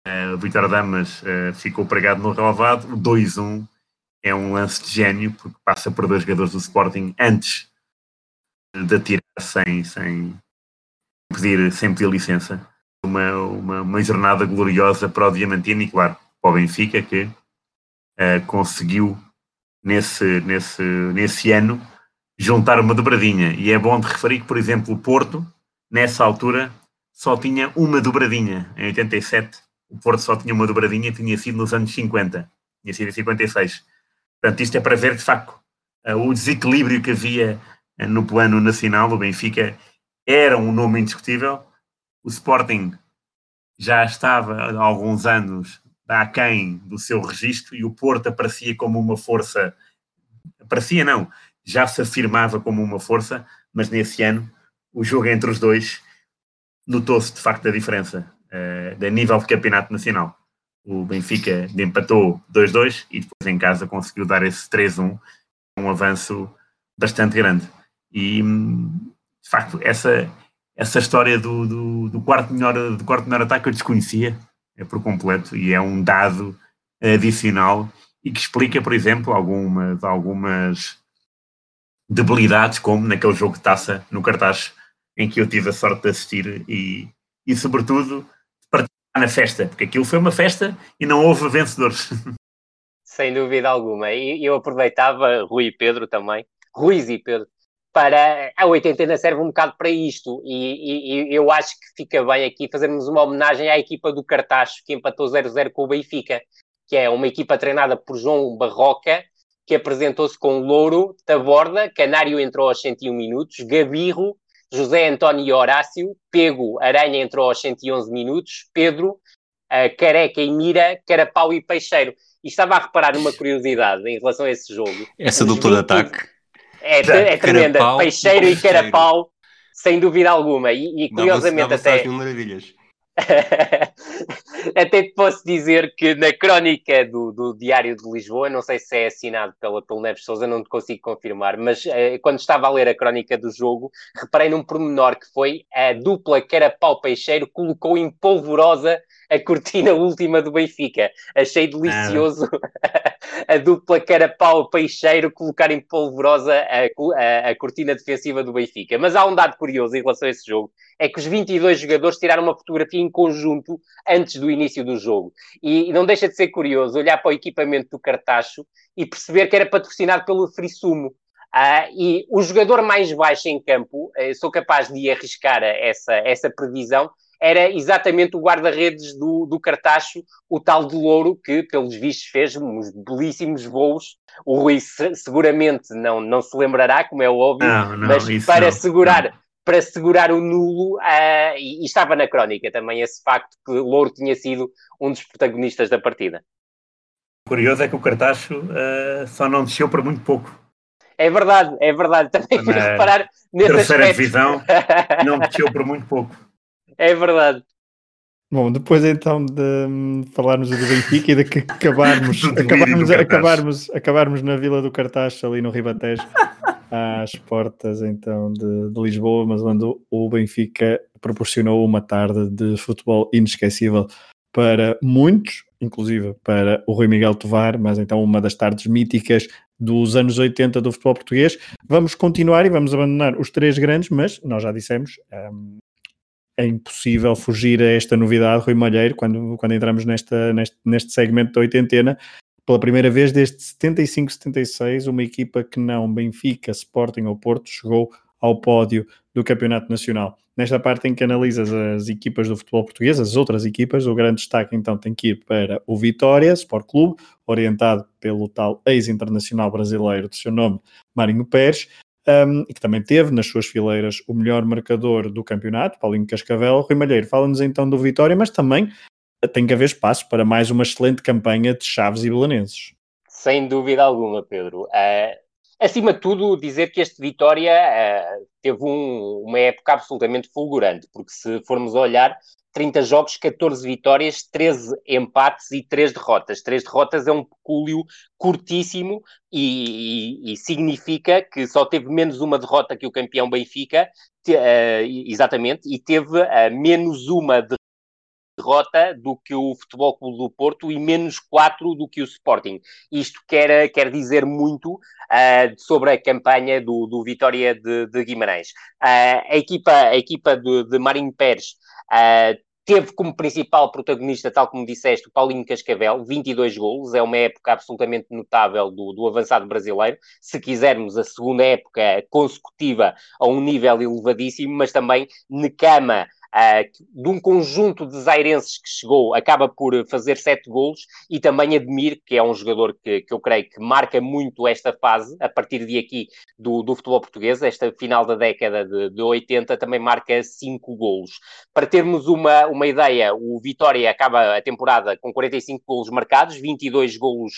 Speaker 7: uh, o Vitor Damas uh, ficou pregado no relevado, o 2-1 é um lance de gênio, porque passa por dois jogadores do Sporting antes de atirar sem, sem, pedir, sem pedir licença. Uma, uma, uma jornada gloriosa para o Diamantino e, claro, para o Benfica, que uh, conseguiu nesse, nesse, nesse ano juntar uma dobradinha. E é bom de referir que, por exemplo, o Porto, nessa altura, só tinha uma dobradinha. Em 87, o Porto só tinha uma dobradinha, tinha sido nos anos 50, tinha sido em 56. Portanto, isto é para ver, de facto, uh, o desequilíbrio que havia uh, no plano nacional. O Benfica era um nome indiscutível. O Sporting já estava há alguns anos aquém do seu registro e o Porto aparecia como uma força, aparecia não, já se afirmava como uma força, mas nesse ano o jogo entre os dois notou-se de facto a diferença uh, nível de campeonato nacional. O Benfica empatou 2-2 e depois em casa conseguiu dar esse 3-1, um avanço bastante grande. E de facto, essa, essa história do, do, do quarto, melhor, do quarto melhor ataque eu desconhecia é por completo e é um dado adicional e que explica, por exemplo, algumas, algumas debilidades, como naquele jogo de taça no cartaz em que eu tive a sorte de assistir e, e sobretudo, participar na festa, porque aquilo foi uma festa e não houve vencedores.
Speaker 6: Sem dúvida alguma. E eu aproveitava, Rui e Pedro também, Ruiz e Pedro, para a oitentena serve um bocado para isto e, e, e, eu acho que fica bem aqui fazermos uma homenagem à equipa do Cartacho que empatou 0-0 com o Benfica, que é uma equipa treinada por João Barroca, que apresentou-se com Louro, Taborda, Canário entrou aos 101 minutos, Gabirro, José António e Horácio, Pego, Aranha entrou aos 111 minutos, Pedro, uh, Careca e Mira, Carapau e Peixeiro. E estava a reparar numa curiosidade em relação a esse jogo.
Speaker 5: Essa dupla 20... de ataque
Speaker 6: é, é tremenda. Carapau Peixeiro e, Carapau, sem dúvida alguma. E, e curiosamente até.
Speaker 5: maravilhas.
Speaker 6: Até te posso dizer que na crónica do, do, Diário de Lisboa, não sei se é assinado pela, pelo Neves Souza, não te consigo confirmar, mas eh, quando estava a ler a crónica do jogo, reparei num pormenor que foi a dupla Carapau Peixeiro colocou em polvorosa a cortina última do Benfica. Achei delicioso ah. a dupla Carapau Peixeiro colocar em polvorosa a, a, a, cortina defensiva do Benfica. Mas há um dado curioso em relação a esse jogo: é que os 22 jogadores tiraram uma fotografia em conjunto antes do início do jogo. E, e não deixa de ser curioso olhar para o equipamento do Cartacho e perceber que era patrocinado pelo Frisumo. Uh, e o jogador mais baixo em campo, uh, sou capaz de arriscar essa, essa previsão, era exatamente o guarda-redes do, do Cartacho, o tal de Louro, que, pelos vistos, fez uns belíssimos voos. O Rui seguramente não, não se lembrará, como é óbvio,
Speaker 7: não, não,
Speaker 6: mas para não, segurar. Para segurar o nulo, uh, e, e, estava na crónica também esse facto que Louro tinha sido um dos protagonistas da partida.
Speaker 7: Curioso é que o Cartacho uh, só não desceu por muito pouco.
Speaker 6: É verdade, é verdade. Também fui reparar nesse
Speaker 7: terceira
Speaker 6: aspecto.
Speaker 7: divisão não desceu por muito pouco.
Speaker 6: É verdade.
Speaker 4: Bom, depois então de falarmos do Benfica e de que acabarmos, acabarmos, acabarmos, acabarmos na Vila do Cartaz, ali no Ribatejo, às portas então de, de, Lisboa, mas onde o Benfica proporcionou uma tarde de futebol inesquecível para muitos, inclusive para o Rui Miguel Tovar, mas então uma das tardes míticas dos anos 80 do futebol português. Vamos continuar e vamos abandonar os três grandes, mas nós já dissemos, um, é impossível fugir a esta novidade, Rui Malheiro, quando, quando entramos nesta, neste, neste segmento da oitentena, pela primeira vez desde 75-76, uma equipa que não Benfica, Sporting ou Porto chegou ao pódio do Campeonato Nacional. Nesta parte em que analisas as equipas do futebol português, as outras equipas, o grande destaque então tem que ir para o Vitória Sport Clube, orientado pelo tal ex-internacional brasileiro de seu nome, Marinho Pérez, um, e que também teve nas suas fileiras o melhor marcador do campeonato, Paulinho Cascavel. Rui Malheiro, fala-nos então do Vitória, mas também tem que haver espaço para mais uma excelente campanha de Chaves e Belenenses.
Speaker 6: Sem dúvida alguma, Pedro. Uh, acima de tudo, dizer que este Vitória uh, teve um, uma época absolutamente fulgurante, porque se formos olhar, 30 jogos, 14 vitórias, 13 empates e 3 derrotas. 3 derrotas é um pecúlio curtíssimo e, e, e, significa que só teve menos uma derrota que o campeão Benfica, te, uh, exatamente, e teve uh, menos uma derrota do que o Futebol Clube do Porto e menos 4 do que o Sporting. Isto quer, quer dizer muito uh, sobre a campanha do, do Vitória de, de Guimarães. Uh, a equipa, a equipa de, de Marinho Pérez uh, teve como principal protagonista, tal como disseste, o Paulinho Cascavel, 22 golos, é uma época absolutamente notável do, do avançado brasileiro, se quisermos a segunda época consecutiva a um nível elevadíssimo, mas também Necama, de um conjunto de zairenses que chegou, acaba por fazer sete golos, e também Admir, que é um jogador que, que eu creio que marca muito esta fase, a partir de aqui, do, do futebol português, esta final da década de, de 80, também marca cinco golos. Para termos uma, uma ideia, o Vitória acaba a temporada com 45 golos marcados, 22 golos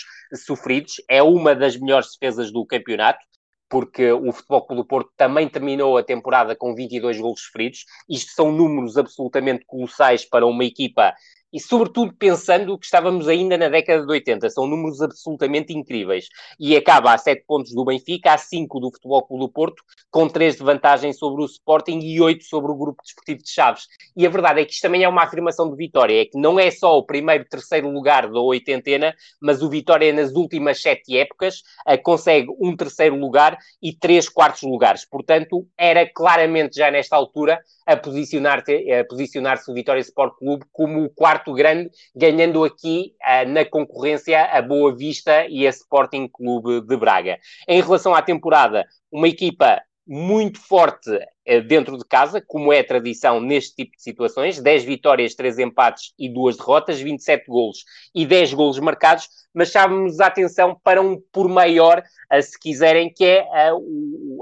Speaker 6: sofridos, é uma das melhores defesas do campeonato, porque o Futebol Clube do Porto também terminou a temporada com 22 golos sofridos. Isto são números absolutamente colossais para uma equipa e, sobretudo, pensando que estávamos ainda na década de 80. São números absolutamente incríveis. E acaba a 7 pontos do Benfica, a 5 do Futebol Clube do Porto, com 3 de vantagem sobre o Sporting e 8 sobre o Grupo Desportivo de Chaves. E a verdade é que isto também é uma afirmação de Vitória, é que não é só o primeiro, terceiro lugar da oitentena, mas o Vitória nas últimas 7 épocas consegue um terceiro lugar e 3 quartos lugares. Portanto, era claramente já nesta altura a posicionar-se posicionar o Vitória Sport Clube como o quarto grande, ganhando aqui uh, na concorrência a Boa Vista e a Sporting Clube de Braga. Em relação à temporada, uma equipa muito forte uh, dentro de casa, como é a tradição neste tipo de situações, 10 vitórias, 3 empates e 2 derrotas, 27 golos e 10 golos marcados, mas chamamos a atenção para um por maior, se quiserem, que é a,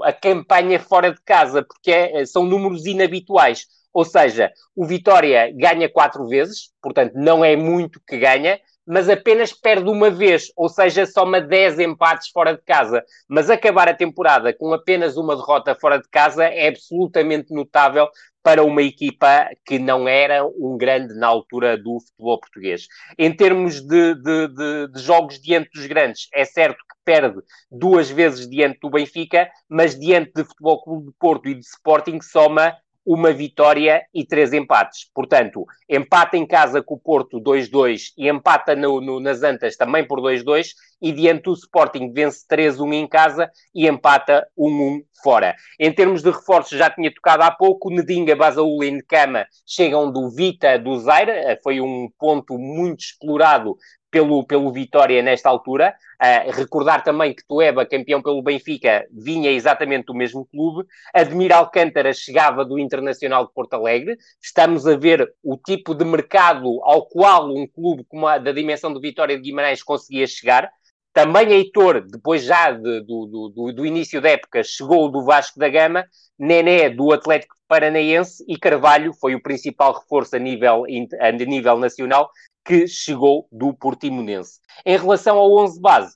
Speaker 6: a campanha fora de casa, porque é, são números inabituais. Ou seja, o Vitória ganha quatro vezes, portanto não é muito que ganha, mas apenas perde uma vez, ou seja, soma 10 empates fora de casa. Mas acabar a temporada com apenas uma derrota fora de casa é absolutamente notável para uma equipa que não era um grande na altura do futebol português. Em termos de, de, de, de jogos diante dos grandes, é certo que perde duas vezes diante do Benfica, mas diante de Futebol Clube de Porto e de Sporting soma uma vitória e três empates. Portanto, empata em casa com o Porto 2-2 e empata no, no, nas Antas também por 2-2 e diante do Sporting vence 3-1 em casa e empata 1-1 fora. Em termos de reforços, já tinha tocado há pouco, Nedinga, Basaúl e Necama chegam do Vita do Zaire, foi um ponto muito explorado pelo, pelo Vitória nesta altura. Uh, recordar também que Tueba, campeão pelo Benfica, vinha exatamente do mesmo clube. Admir Alcântara chegava do Internacional de Porto Alegre. Estamos a ver o tipo de mercado ao qual um clube como a da dimensão do Vitória de Guimarães conseguia chegar. Também Heitor, depois já de, do, do, do, início da época, chegou do Vasco da Gama, Nené do Atlético Paranaense e Carvalho foi o principal reforço a nível, a nível nacional que chegou do Portimonense. Em relação ao 11 base,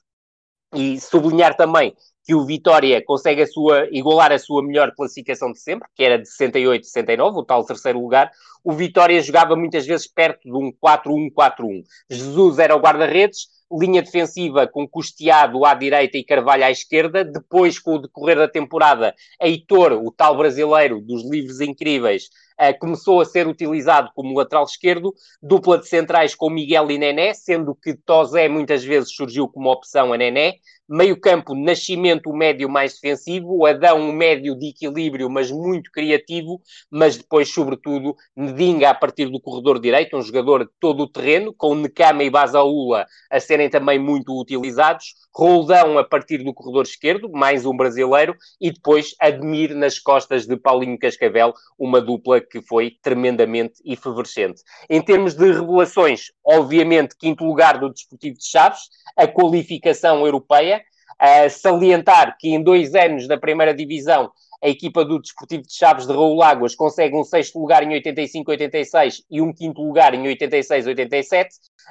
Speaker 6: e sublinhar também que o Vitória consegue a sua, igualar a sua melhor classificação de sempre, que era de 68, 69, o tal terceiro lugar, o Vitória jogava muitas vezes perto de um 4-1-4-1. Jesus era o guarda-redes, linha defensiva com Custeado à direita e Carvalho à esquerda, depois com o decorrer da temporada, Heitor, o tal brasileiro dos livros incríveis, começou a ser utilizado como lateral esquerdo, dupla de centrais com Miguel e Nené, sendo que Tozé muitas vezes surgiu como opção a Nené, meio campo, Nascimento, o médio mais defensivo, Adão, o médio de equilíbrio, mas muito criativo, mas depois, sobretudo, Nedinga a partir do corredor direito, um jogador de todo o terreno, com Necama e Basaúla a serem também muito utilizados, Roldão a partir do corredor esquerdo, mais um brasileiro, e depois Admir nas costas de Paulinho Cascavel, uma dupla que foi tremendamente efervescente. Em termos de revelações, obviamente, quinto lugar do Desportivo de Chaves, a qualificação europeia, a salientar que em dois anos da primeira divisão a equipa do Desportivo de Chaves de Raul Águas consegue um sexto lugar em 85-86 e um quinto lugar em 86-87.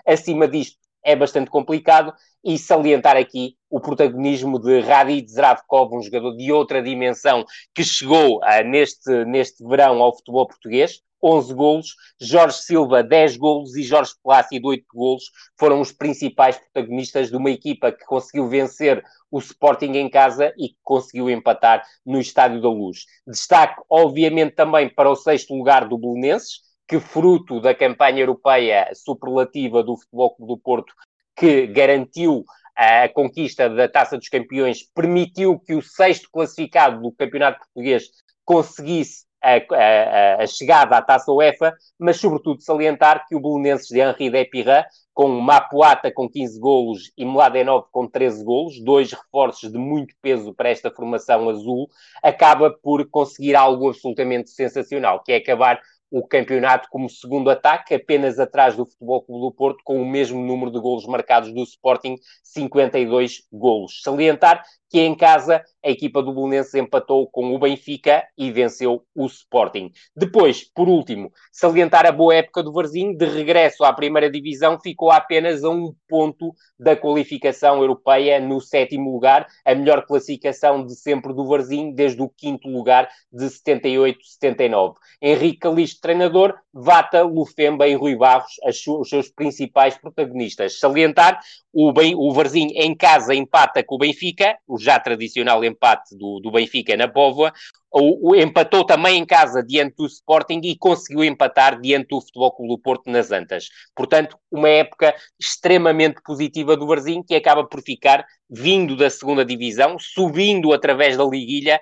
Speaker 6: Acima disto é bastante complicado e salientar aqui o protagonismo de Radid Zravkov, um jogador de outra dimensão que chegou uh, neste, neste verão ao futebol português. 11 golos, Jorge Silva 10 golos e Jorge Plácido 8 golos foram os principais protagonistas de uma equipa que conseguiu vencer o Sporting em casa e que conseguiu empatar no Estádio da Luz. Destaque, obviamente, também para o sexto lugar do Belenenses, que, fruto da campanha europeia superlativa do Futebol Clube do Porto, que garantiu a conquista da Taça dos Campeões, permitiu que o sexto classificado do Campeonato Português conseguisse a, a, a, chegada à taça UEFA, mas sobretudo salientar que o Belenenses de Henri Depirra, com Mapuata com 15 golos e Mladenov com 13 golos, dois reforços de muito peso para esta formação azul, acaba por conseguir algo absolutamente sensacional, que é acabar o campeonato como segundo ataque, apenas atrás do Futebol Clube do Porto, com o mesmo número de golos marcados do Sporting, 52 golos. Salientar que em casa a equipa do Belenenses empatou com o Benfica e venceu o Sporting. Depois, por último, salientar a boa época do Varzim, de regresso à primeira divisão, ficou apenas a um ponto da qualificação europeia no sétimo lugar, a melhor classificação de sempre do Varzim, desde o quinto lugar de 78-79. Henrique Calixto, treinador, Vata, Lufemba e Rui Barros, os seus principais protagonistas. Salientar, o, ben, o em casa empata com o Benfica, o já tradicional empate do, do Benfica na Póvoa, o, o, empatou também em casa diante do Sporting e conseguiu empatar diante do Futebol Clube do Porto nas Antas. Portanto, uma época extremamente positiva do Varzim que acaba por ficar vindo da segunda divisão, subindo através da liguilha,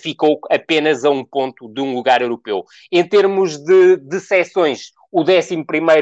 Speaker 6: ficou apenas a um ponto de um lugar europeu. Em termos de, de seções, o 11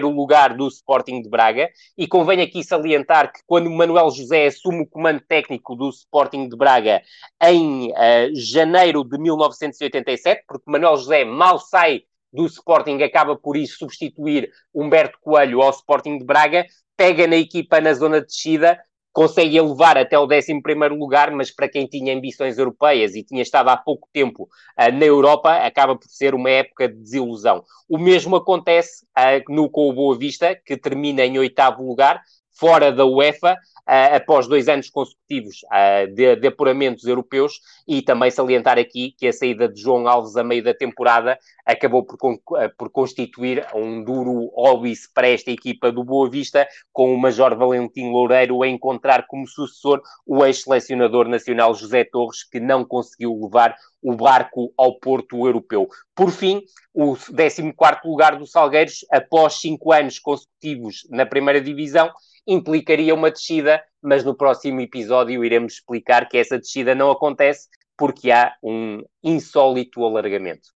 Speaker 6: lugar do Sporting de Braga, e convém aqui salientar que quando Manuel José assume o comando técnico do Sporting de Braga em uh, janeiro de 1987, porque Manuel José mal sai do Sporting, acaba por isso substituir Humberto Coelho ao Sporting de Braga, pega na equipa na zona de descida, consegue elevar até o 11 lugar, mas para quem tinha ambições europeias e tinha estado há pouco tempo uh, na Europa, acaba por ser uma época de desilusão. O mesmo acontece uh, no com o Boa Vista, que termina em oitavo lugar, fora da UEFA, uh, após dois anos consecutivos uh, de, de, apuramentos europeus, e também salientar aqui que a saída de João Alves a meio da temporada acabou por, uh, por constituir um duro óbice para esta equipa do Boa Vista, com o Major Valentim Loureiro a encontrar como sucessor o ex-selecionador nacional José Torres, que não conseguiu levar o barco ao porto europeu. Por fim, o 14 lugar do Salgueiros, após cinco anos consecutivos na primeira divisão, implicaria uma descida, mas no próximo episódio iremos explicar que essa descida não acontece porque há um insólito alargamento.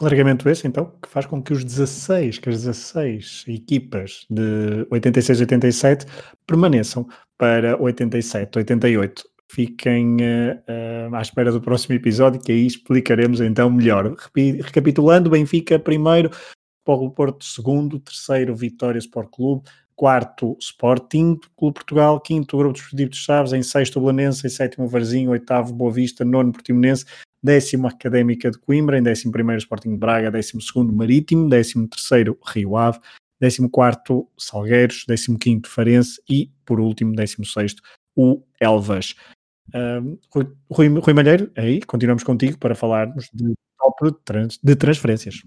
Speaker 8: Alargamento esse, então, que faz com que os 16, que as 16 equipas de 86 87 permaneçam para 87, 88. Fiquem uh, uh, à espera do próximo episódio, que aí explicaremos então melhor. Recapitulando, Benfica primeiro, Paulo Porto segundo, terceiro Vitória Sport Clube, quarto Sporting Clube Portugal, quinto Grupo Desportivo de Chaves, em sexto Belenense, em sétimo Varzinho, oitavo Boa Vista, nono Portimonense, décimo Académica de Coimbra, em décimo primeiro Sporting de Braga, décimo segundo Marítimo, décimo terceiro Rio Ave, décimo quarto Salgueiros, décimo quinto Farense e, por último, décimo sexto o Elvas. Uh, Rui, Rui Malheiro, aí continuamos contigo para falarmos de de transferências.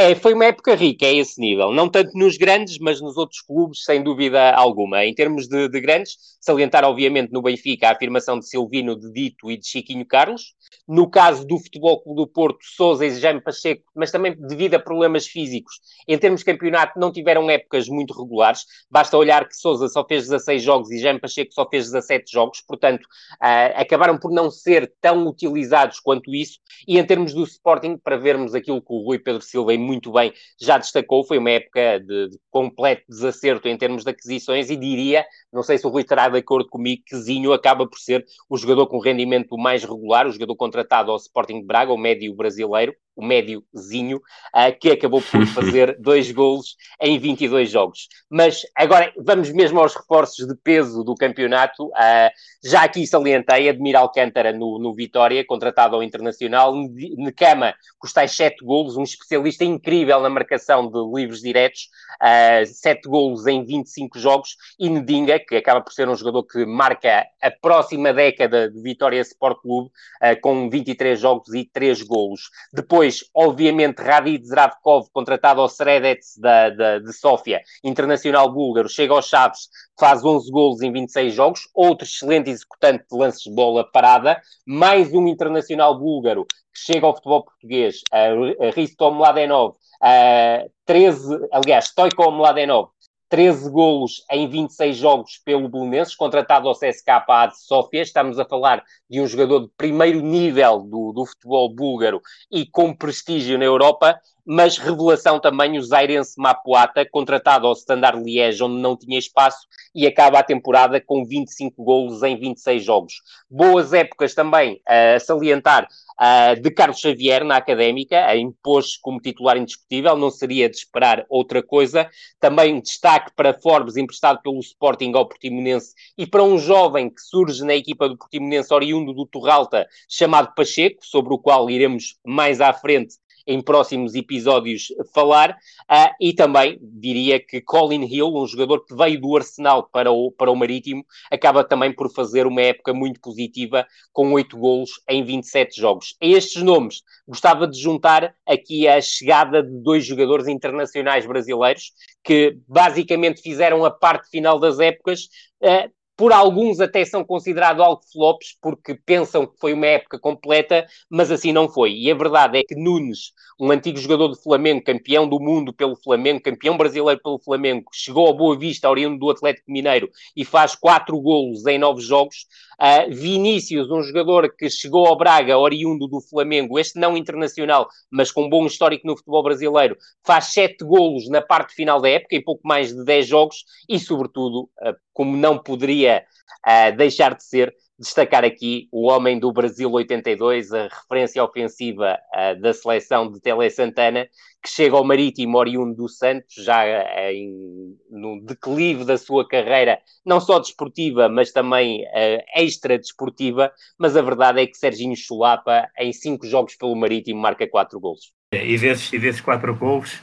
Speaker 6: É, foi uma época rica a esse nível. Não tanto nos grandes, mas nos outros clubes, sem dúvida alguma. Em termos de, de grandes, salientar, obviamente, no Benfica a afirmação de Silvino, de Dito e de Chiquinho Carlos. No caso do Futebol Clube do Porto, Souza e Jaime Pacheco, mas também devido a problemas físicos. Em termos de campeonato, não tiveram épocas muito regulares. Basta olhar que Souza só fez 16 jogos e Jaime Pacheco só fez 17 jogos. Portanto, uh, acabaram por não ser tão utilizados quanto isso. E em termos do Sporting, para vermos aquilo que o Rui Pedro Silva muito bem já destacou, foi uma época de, de, completo desacerto em termos de aquisições e diria, não sei se o Rui estará de acordo comigo, que Zinho acaba por ser o jogador com rendimento mais regular, o jogador contratado ao Sporting de Braga, o médio brasileiro, o médiozinho, uh, que acabou por fazer dois golos em 22 jogos. Mas agora vamos mesmo aos reforços de peso do campeonato. Uh, já aqui salientei, Admir Alcântara no, no Vitória, contratado ao Internacional, Necama, tais 7 golos, um especialista incrível na marcação de livros diretos, uh, 7 golos em 25 jogos, e Nedinga, que acaba por ser um jogador que marca a próxima década de Vitória Sport Clube, uh, com 23 jogos e 3 golos. Depois, Depois, obviamente, Radid Zdravkov, contratado ao Sredets da, da, de Sófia, internacional búlgaro, chega aos Chaves, faz 11 golos em 26 jogos, outro excelente executante de lances de bola parada, mais um internacional búlgaro que chega ao futebol português, uh, Risto Mladenov, uh, 13, aliás, Stoico Mladenov, 13 golos em 26 jogos pelo Belenenses, contratado ao CSKA de Sofia. Estamos a falar de um jogador de primeiro nível do, do futebol búlgaro e com prestígio na Europa, mas revelação também o Zairense Mapuata, contratado ao Standard Liège, onde não tinha espaço, e acaba a temporada com 25 golos em 26 jogos. Boas épocas também a salientar uh, de Carlos Xavier na Académica, impôs-se como titular indiscutível, não seria de esperar outra coisa. Também destaque para Forbes, emprestado pelo Sporting ao Portimonense, e para um jovem que surge na equipa do Portimonense, oriundo do Torralta, chamado Pacheco, sobre o qual iremos mais à frente em próximos episódios falar, uh, e também diria que Colin Hill, um jogador que veio do Arsenal para o, para o Marítimo, acaba também por fazer uma época muito positiva, com oito golos em 27 jogos. A estes nomes, gostava de juntar aqui a chegada de dois jogadores internacionais brasileiros, que basicamente fizeram a parte final das épocas, uh, por alguns até são considerados algo flops, porque pensam que foi uma época completa, mas assim não foi. E a verdade é que Nunes, um antigo jogador do Flamengo, campeão do mundo pelo Flamengo, campeão brasileiro pelo Flamengo, chegou ao Boa Vista, oriundo do Atlético Mineiro, e faz quatro golos em nove jogos. Uh, Vinícius, um jogador que chegou ao Braga, oriundo do Flamengo, este não internacional, mas com bom histórico no futebol brasileiro, faz sete golos na parte final da época, em pouco mais de dez jogos, e sobretudo, uh, como não poderia uh, deixar de ser, destacar aqui o homem do Brasil 82, a referência ofensiva uh, da seleção de Tele Santana, que chega ao Marítimo oriundo do Santos, já uh, em, no declive da sua carreira, não só desportiva, mas também uh, extra-desportiva, mas a verdade é que Serginho Chulapa, em cinco jogos pelo Marítimo, marca quatro golos.
Speaker 7: É, e desses, e desses quatro gols,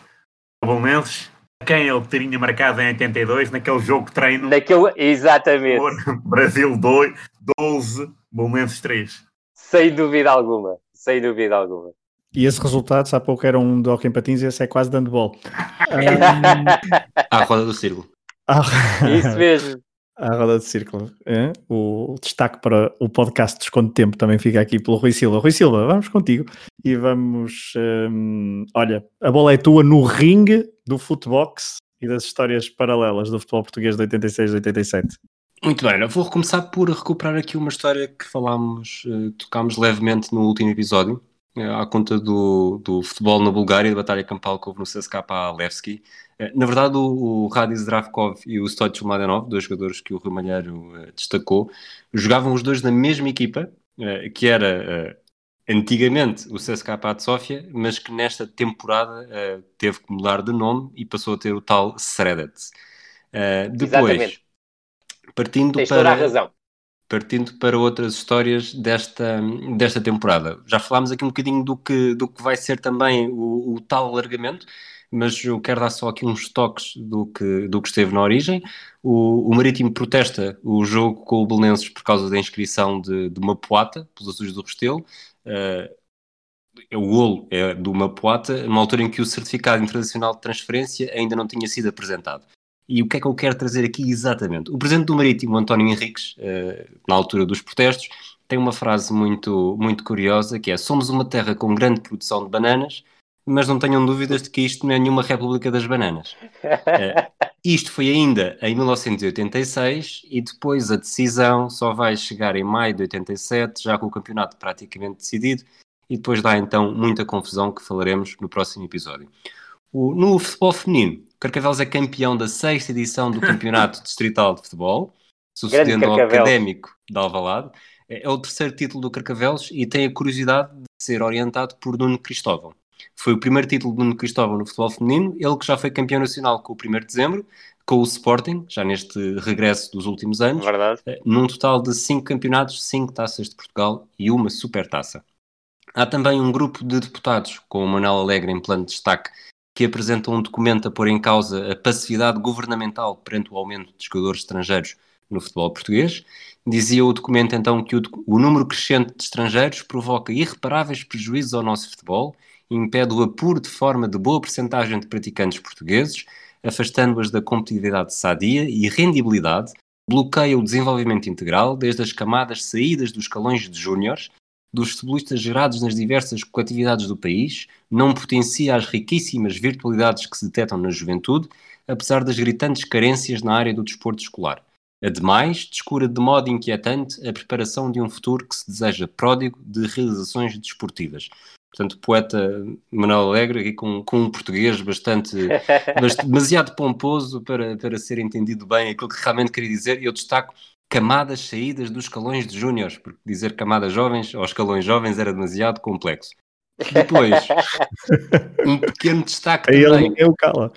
Speaker 7: Bolonenses, quem ele teria marcado em 82 naquele jogo de treino.
Speaker 6: Naquele, exatamente.
Speaker 7: Brasil 2, 12, Bolonenses 3.
Speaker 6: Sem dúvida alguma, sem dúvida alguma.
Speaker 8: E esse resultado, há pouco era um de Hockey Patins e esse é quase dando bola.
Speaker 5: um... À roda do círculo.
Speaker 6: Isso mesmo.
Speaker 8: À roda do círculo. É? O destaque para o podcast Desconto Tempo também fica aqui pelo Rui Silva. Rui Silva, vamos contigo e vamos. Um, olha, a bola é tua no ringue do Footbox e das histórias paralelas do futebol português de 86 e 87.
Speaker 5: Muito bem, eu vou começar por recuperar aqui uma história que falámos, uh, tocámos levemente no último episódio, à conta do, do futebol na Bulgária, da batalha campal que houve no CSKA Levski. Uh, na verdade, o, o Radis Zdravkov e o Stoichel Mladenov, dois jogadores que o Rui Malheiro destacou, jogavam os dois na mesma equipa, que era antigamente o CSKA de Sofia, mas que nesta temporada uh, teve que mudar de nome e passou a ter o tal Sredets. Uh, depois, Exatamente. partindo Tens para, razão. Partindo para outras histórias desta, desta temporada. Já falámos aqui um bocadinho do que, do que vai ser também o, o tal alargamento, mas eu quero dar só aqui uns toques do que, do que esteve na origem. O, o Marítimo protesta o jogo com o Belenenses por causa da inscrição de, de poata pelos azuis do Restelo. Uh, o golo é do Mapuata, numa altura em que o certificado internacional de transferência ainda não tinha sido apresentado. E o que é que eu quero trazer aqui exatamente? O presidente do Marítimo, António Henriques, uh, na altura dos protestos, tem uma frase muito, muito curiosa que é: Somos uma terra com grande produção de bananas, mas não tenham dúvidas de que isto não é nenhuma República das Bananas. Uh, isto foi ainda em 1986 e depois a decisão só vai chegar em maio de 87, já com o campeonato praticamente decidido, e depois dá então muita confusão que falaremos no próximo episódio. O, no futebol feminino, Carcavelos é campeão da sexta edição do Campeonato Distrital de Futebol, sucedendo ao Académico de Alvalade. É, é o terceiro título do Carcavelos e tem a curiosidade de ser orientado por Nuno Cristóvão. Foi o primeiro título de Nuno Cristóvão no futebol feminino, ele que já foi campeão nacional com o 1 de dezembro, com o Sporting, já neste regresso dos últimos anos,
Speaker 6: Verdade.
Speaker 5: Eh, num total de 5 campeonatos, 5 taças de Portugal e uma super taça. Há também um grupo de deputados, com o Manuel Alegre em plano de destaque, que apresentam um documento a pôr em causa a passividade governamental perante o aumento de jogadores estrangeiros no futebol português. Dizia o documento então que o, o número crescente de estrangeiros provoca irreparáveis prejuízos ao nosso futebol impede o apuro de forma de boa percentagem de praticantes portugueses, afastando-as da competitividade sadia e rendibilidade, bloqueia o desenvolvimento integral desde as camadas saídas dos escalões de júniores, dos futebolistas gerados nas diversas coletividades do país, não potencia as riquíssimas virtualidades que se detectam na juventude, apesar das gritantes carências na área do desporto escolar. Ademais, descura de modo inquietante a preparação de um futuro que se deseja pródigo de realizações desportivas. Portanto, poeta Manuel Alegre, aqui com, com um português bastante, bastante demasiado pomposo para, para ser entendido bem aquilo que realmente queria dizer, e eu destaco camadas saídas dos escalões de júniores, porque dizer camadas jovens ou escalões jovens era demasiado complexo. Depois, um pequeno destaque
Speaker 8: Aí
Speaker 5: também.
Speaker 8: ele eu cala.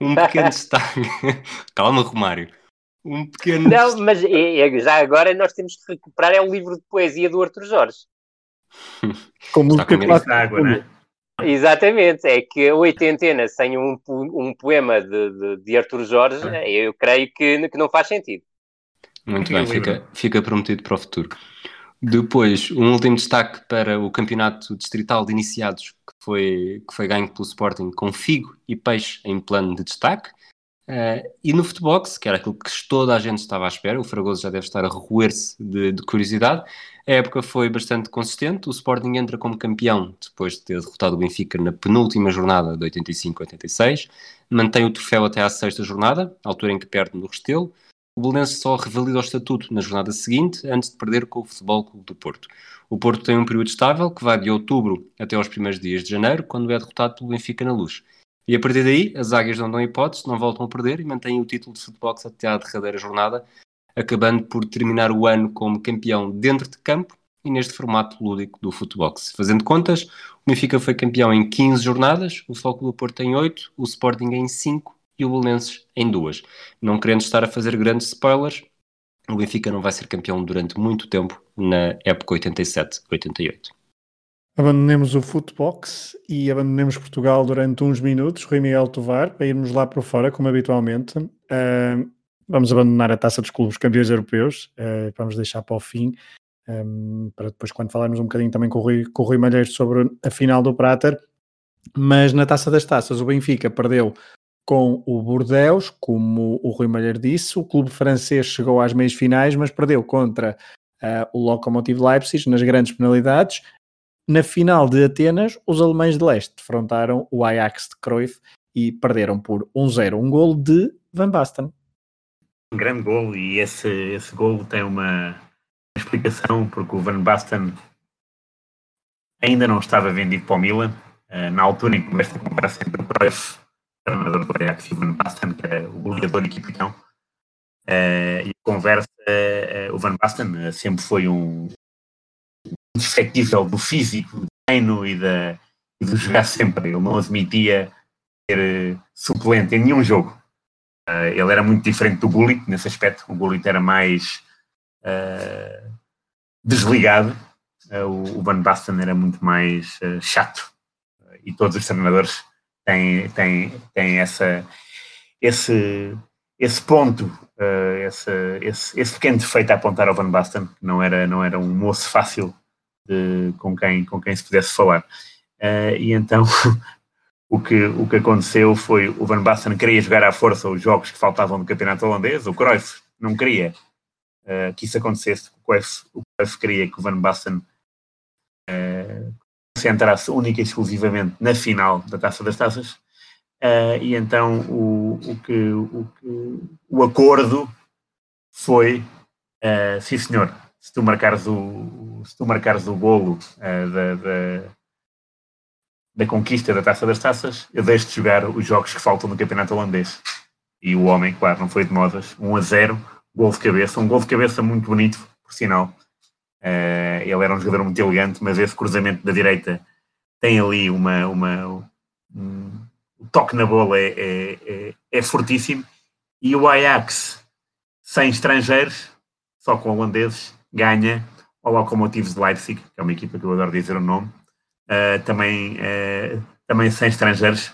Speaker 5: um pequeno destaque. Calma, Romário. Um pequeno
Speaker 6: Não, mas é- é- já agora nós temos que recuperar é um livro de poesia do Arthur Jorge.
Speaker 8: Com música
Speaker 5: Está
Speaker 8: clássica.
Speaker 7: água, né?
Speaker 6: Exatamente, é que a oitentena sem um, um poema de, de, de Arthur Jorge, eu creio que, que não faz sentido.
Speaker 5: Muito bem, fica, fica prometido para o futuro. Depois, um último destaque para o campeonato distrital de iniciados que foi, que foi ganho pelo Sporting com Figo e Peixe em plano de destaque. Eh, e no futebol, que era aquilo que toda a gente estava à espera, o Fragoso já deve estar a roer-se de, de curiosidade. A época foi bastante consistente. O Sporting entra como campeão depois de ter derrotado o Benfica na penúltima jornada de 85-86. Mantém o troféu até à sexta jornada, altura em que perde no Restelo. O Belenenses só revalida o estatuto na jornada seguinte, antes de perder com o Futebol Clube do Porto. O Porto tem um período estável que vai de outubro até aos primeiros dias de janeiro, quando é derrotado pelo Benfica na Luz. E a partir daí, as águias não dão hipótese, não voltam a perder e mantêm o título de futebol até à derradeira jornada, acabando por terminar o ano como campeão dentro de campo e neste formato lúdico do futebol. Fazendo contas, o Benfica foi campeão em 15 jornadas, o Futebol Clube do Porto em 8, o Sporting em 5 e o Belenenses em 2. Não querendo estar a fazer grandes spoilers, o Benfica não vai ser campeão durante muito tempo na época 87-88.
Speaker 8: Abandonemos o Footbox e abandonemos Portugal durante uns minutos, Rui Miguel Tovar, para irmos lá para fora, como habitualmente. Ah, vamos abandonar a taça dos clubes campeões europeus, ah, vamos deixar para o fim, um, para depois, quando falarmos um bocadinho também com o Rui, com o Rui Malheiros sobre a final do Prater. Mas na taça das taças, o Benfica perdeu com o Bordeaux, como o Rui Malheiro disse. O clube francês chegou às meias finais, mas perdeu contra ah, o Lokomotiv Leipzig nas grandes penalidades. Na final de Atenas, os alemães de leste defrontaram o Ajax de Cruyff e perderam por 1-0, um gol de Van Basten.
Speaker 7: Um grande gol e esse, esse gol tem uma explicação porque o Van Basten ainda não estava vendido para o Milan. eh, na altura em que começa a comparação entre o Cruyff, treinador do Ajax, e o Van Basten, que era o goleador e capitão. E conversa, eh, o Van Basten eh, sempre foi um indefectível do físico, do treino e, da, e do jogar sempre. Ele não admitia ser eh, suplente em nenhum jogo. Uh, ele era muito diferente do Gullit nesse aspecto. O Gullit era mais uh, desligado. Uh, o Van Basten era muito mais chato. e todos os treinadores têm, têm, têm essa, esse, esse ponto, esse, esse, esse pequeno defeito a apontar ao Van Basten, que não era, não era um moço fácil de, com, quem, com quem se pudesse falar. e então o que, o que aconteceu foi o Van Basten queria jogar à força os jogos que faltavam do campeonato holandês, o Cruyff não queria uh, que isso acontecesse, o Cruyff, o Cruyff queria que o Van Basten uh, concentrasse única e exclusivamente na final da Taça das Taças, uh, e então o, o, que, o, que, o acordo foi, sim senhor, se tu marcares o, se tu marcares o golo da, da da conquista da Taça das Taças, eu deixo de jogar os jogos que faltam no campeonato holandês. E o homem, claro, não foi de modas. 1 a 0, gol de cabeça, um gol de cabeça muito bonito, por sinal. Uh, ele era um jogador muito elegante, mas esse cruzamento da direita tem ali uma. uma um, o toque na bola é, é, é, é fortíssimo. E o Ajax, sem estrangeiros, só com holandeses, ganha ao Lokomotiv de Leipzig, que é uma equipa que eu adoro dizer o nome, Uh, também, uh, também sem estrangeiros,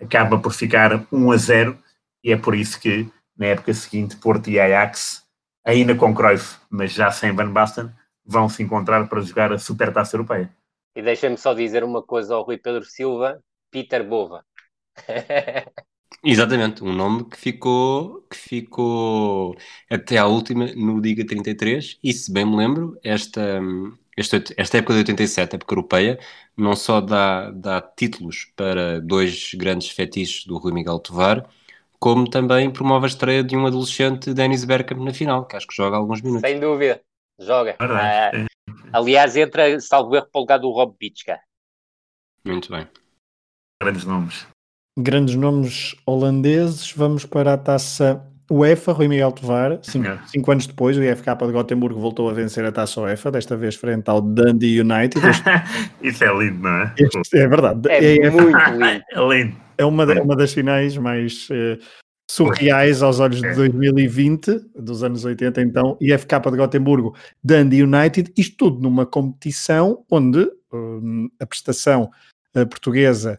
Speaker 7: acaba por ficar 1 a 0 e é por isso que na época seguinte Porto e Ajax, ainda com Cruyff, mas já sem Van Basten, vão se encontrar para jogar a Supertaça Europeia.
Speaker 6: E deixa-me só dizer uma coisa ao Rui Pedro Silva, Peter Bova.
Speaker 5: Exatamente, um nome que ficou, que ficou até à última no Liga 33 e se bem me lembro, esta, esta, esta época de 87, época europeia, não só dá, dá títulos para dois grandes fetiches do Rui Miguel Tovar, como também promove a estreia de um adolescente, Dennis Bergkamp, na final, que acho que joga alguns minutos.
Speaker 6: Sem dúvida, joga.
Speaker 7: Verdade.
Speaker 6: Ah, aliás, entra, salvo erro, para o lugar do Rob Bitska.
Speaker 5: Muito bem.
Speaker 7: Grandes nomes.
Speaker 8: Grandes nomes holandeses. Vamos para a taça UEFA, Rui Miguel Tovar. Cinco, cinco anos depois, o IFK de Gotemburgo voltou a vencer a taça UEFA, desta vez frente ao Dundee United. Este,
Speaker 7: Isso é lindo, não é?
Speaker 8: este- é verdade.
Speaker 6: É,
Speaker 8: É,
Speaker 6: muito lindo.
Speaker 7: É lindo.
Speaker 8: é uma, da- uma das finais mais eh, surreais aos olhos de
Speaker 7: É.
Speaker 8: 2020, dos anos 80, então, IFK de Gotemburgo, Dundee United, isto tudo numa competição onde hum, a prestação eh, portuguesa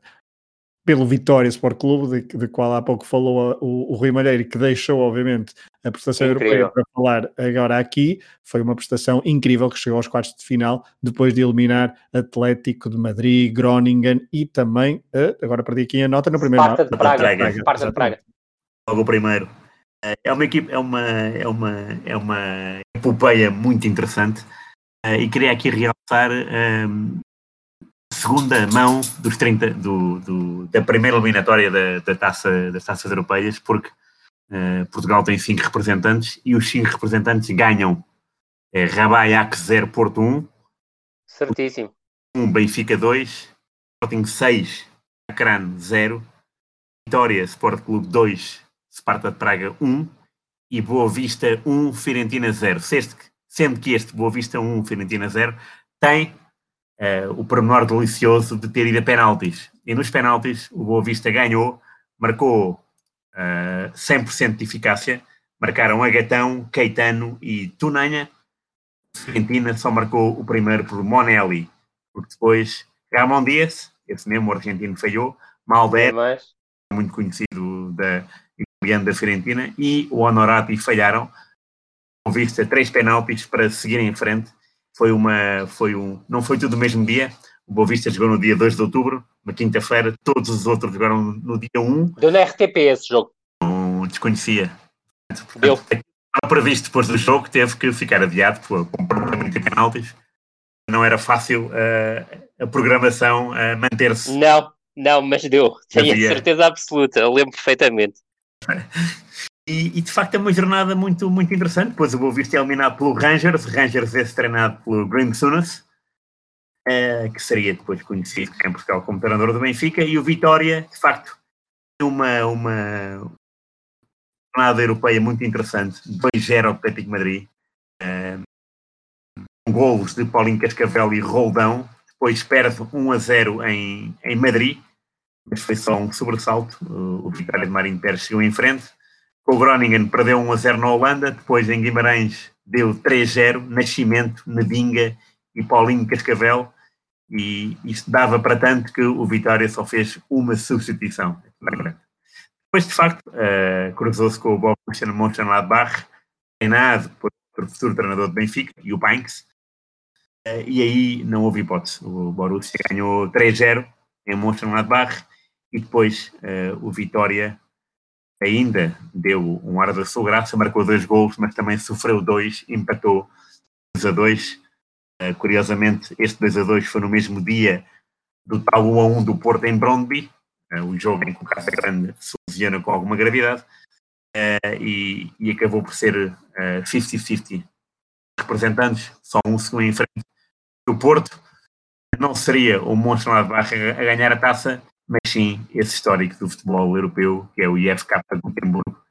Speaker 8: pelo Vitória Sport Clube, de, de qual há pouco falou a- o, o Rui Malheiro, que deixou, obviamente, a prestação
Speaker 6: Incrível.
Speaker 8: europeia para falar agora aqui, foi uma prestação incrível que chegou aos quartos de final, depois de eliminar Atlético de Madrid, Groningen e também, eh, agora perdi aqui a nota no primeiro
Speaker 6: Sparta de Praga. Sparta de. Praga.
Speaker 7: Logo o primeiro. Eh, É uma equipe, é uma, é uma, é uma epopeia muito interessante eh, e queria aqui realçar ehm, a segunda mão dos 30, do, do- da primeira eliminatória da, da taça, das taças europeias, porque eh, Portugal tem cinco representantes e os cinco representantes ganham. É, Rabai 0 Porto 1,
Speaker 6: Certíssimo.
Speaker 7: 1 Benfica 2, Sporting 6, Acran 0, Vitória Sport Clube 2, Sparta de Praga 1 e Boa Vista 1, Fiorentina 0. Sendo que, este Boa Vista 1, Fiorentina 0 tem eh, o pormenor delicioso de ter ido a penaltis. E nos penaltis o Boa Vista ganhou, marcou eh, 100% de eficácia, marcaram Agatão, Caetano e Tunanha. Fiorentina só marcou o primeiro por Monelli, porque depois Ramon Dias, esse mesmo argentino falhou, Malber,
Speaker 6: Mas,
Speaker 7: muito conhecido da italiano da Fiorentina, e o Honorati falharam, com vista três penaltis para seguirem em frente. Foi uma, foi um, não foi tudo no mesmo dia. O Boa Vista jogou no dia 2 de outubro, uma quinta-feira, todos os outros jogaram no dia 1,
Speaker 6: deu na RTP esse jogo.
Speaker 7: não desconhecia.
Speaker 6: Deu.
Speaker 7: Estava previsto depois do jogo, teve que ficar adiado por por um problema de penaltis. Não era fácil eh, a programação eh, manter-se.
Speaker 6: Não, não, mas deu. Tenho a certeza absoluta. Eu lembro perfeitamente.
Speaker 7: E, e, de facto é uma jornada muito, muito interessante. Depois o Boa Vista é eliminado pelo Rangers, Rangers esse treinado pelo Graham Souness, eh, que seria depois conhecido em Portugal como treinador do Benfica, e o Vitória, de facto, é uma, uma jornada europeia muito interessante, 2-0 ao Atlético Madrid, eh, com golos de Paulinho Cascavel e Roldão, depois perde 1-0 em, em Madrid, mas foi só um sobressalto, o, Vitória de Marinho Pérez chegou em frente, o Groningen perdeu 1 a 0 na Holanda, depois em Guimarães deu 3-0, Nascimento, Medinga e Paulinho Cascavel, e isto dava para tanto que o Vitória só fez uma substituição. Depois, de facto, uh, cruzou-se com o Borussia Mönchengladbach, treinado por futuro treinador de Benfica, e o Banks, uh, e aí não houve hipótese. O Borussia ganhou 3-0 em Mönchengladbach, e depois uh, o Vitória ainda deu um ar da sua graça, marcou dois gols, mas também sofreu dois, empatou 2 a 2. Uh, curiosamente, este 2 a 2 foi no mesmo dia do tal 1 a 1 do Porto em Brondby, uh, o jogo em que o Casa Grande se lesiona com alguma gravidade, e, e, acabou por ser 50-50 representantes, só um segundo em frente. O Porto não seria o monstro barra a ganhar a taça, mas sim esse histórico do futebol europeu, que é o IFK Gotemburgo,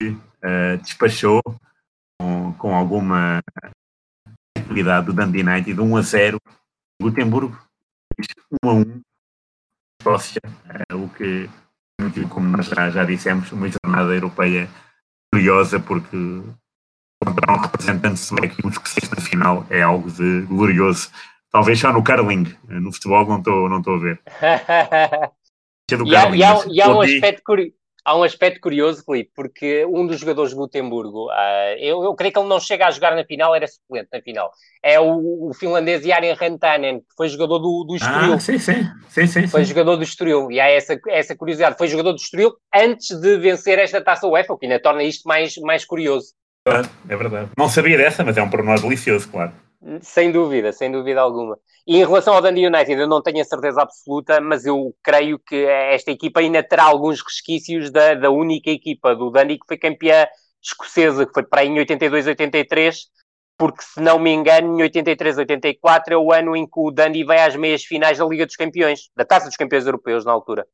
Speaker 7: que uh, despachou com, com alguma tranquilidade do Dundee United, 1 a 0, Gotemburgo, 1 a 1, Escócia, uh, o que, como nós já, já dissemos, uma jornada europeia curiosa, porque encontrar um representante sueco e um escocês na final é algo de glorioso. Talvez só no curling, no futebol não estou não a ver.
Speaker 6: e, há, e, há, e há um aspecto curioso. há um aspecto curioso, Felipe, porque um dos jogadores de Gutemburgo, uh, eu, eu creio que ele não chega a jogar na final, era suplente na final. É o, o finlandês Jari Rantanen, que foi jogador do, do Estoril.
Speaker 7: Ah, sim, sim. sim, sim,
Speaker 6: foi
Speaker 7: sim.
Speaker 6: jogador do Estoril. E há essa, essa curiosidade. Foi jogador do Estoril antes de vencer esta taça UEFA, o que ainda torna isto mais, mais curioso.
Speaker 7: É verdade. Não sabia dessa, mas é um pormenor delicioso, claro.
Speaker 6: Sem dúvida, sem dúvida alguma. E em relação ao Dundee United, eu não tenho a certeza absoluta, mas eu creio que esta equipa ainda terá alguns resquícios da, da única equipa do Dundee que foi campeã escocesa, que foi para aí em 82-83, porque se não me engano, em 83-84 é o ano em que o Dundee vai às meias finais da Liga dos Campeões, da Taça dos Campeões Europeus na altura,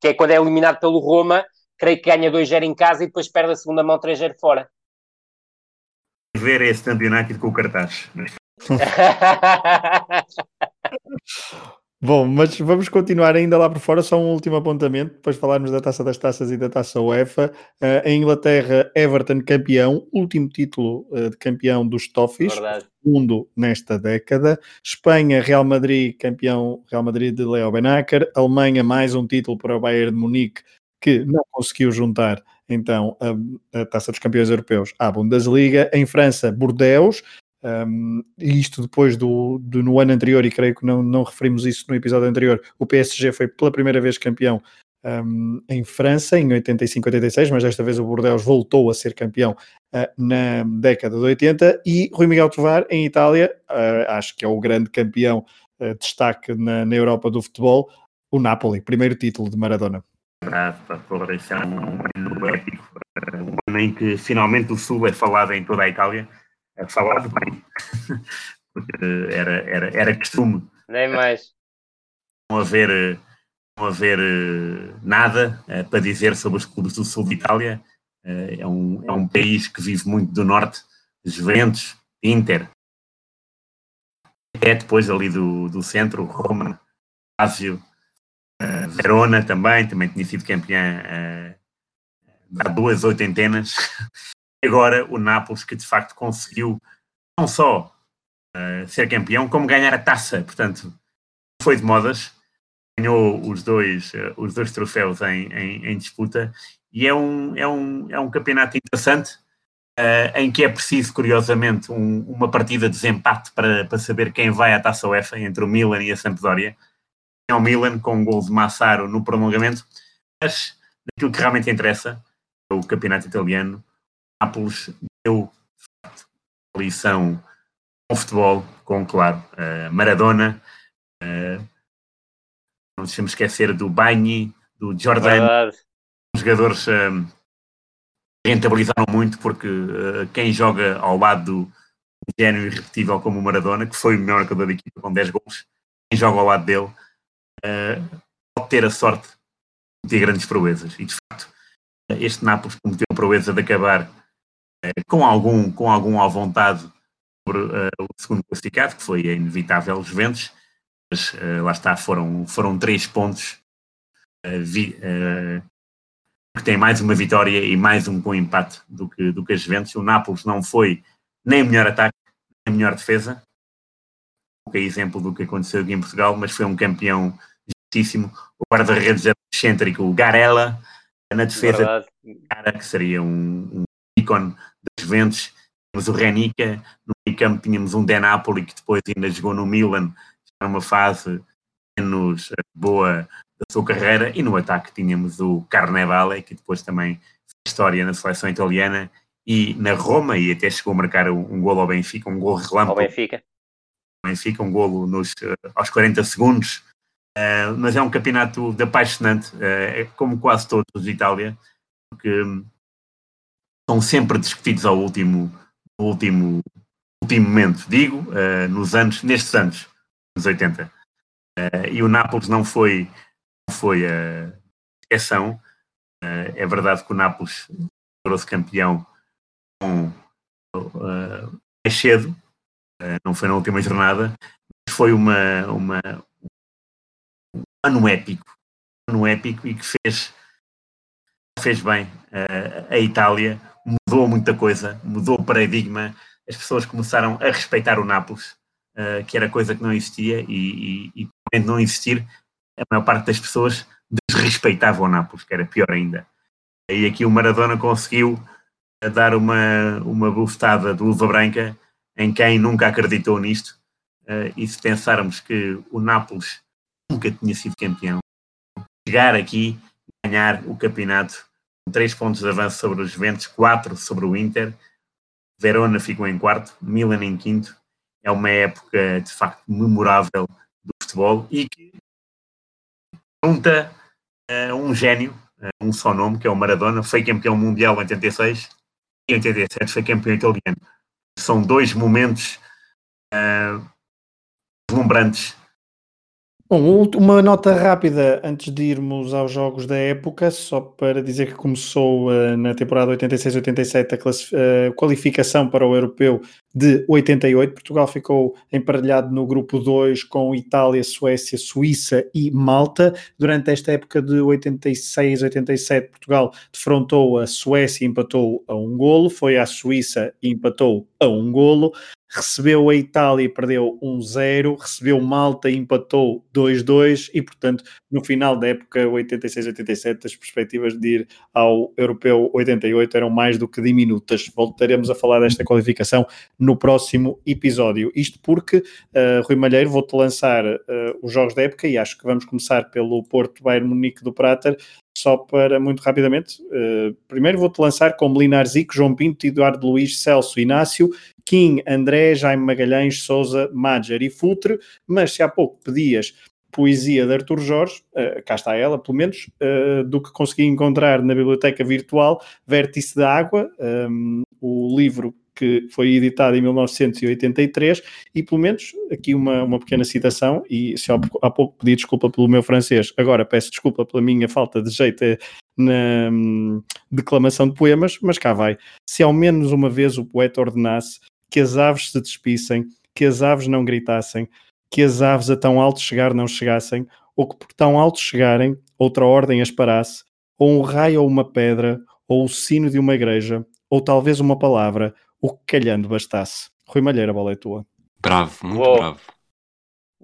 Speaker 6: que é quando é eliminado pelo Roma, creio que ganha 2-0 em casa e depois perde a segunda mão 3-0 fora.
Speaker 7: Ver esse campeonato com o cartaz.
Speaker 4: Bom, mas vamos continuar ainda lá por fora, só um último apontamento, depois falarmos da Taça das Taças e da Taça UEFA. Uh, em Inglaterra, Everton campeão, último título uh, de campeão dos Toffees, segundo nesta década. Espanha, Real Madrid, campeão Real Madrid de Leo Benacer. Alemanha, mais um título para o Bayern de Munique, que não conseguiu juntar então a, a Taça dos Campeões Europeus à Bundesliga. Em França, Bordeaux, um, e isto depois do, do, no ano anterior, e creio que não, não referimos isso no episódio anterior, o PSG foi pela primeira vez campeão um, em França, em 85-86, mas desta vez o Bordeaux voltou a ser campeão uh, na década de 80, e Rui Miguel Tovar em Itália, uh, acho que é o grande campeão uh, destaque na, na Europa do futebol, o Napoli, primeiro título de Maradona.
Speaker 7: Verdade, para isso é um ano épico, um ano em que finalmente o Sul é falado em toda a Itália, é falado bem, porque era, era, era costume.
Speaker 6: Nem mais.
Speaker 7: Não haver, não haver nada uh, para dizer sobre os clubes do sul de Itália. Uh, é, um, é um país que vive muito do norte, Juventus, Inter, é depois ali do, do centro, Roma, Lazio, uh, Verona também, também tinha sido campeã há duas oitentenas. Agora o Nápoles que de facto conseguiu não só uh, ser campeão, como ganhar a taça, portanto foi de modas, ganhou os dois, uh, os dois troféus em, em, em, disputa. E é um, é um, é um campeonato interessante uh, em que é preciso, curiosamente, um, uma partida de desempate para, para saber quem vai à taça UEFA entre o Milan e a Sampdoria. É o Milan com um gol de Massaro no prolongamento, mas aquilo que realmente interessa é o campeonato italiano. Nápoles deu a lição com futebol, com, claro, uh, Maradona, uh, não deixamos esquecer do Bagni, do Jordan, jogadores uh, rentabilizaram muito porque uh, quem joga ao lado do gênio irrepetível como o Maradona, que foi o melhor jogador da equipa com 10 gols, quem joga ao lado dele pode ter a sorte de ter grandes proezas. E de facto, este Nápoles cometeu a proeza de acabar com algum, com algum à vontade por uh, o segundo classificado, que foi inevitável os Juventus, mas uh, lá está, foram, foram três pontos que tem mais uma vitória e mais um bom empate do que, do que as Juventus. O Nápoles não foi nem o melhor ataque, nem a melhor defesa, é exemplo do que aconteceu aqui em Portugal, mas foi um campeão justíssimo. O guarda-redes excêntrico, o Garella, na defesa, cara, que seria um, um ícone das Juventus, tínhamos o Renica, no meio campo tínhamos um De Napoli que depois ainda jogou no Milan, numa fase menos eh, boa da sua carreira, e no ataque tínhamos o Carnevale, que depois também fez história na seleção italiana e na Roma, e até chegou a marcar um, um golo ao Benfica, um golo relâmpago.
Speaker 6: Ao Benfica.
Speaker 7: Benfica, um golo nos, uh, aos 40 segundos, uh, mas é um campeonato apaixonante, uh, como quase todos de Itália, porque são sempre discutidos ao último, último, último momento, digo, uh, nos anos, nestes anos, nos 80. Uh, e o Nápoles não foi, não foi a exceção. É verdade que o Nápoles tornou-se campeão com, mais cedo, não foi na última jornada, mas foi uma, uma, um ano épico, um ano épico e que fez, fez bem a Itália mudou muita coisa, mudou o paradigma, as pessoas começaram a respeitar o Nápoles, uh, que era coisa que não existia, e, e, e não existir, a maior parte das pessoas desrespeitavam o Nápoles, que era pior ainda. E aqui o Maradona conseguiu dar uma, uma boostada de luva branca em quem nunca acreditou nisto. Uh, e se pensarmos que o Nápoles nunca tinha sido campeão, chegar aqui, ganhar o campeonato com 3 pontos de avanço sobre os Juventus, 4 sobre o Inter, Verona ficou em quarto, Milan em quinto. É uma época de facto memorável do futebol e que junta uh, um gênio, uh, um só nome, que é o Maradona, foi campeão mundial em 86 e em 87 foi campeão italiano. São dois momentos uh, deslumbrantes
Speaker 4: Bom, uma nota rápida antes de irmos aos jogos da época, só para dizer que começou uh, na temporada 86-87 a uh, qualificação para o europeu de 88. Portugal ficou emparelhado no grupo 2 com Itália, Suécia, Suíça e Malta. Durante esta época de 86-87, Portugal defrontou a Suécia e empatou a um golo, foi à Suíça e empatou a um golo recebeu a Itália e perdeu 1-0, recebeu Malta e empatou 2-2 e, portanto, no final da época 86-87, as perspectivas de ir ao Europeu 88 eram mais do que diminutas. Voltaremos a falar desta qualificação no próximo episódio. Isto porque, uh, Rui Malheiro, vou-te lançar uh, os jogos da época e acho que vamos começar pelo Porto Bayern Munique do Prater, só para muito rapidamente, uh, primeiro vou-te lançar com Melinar Zico, João Pinto, Eduardo Luiz, Celso, Inácio, Kim, André, Jaime Magalhães, Souza, Madger e Futre, mas se há pouco pedias poesia de Artur Jorge, uh, cá está ela, pelo menos, uh, do que consegui encontrar na biblioteca virtual, Vértice da Água, um, o livro que foi editado em 1983, e pelo menos aqui uma, uma pequena citação, e se há, há pouco pedi desculpa pelo meu francês, agora peço desculpa pela minha falta de jeito eh, na hum, declamação de poemas, mas cá vai. Se ao menos uma vez o poeta ordenasse que as aves se despissem, que as aves não gritassem, que as aves a tão alto chegar não chegassem, ou que por tão alto chegarem, outra ordem as parasse, ou um raio ou uma pedra, ou o sino de uma igreja, ou talvez uma palavra, o que calhando bastasse. Rui Malheiro, a bola é tua.
Speaker 5: Bravo, muito Uou. bravo.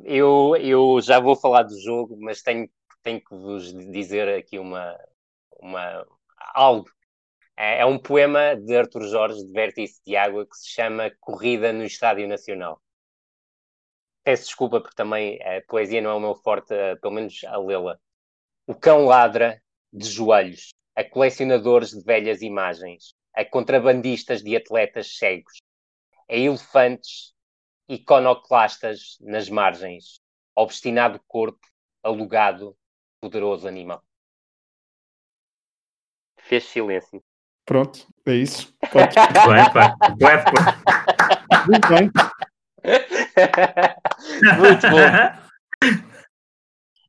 Speaker 6: Eu, eu já vou falar do jogo, mas tenho, tenho que vos dizer aqui uma, uma, algo. É, é um poema de Arthur Jorge, de Vértice de Água, que se chama Corrida no Estádio Nacional. Peço desculpa porque também a poesia não é o meu forte, eh, pelo menos a lê-la. O cão ladra de joelhos a colecionadores de velhas imagens a contrabandistas de atletas cegos, a elefantes iconoclastas nas margens, obstinado corpo, alugado, poderoso animal. Fez silêncio.
Speaker 4: Pronto, é isso.
Speaker 7: Pode.
Speaker 4: Muito bem.
Speaker 6: Muito bom.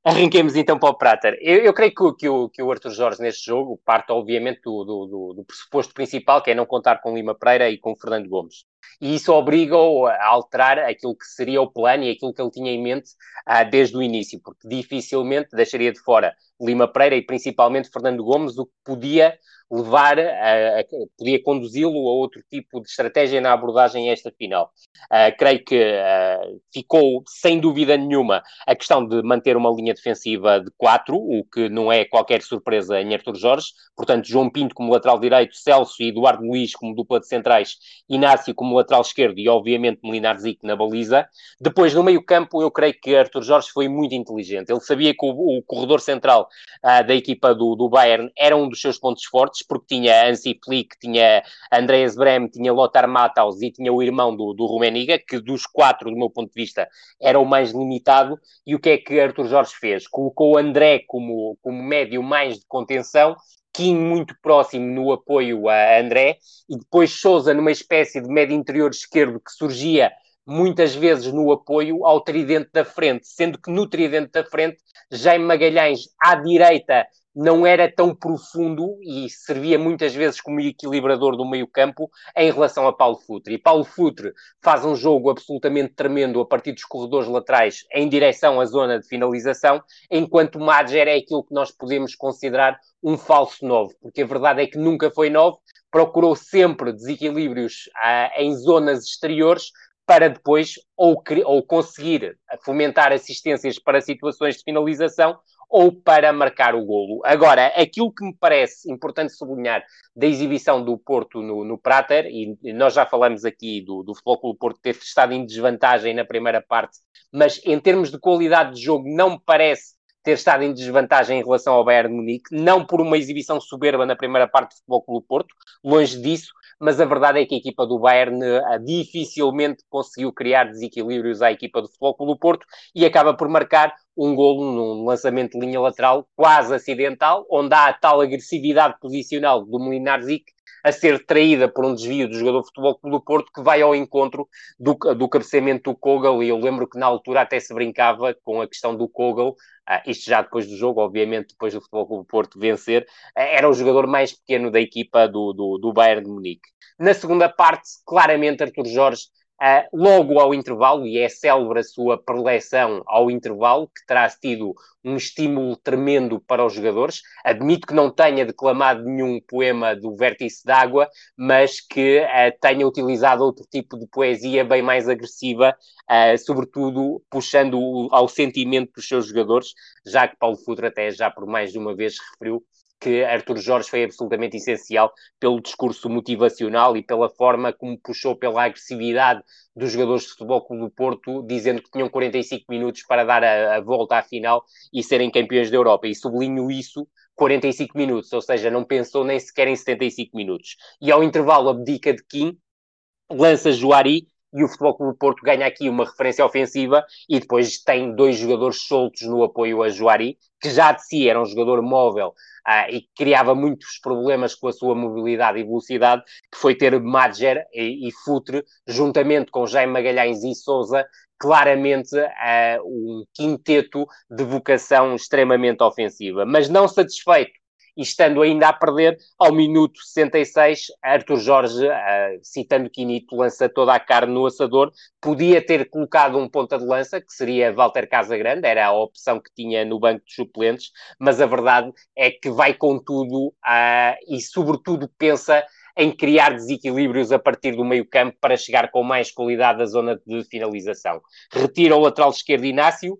Speaker 6: Arranquemos então para o Prater. Eu, eu creio que, que, o, que o Arthur Jorge neste jogo parte, obviamente, do, do, do, pressuposto principal, que é não contar com Lima Pereira e com Fernando Gomes. E isso obriga-o a alterar aquilo que seria o plano e aquilo que ele tinha em mente ah, desde o início, porque dificilmente deixaria de fora Lima Pereira e principalmente Fernando Gomes, o que podia levar, a, a, podia conduzi-lo a outro tipo de estratégia na abordagem a esta final. Uh, creio que uh, ficou, sem dúvida nenhuma, a questão de manter uma linha defensiva de quatro, o que não é qualquer surpresa em Artur Jorge. Portanto, João Pinto como lateral direito, Celso e Eduardo Luiz como dupla de centrais, Inácio como lateral esquerdo e, obviamente, Melinar Zic na baliza. Depois, no meio-campo, eu creio que Artur Jorge foi muito inteligente. Ele sabia que o, o corredor central uh, da equipa do, do Bayern era um dos seus pontos fortes, porque tinha Ansi Flick, tinha Andreas Brem, tinha Lothar Matthaus e tinha o irmão do, do Rumeniga, que dos quatro, do meu ponto de vista, era o mais limitado. E o que é que Arthur Jorge fez? Colocou o André como, como médio mais de contenção Kim muito próximo no apoio a André e depois Souza numa espécie de médio interior esquerdo que surgia muitas vezes no apoio ao tridente da frente, sendo que no tridente da frente Jaime Magalhães à direita não era tão profundo e servia muitas vezes como equilibrador do meio-campo em relação a Paulo Futre. E Paulo Futre faz um jogo absolutamente tremendo a partir dos corredores laterais em direção à zona de finalização, enquanto Madger é aquilo que nós podemos considerar um falso novo, porque a verdade é que nunca foi novo, procurou sempre desequilíbrios ah, em zonas exteriores, para depois ou, ou conseguir fomentar assistências para situações de finalização ou para marcar o golo. Agora, aquilo que me parece importante sublinhar da exibição do Porto no, no Prater, e nós já falamos aqui do, do Futebol Clube Porto ter estado em desvantagem na primeira parte, mas em termos de qualidade de jogo não me parece ter estado em desvantagem em relação ao Bayern de Munique, não por uma exibição soberba na primeira parte do Futebol Clube Porto, longe disso, mas a verdade é que a equipa do Bayern uh, dificilmente conseguiu criar desequilíbrios à equipa do Futebol Clube Porto e acaba por marcar um golo num lançamento de linha lateral quase acidental, onde há a tal agressividade posicional do Molinar Zic a ser traída por um desvio do jogador de futebol do Porto que vai ao encontro do, do cabeceamento do Kogel. E eu lembro que na altura até se brincava com a questão do Kogel. Uh, isto já depois do jogo, obviamente, depois do Futebol Clube Porto vencer, uh, era o jogador mais pequeno da equipa do, do, do Bayern de Munique. Na segunda parte, claramente, Artur Jorge Uh, logo ao intervalo, e é célebre a sua preleção ao intervalo, que terá tido um estímulo tremendo para os jogadores. Admito que não tenha declamado nenhum poema do Vértice d'Água, mas que uh, tenha utilizado outro tipo de poesia bem mais agressiva, uh, sobretudo puxando ao sentimento dos seus jogadores, já que Paulo Futre até já por mais de uma vez referiu que Arthur Jorge foi absolutamente essencial pelo discurso motivacional e pela forma como puxou pela agressividade dos jogadores de futebol Clube do Porto, dizendo que tinham 45 minutos para dar a, a, volta à final e serem campeões da Europa. E sublinho isso, 45 minutos, ou seja, não pensou nem sequer em 75 minutos. E ao intervalo abdica de Kim, lança Juari e o Futebol Clube Porto ganha aqui uma referência ofensiva e depois tem dois jogadores soltos no apoio a Juari, que já de si era um jogador móvel ah, e criava muitos problemas com a sua mobilidade e velocidade, que foi ter Madger e, e Futre, juntamente com Jaime Magalhães e Souza, claramente uh, um quinteto de vocação extremamente ofensiva. Mas não satisfeito e estando ainda a perder, ao minuto 66, Arthur Jorge, uh, citando Quinito, lança toda a carne no assador, podia ter colocado um ponta de lança, que seria Walter Casagrande, era a opção que tinha no banco de suplentes, mas a verdade é que vai com tudo uh, e, sobretudo, pensa em criar desequilíbrios a partir do meio campo para chegar com mais qualidade à zona de finalização. Retira o lateral esquerdo Inácio,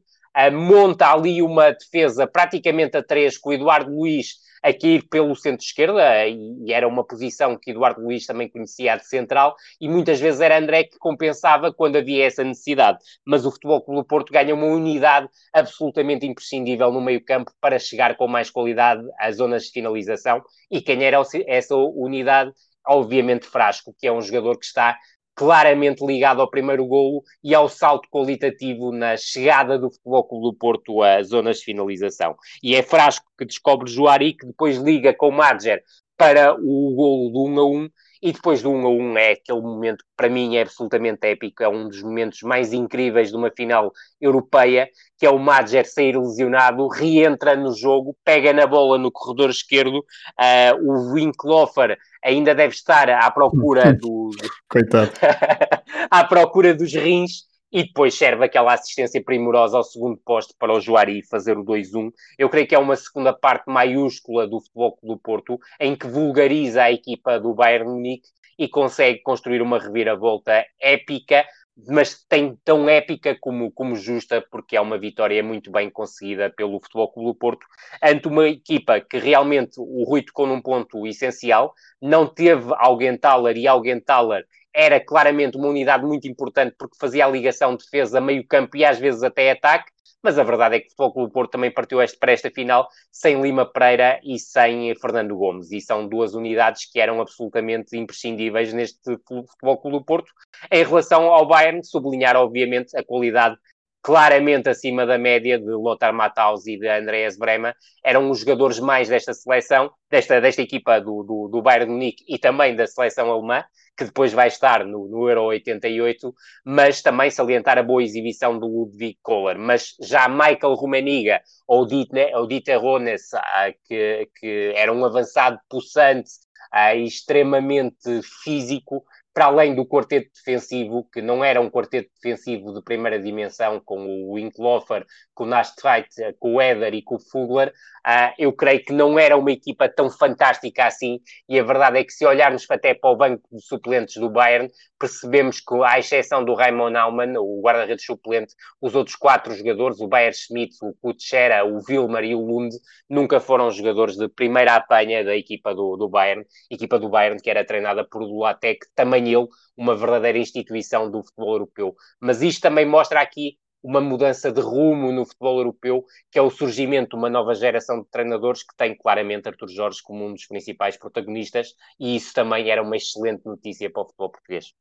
Speaker 6: monta ali uma defesa praticamente a três com o Eduardo Luiz a cair pelo centro-esquerda, e, era uma posição que Eduardo Luiz também conhecia de central, e muitas vezes era André que compensava quando havia essa necessidade. Mas o Futebol Clube do Porto ganha uma unidade absolutamente imprescindível no meio-campo para chegar com mais qualidade às zonas de finalização, e quem era essa unidade? Obviamente Frasco, que é um jogador que está claramente ligado ao primeiro golo e ao salto qualitativo na chegada do Futebol Clube do Porto às zonas de finalização. E é Frasco que descobre Juari, que depois liga com o Marger para o golo do 1 a 1 e depois do 1 a 1 é aquele momento que para mim é absolutamente épico, é um dos momentos mais incríveis de uma final europeia, que é o Madger sair lesionado, reentra no jogo, pega na bola no corredor esquerdo, uh, o Winklofer ainda deve estar à procura do...
Speaker 8: Coitado.
Speaker 6: à procura dos rins, e depois serve aquela assistência primorosa ao segundo posto para o Juari fazer o 2-1. Eu creio que é uma segunda parte maiúscula do Futebol do Porto, em que vulgariza a equipa do Bayern Munique e consegue construir uma reviravolta épica, mas tem tão épica como, como justa, porque é uma vitória muito bem conseguida pelo Futebol Clube do Porto, ante uma equipa que realmente o Rui tocou num ponto essencial, não teve Augenthaler e Augenthaler era claramente uma unidade muito importante porque fazia a ligação defesa, meio campo e às vezes até ataque, mas a verdade é que o Futebol Clube Porto também partiu este, para esta final sem Lima Pereira e sem Fernando Gomes, e são duas unidades que eram absolutamente imprescindíveis neste Futebol Clube Porto. Em relação ao Bayern, sublinhar obviamente a qualidade claramente acima da média de Lothar Matthaus e de Andreas Brema, eram os jogadores mais desta seleção, desta, desta equipa do, do, do Bayern Munique e também da seleção alemã, que depois vai estar no, no Euro 88, mas também salientar a boa exibição do Ludwig Kohler. Mas já Michael Rumeniga ou Dieter, ou Dieter Rones, ah, que, que era um avançado possante ah, extremamente físico, para além do quarteto defensivo, que não era um quarteto defensivo de primeira dimensão, com o Winklofer, com o Nastreit, com o Eder e com o Fugler, uh, eu creio que não era uma equipa tão fantástica assim, e a verdade é que se olharmos até para o banco de suplentes do Bayern, percebemos que, à exceção do Raymond Naumann, o guarda-redes suplente, os outros quatro jogadores, o Bayer Schmidt, o Kutschera, o Wilmer e o Lund, nunca foram jogadores de primeira apanha da equipa do, do Bayern, equipa do Bayern que era treinada por Duatek, também ele, uma verdadeira instituição do futebol europeu. Mas isto também mostra aqui uma mudança de rumo no futebol europeu, que é o surgimento de uma nova geração de treinadores que tem claramente Artur Jorge como um dos principais protagonistas, e isso também era uma excelente notícia para o futebol português.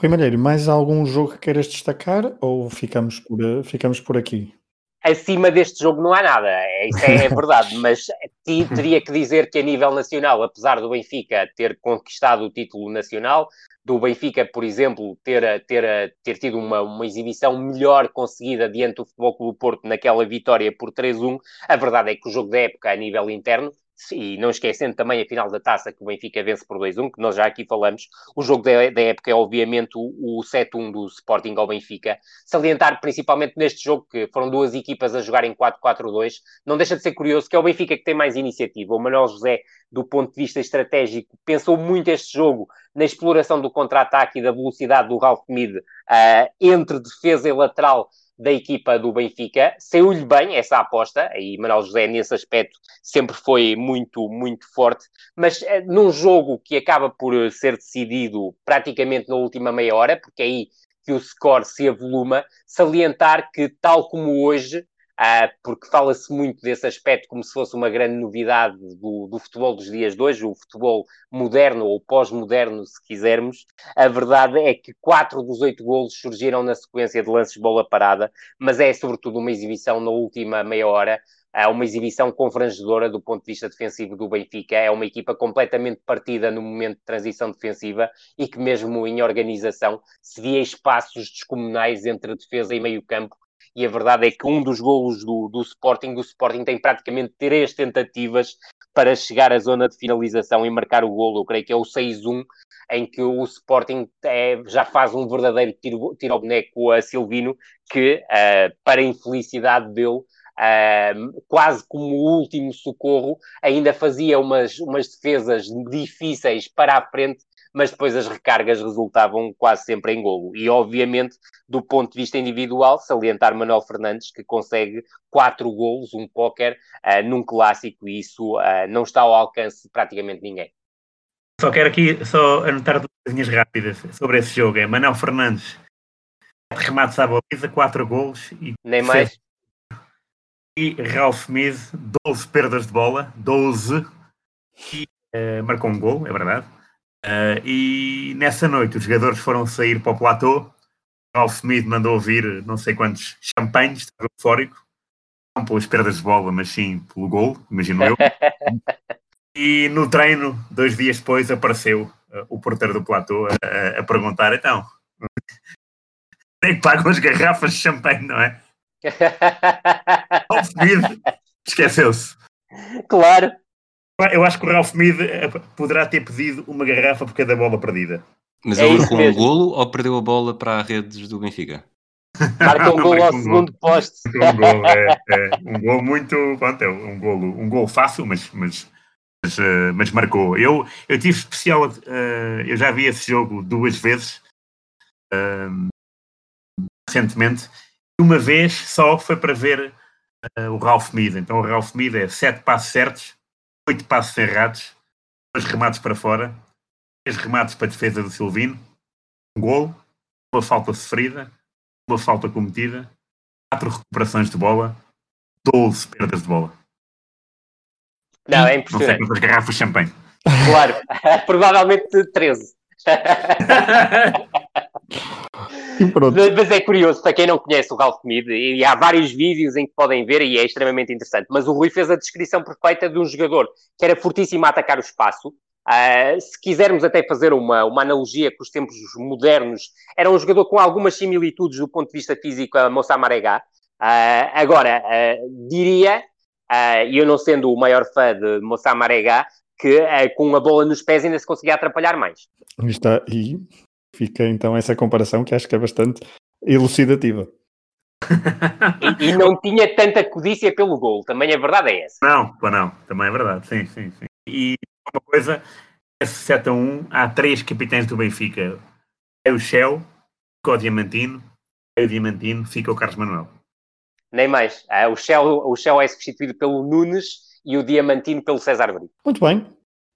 Speaker 8: Rui Malheiro, mais algum jogo que queiras destacar ou ficamos por, ficamos por aqui?
Speaker 6: Acima deste jogo não há nada, é, isso é, é verdade, mas teria que dizer que a nível nacional, apesar do Benfica ter conquistado o título nacional, do Benfica, por exemplo, ter, ter, ter tido uma, uma exibição melhor conseguida diante do Futebol Clube Porto naquela vitória por 3-1, a verdade é que o jogo da época a nível interno e não esquecendo também a final da taça que o Benfica vence por 2-1, que nós já aqui falamos, o jogo da, da época é obviamente o, o 7-1 do Sporting ao Benfica. Salientar principalmente neste jogo que foram duas equipas a jogar em 4-4-2, não deixa de ser curioso que é o Benfica que tem mais iniciativa. O Manuel José, do ponto de vista estratégico, pensou muito este jogo na exploração do contra-ataque e da velocidade do Ralf Mid uh, entre defesa e lateral da equipa do Benfica. Saiu-lhe bem essa aposta, e Manuel José, nesse aspecto, sempre foi muito, muito forte, mas eh, num jogo que acaba por eh, ser decidido praticamente na última meia hora, porque é aí que o score se avoluma, salientar que, tal como hoje, porque fala-se muito desse aspecto como se fosse uma grande novidade do, do futebol dos dias de hoje, o futebol moderno ou pós-moderno, se quisermos. A verdade é que quatro dos oito golos surgiram na sequência de lances de bola parada, mas é sobretudo uma exibição na última meia hora. É uma exibição confrangedora do ponto de vista defensivo do Benfica. É uma equipa completamente partida no momento de transição defensiva e que, mesmo em organização, se via espaços descomunais entre defesa e meio-campo e a verdade é que um dos golos do, do Sporting, o Sporting tem praticamente três tentativas para chegar à zona de finalização e marcar o golo. Eu creio que é o 6-1, em que o Sporting é, já faz um verdadeiro tiro, tiro ao boneco a Silvino, que, uh, para a infelicidade dele, Uh, quase como o último socorro, ainda fazia umas, umas defesas difíceis para a frente mas depois as recargas resultavam quase sempre em golo. E, obviamente, do ponto de vista individual, salientar Manuel Fernandes, que consegue quatro golos, um póquer, uh, num clássico, e isso uh, não está ao alcance de praticamente ninguém.
Speaker 7: Só quero aqui só anotar duas linhas rápidas sobre esse jogo. É Manuel Fernandes, remates à baliza, quatro golos. E
Speaker 6: Nem mais.
Speaker 7: E Ralph Mead, 12 perdas de bola, 12, e uh, marcou um gol, é verdade. Uh, e nessa noite os jogadores foram sair para o platô. Ralph Smith mandou ouvir não sei quantos champanhes, estava eufórico. Não pelas perdas de bola, mas sim pelo gol, imagino eu. e no treino, dois dias depois, apareceu uh, o porteiro do platô a, a, perguntar: então, nem que pagam as garrafas de champanhe, não é? Ralph Smith esqueceu-se.
Speaker 6: Claro.
Speaker 7: Eu acho que o Ralph Mead eh, poderá ter pedido uma garrafa por cada bola perdida.
Speaker 5: Mas é ele marcou um golo ou perdeu a bola para as redes do Benfica?
Speaker 6: Marca um golo ao um segundo poste.
Speaker 7: Um golo, é, é, um golo muito. Pronto, é um golo, um golo fácil, mas, mas, mas, uh, mas marcou. Eu, eu tive especial. Uh, eu já vi esse jogo duas vezes uh, recentemente. Uma vez só foi para ver o Ralph Mead. Então o Ralph Mead é sete passos certos oito passos errados, dois remates para fora, três remates para a defesa do Silvino, um gol, uma falta sofrida, uma falta cometida, quatro recuperações de bola, 12 perdas de bola.
Speaker 6: Não, é impressionante. Não sei
Speaker 7: quantas garrafas de champanhe.
Speaker 6: Claro, provavelmente 13. Mas é curioso, para quem não conhece o Ralph Mead, e há vários vídeos em que podem ver e é extremamente interessante, mas o Rui fez a descrição perfeita de um jogador que era fortíssimo a atacar o espaço. Uh, se quisermos até fazer uma, uma analogia com os tempos modernos, era um jogador com algumas similitudes do ponto de vista físico a Moussa Maregá. Uh, agora, uh, diria, e eu não sendo o maior fã de Moussa Maregá, que com a bola nos pés ainda se conseguia atrapalhar mais.
Speaker 8: Está, e
Speaker 4: Fica então essa comparação que acho que é bastante elucidativa.
Speaker 6: E, e não tinha tanta codícia pelo gol, também a verdade é essa.
Speaker 7: Não, não, também é verdade, sim, sim, sim. E uma coisa, esse 7 a 1, há três capitães do Benfica. É o Shell, fica o Diamantino, é o Diamantino, fica o Carlos Manuel.
Speaker 6: Nem mais. Ah, o, Shell, o Shell é substituído pelo Nunes e o Diamantino pelo César Brito.
Speaker 4: Muito bem.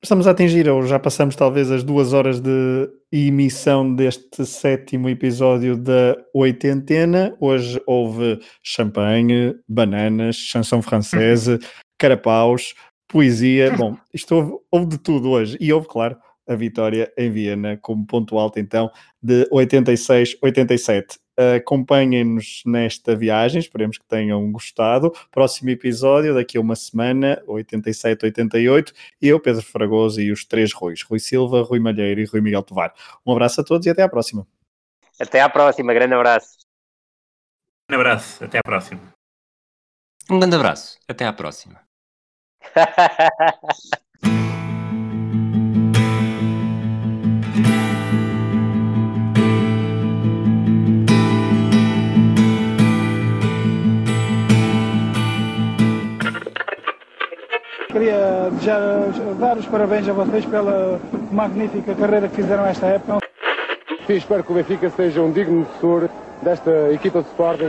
Speaker 4: Estamos a atingir, ou já passamos talvez as duas horas de emissão deste sétimo episódio da oitentena. Hoje houve champanhe, bananas, chanson francesa, carapaus, poesia. Bom, isto houve, houve de tudo hoje. E houve, claro, a vitória em Viena como ponto alto então de 86-87. Acompanhem-nos nesta viagem, esperemos que tenham gostado. Próximo episódio, daqui a uma semana, 87-88, eu, Pedro Fragoso e os três Ruis, Rui Silva, Rui Malheiro e Rui Miguel Tovar. Um abraço a todos e até à próxima.
Speaker 6: Até à próxima, grande abraço.
Speaker 7: Um abraço, até à próxima.
Speaker 5: Um grande abraço. Até à próxima.
Speaker 1: Queria desejar, dar os parabéns a vocês pela magnífica carreira que fizeram esta época.
Speaker 2: E espero que o Benfica seja um digno sucessor desta equipa de Sporting.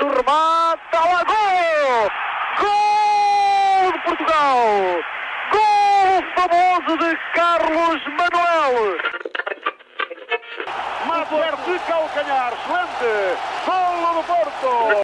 Speaker 3: O remate, lá gol! Gol de Portugal! Gol famoso de Carlos Manuel! Mato de calcanhar, excelente! Gol do Porto!